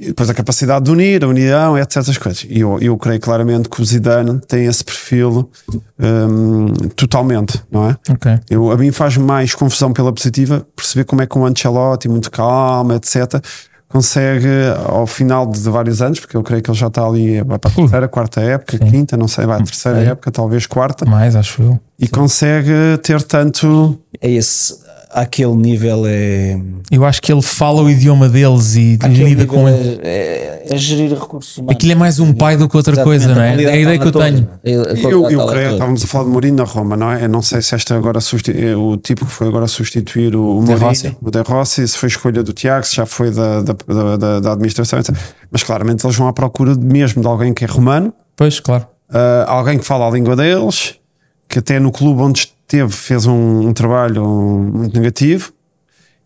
E depois a capacidade de unir, a união, etc. Essas coisas. E eu, eu creio claramente que o Zidane tem esse perfil hum, totalmente, não é? Ok. Eu, a mim faz mais confusão pela positiva perceber como é que um Ancelotti, muito calmo, etc., consegue, ao final de vários anos, porque eu creio que ele já está ali vai para a terceira, quarta época, quinta, não sei, vai a terceira É. época, talvez quarta, Mais, acho eu. e consegue ter tanto. É esse. Aquele nível é. Eu acho que ele fala o idioma deles e aquele lida com é, é, é gerir recursos humanos. Aquilo é mais um pai do que outra coisa, não é? É a ideia que eu tenho. Eu, eu creio, estávamos a falar de Mourinho na Roma, não é? Eu não sei se esta agora é o tipo que foi agora substituir o, o De Mourinho, Rossi. o De Rossi, se foi escolha do Tiago, se já foi da, da, da, da- administração, etc. Mas claramente eles vão à procura de, mesmo de alguém que é romano, Pois, claro. Uh, alguém que fala a língua deles, que até no clube onde esteve fez um, um trabalho muito negativo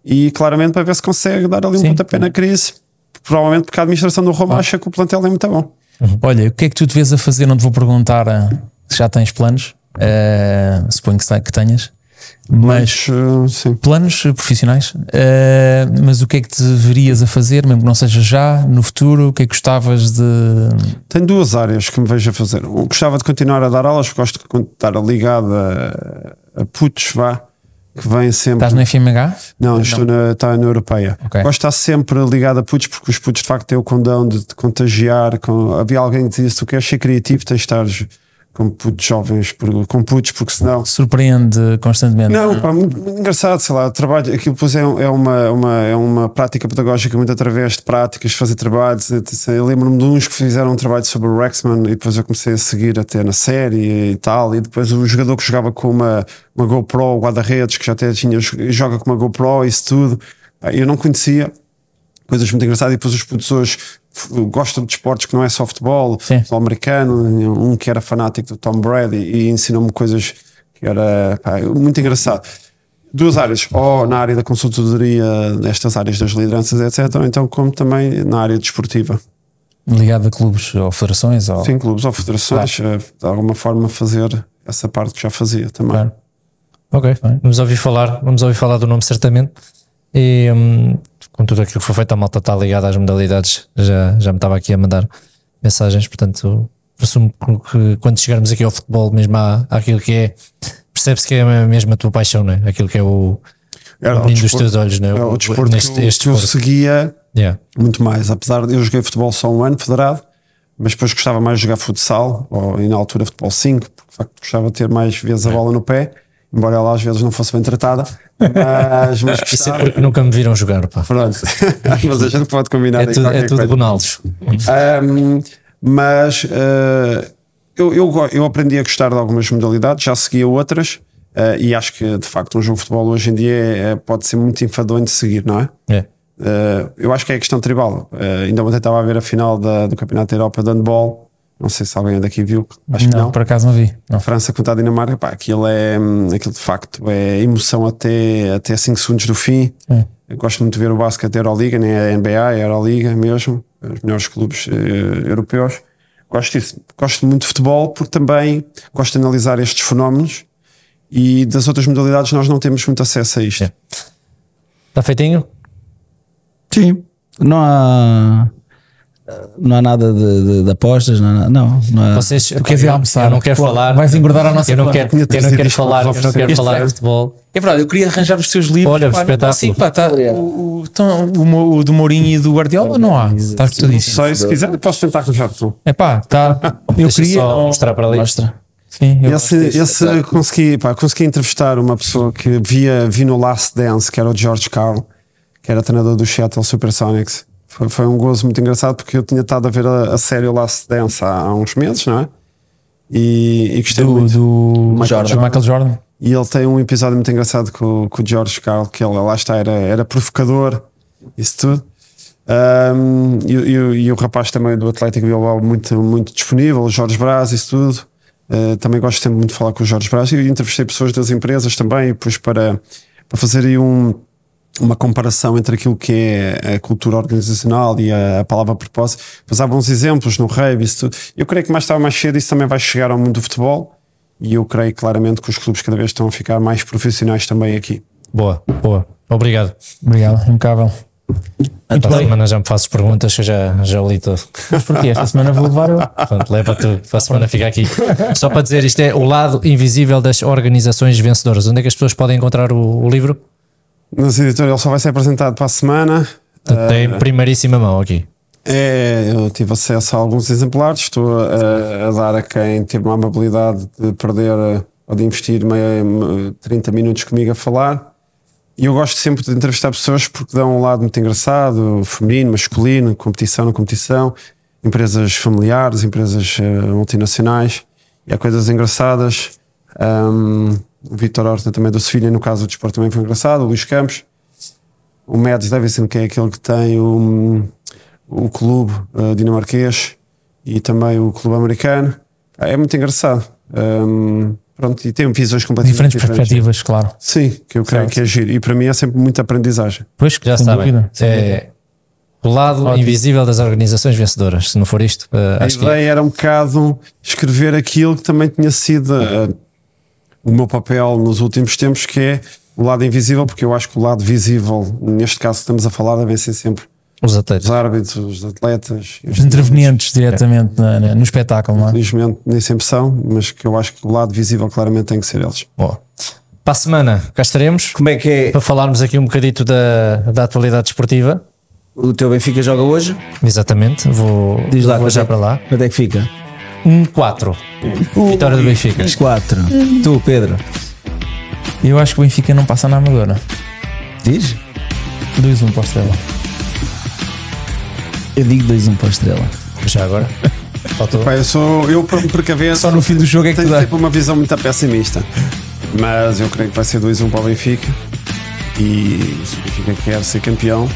e claramente para ver se consegue dar ali um Sim. pontapé na crise. Provavelmente porque a administração do Roma acha que o plantel é muito bom. Olha, o que é que tu te vês a fazer? Não te vou perguntar ah, se já tens planos. Ah, suponho que, que tenhas. Mas Mas uh, sim. planos profissionais. Ah, mas o que é que te verias a fazer, mesmo que não seja já, no futuro? O que é que gostavas de. Tenho duas áreas que me vejo a fazer. Eu gostava de continuar a dar aulas, gosto de estar ligado a, a putos, vá, que vêm sempre. Estás no FMH? Não, estou na, está na Europeia. Ok. Gosto de estar sempre ligado a putos, porque os putos de facto têm o condão de te contagiar. Com, havia alguém que dizia: se tu queres ser criativo, tens de estar com putos jovens, com putos, porque senão. Surpreende constantemente. Não, pá, muito, engraçado, sei lá, trabalho, aquilo depois é, é, uma, uma, é uma prática pedagógica muito através de práticas, fazer trabalhos. Eu lembro-me de uns que fizeram um trabalho sobre o Rexman e depois eu comecei a seguir até na série e tal. E depois o jogador que jogava com uma, uma GoPro, o guarda-redes, que já até tinha, joga com uma GoPro, isso tudo. Eu não conhecia, coisas muito engraçadas. E depois os putos hoje gostam de esportes que não é só futebol, Sim. futebol americano. Um que era fanático do Tom Brady e ensinou-me coisas que era pá, muito engraçado. duas áreas, ou na área da consultoria, nestas áreas das lideranças, etc., ou então como também na área desportiva. Ligado a clubes ou federações? Ou... Sim, clubes ou federações, eh, de alguma forma fazer essa parte que já fazia também. Claro. Ok, vamos ouvir falar, vamos ouvir falar do nome certamente. E hum, com tudo aquilo que foi feito, a malta está ligada às modalidades, já, já me estava aqui a mandar mensagens, portanto, presumo que quando chegarmos aqui ao futebol, mesmo à, àquilo que é, percebe-se que é mesmo a tua paixão, não é? Aquilo que é o, Era o menino dos teus olhos, não é? Era o desporto Neste- que, eu, este que eu desporto. seguia Yeah. muito mais. Apesar de eu joguei futebol só um ano federado, mas depois gostava mais de jogar futsal, ou e na altura futebol 5, porque de facto gostava de ter mais vezes a bola no pé, embora ela às vezes não fosse bem tratada. Mas, mas Isso é porque nunca me viram jogar, pá. Pronto. mas a gente pode combinar É tudo, é tudo. Ronaldos. Um, mas uh, eu, eu, eu aprendi a gostar de algumas modalidades, já seguia outras, uh, e acho que de facto um jogo de futebol hoje em dia é- pode ser muito enfadonho de seguir, não é? É. Uh, eu acho que é questão tribal. Ainda ontem estava a ver a final da- do Campeonato da Europa de Handball. Não sei se alguém daqui viu, acho que não, não. por acaso não vi. Não. França contra a Dinamarca, pá, aquilo é aquilo de facto é emoção até, até 5 segundos do fim. É. Eu gosto muito de ver o basquete da Euroliga, nem a NBA, a Euroliga mesmo, os melhores clubes eh, europeus. Gosto disso. Gosto muito de futebol porque também gosto de analisar estes fenómenos e das outras modalidades nós não temos muito acesso a isto. É. Está feitinho? Sim. Não há. Não há nada de, de- de apostas, não, há- não, não há. Vocês, Tu queres ir eu- almoçar? Eu não quero Pô, falar. vais engordar a nossa Eu não quero, eu não quero isto para falar, eu não quero Este falar é- de futebol. É verdade, eu queria arranjar os teus livros. Olha, pá, espetáculo. Sim, pá, tá, o, o, então, o, o do Mourinho e do Guardiola não há. Está tudo isso. Só se quiser, posso tentar arranjar tu. É pá, tá. Eu Deixa queria. só mostrar para ali. Mostra. Sim, eu Esse, esse consegui, pá, consegui entrevistar uma pessoa que via, vi no Last Dance, que era o George Carl, que era treinador do Seattle Supersonics. Foi, foi um gozo muito engraçado porque eu tinha estado a ver a, a série Last Dance há, há uns meses, não é? E, e gostei do, muito. do Michael Jordan. Jordan. Michael Jordan. E ele tem um episódio muito engraçado com, com o George Carl, que ele lá está, era, era provocador, isso tudo. Um, e, e- e o rapaz também do Atlético Bilbao muito, muito disponível, o Jorge Braz, isso tudo. Uh, também gosto sempre muito de falar com o Jorge Braz e entrevistei pessoas das empresas também, e depois para, para fazer aí um, uma comparação entre aquilo que é a cultura organizacional e a, a palavra propósito. Usava uns exemplos no rave, isso tudo. Eu creio que mais tarde ou mais cedo isso também vai chegar ao mundo do futebol e eu creio claramente que os clubes cada vez estão a ficar mais profissionais também aqui. Boa, boa. Obrigado. Obrigado, impecável. Para a semana já me fazes perguntas que eu já, já li todo. Mas porquê? Esta semana vou levar eu. Portanto, leva tu para a semana fica aqui. Só para dizer, isto é o lado invisível das organizações vencedoras. Onde é que as pessoas podem encontrar o, o livro? Nas editorial só vai ser apresentado para a semana. Tem em primeiríssima mão aqui. É, eu tive acesso a alguns exemplares, estou a, a dar a quem teve uma amabilidade de perder eh, ou de investir meia, me- 30 minutos comigo a falar. E eu gosto sempre de entrevistar pessoas porque dão um lado muito engraçado, feminino, masculino, competição na competição, empresas familiares, empresas eh, multinacionais, e há coisas engraçadas. Um, o Vitor Horta também do Sevilha, no caso do desporto também foi engraçado, o Luís Campos, o Mads Davidson, que é aquele que tem o, o clube eh, dinamarquês e também o clube americano. Ah, É muito engraçado. Um, pronto, e tem visões completamente Diferentes diferentes. perspectivas, claro. Sim, que eu creio Certo. que é giro. E para mim é sempre muita aprendizagem. Pois, Já sem sabem. dúvida. É o lado Ótimo. invisível das organizações vencedoras. Se não for isto, eh, A acho que ideia era um bocado escrever aquilo que também tinha sido eh, o meu papel nos últimos tempos, que é o lado invisível, porque eu acho que o lado visível, neste caso que estamos a falar, devem ser sempre os atletas. os árbitros, os atletas. Os intervenientes diretamente na- na- no espetáculo, não é? Felizmente nem sempre são, mas que eu acho que o lado visível claramente tem que ser eles. Boa. Para a semana cá estaremos Como é que é? para falarmos aqui um bocadito da, da atualidade esportiva. O teu Benfica joga hoje? Exatamente, vou, Diz lá, vou já é- para lá. Quanto é que fica? Um 4. Vitória do Benfica. 4. Tu, Pedro, Eu acho que o Benfica não passa na Amadora. diz? 2-1 para o Estrela. Eu digo 2-1 para a estrela. Já agora. Faltou. Pá, eu sou, eu me precaver, Só no fim do jogo é que tenho tu dá. sempre uma visão muito pessimista. Mas eu creio que vai ser 2-1 para o Benfica. E se o Benfica quer ser campeão,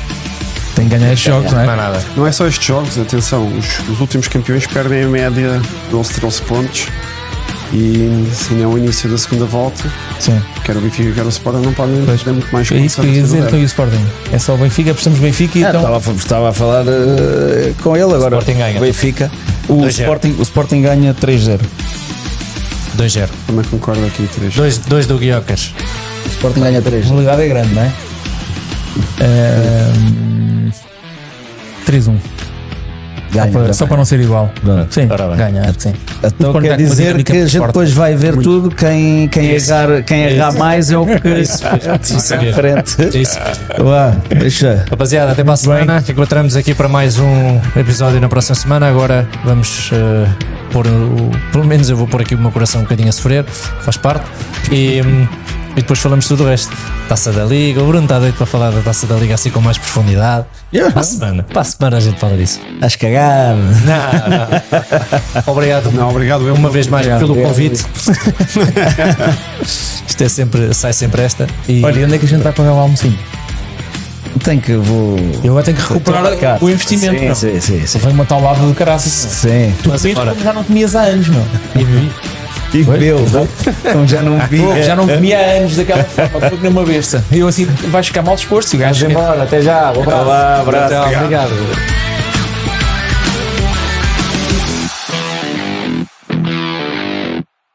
Tem que ganhar estes jogos, não Não há é? nada. não é só estes jogos, atenção, os, os últimos campeões perdem a média de 11, 13 pontos E sim, é o início da segunda volta. Sim. Quer o Benfica, quer o Sporting, não podem Pois. ter muito mais É isso que eu ia dizer, então e o Sporting? É só o Benfica, prestamos Benfica e Ah, então. estava, a- estava a falar eh, com ele agora. Sporting ganha. Benfica. O 2-0. Sporting, o Sporting ganha 3-0. 2-0. Também concordo aqui, três. 2 dois do Guiocas. O Sporting ganha A 3 probabilidade é grande, não é? Ehm, 3-1. Ganha. Só para- Só para não ser igual. Pronto. Sim, ganhar, sim. Então quer dizer dinâmica que a muito gente forte. depois vai ver tudo. Quem, quem, errar, quem errar mais é o que Isso. Isso mesmo. frente. Isso deixa. Rapaziada, até para a semana. Encontramos aqui para mais um episódio na próxima semana. Agora vamos eh, pôr o. Pelo menos eu vou pôr aqui o meu coração um bocadinho a sofrer, faz parte. E, hum, e depois falamos tudo o resto. Taça da Liga. O Bruno está doido para falar da Taça da Liga assim com mais profundidade. Para a semana. Para a semana a gente fala disso. Estás cagado. Não, não. Obrigado. Não, obrigado. Eu Uma vez mais pelo obrigado. convite. Isto é sempre, sai sempre esta. E Olha, e onde é que a gente vai pagar o almocinho? Tem que vou. Eu vou ter que recuperar o investimento. Sim, não. sim, sim. sim. Vem uma tal lado do caraças. Sim. Tu Mas já não comias há anos, meu. E meu, então já não vi. Já não comia há anos daquela forma, porque numa besta. E eu assim, vais ficar mal disposto. E o gajo embora, até já. Um abraço. Tchau, obrigado.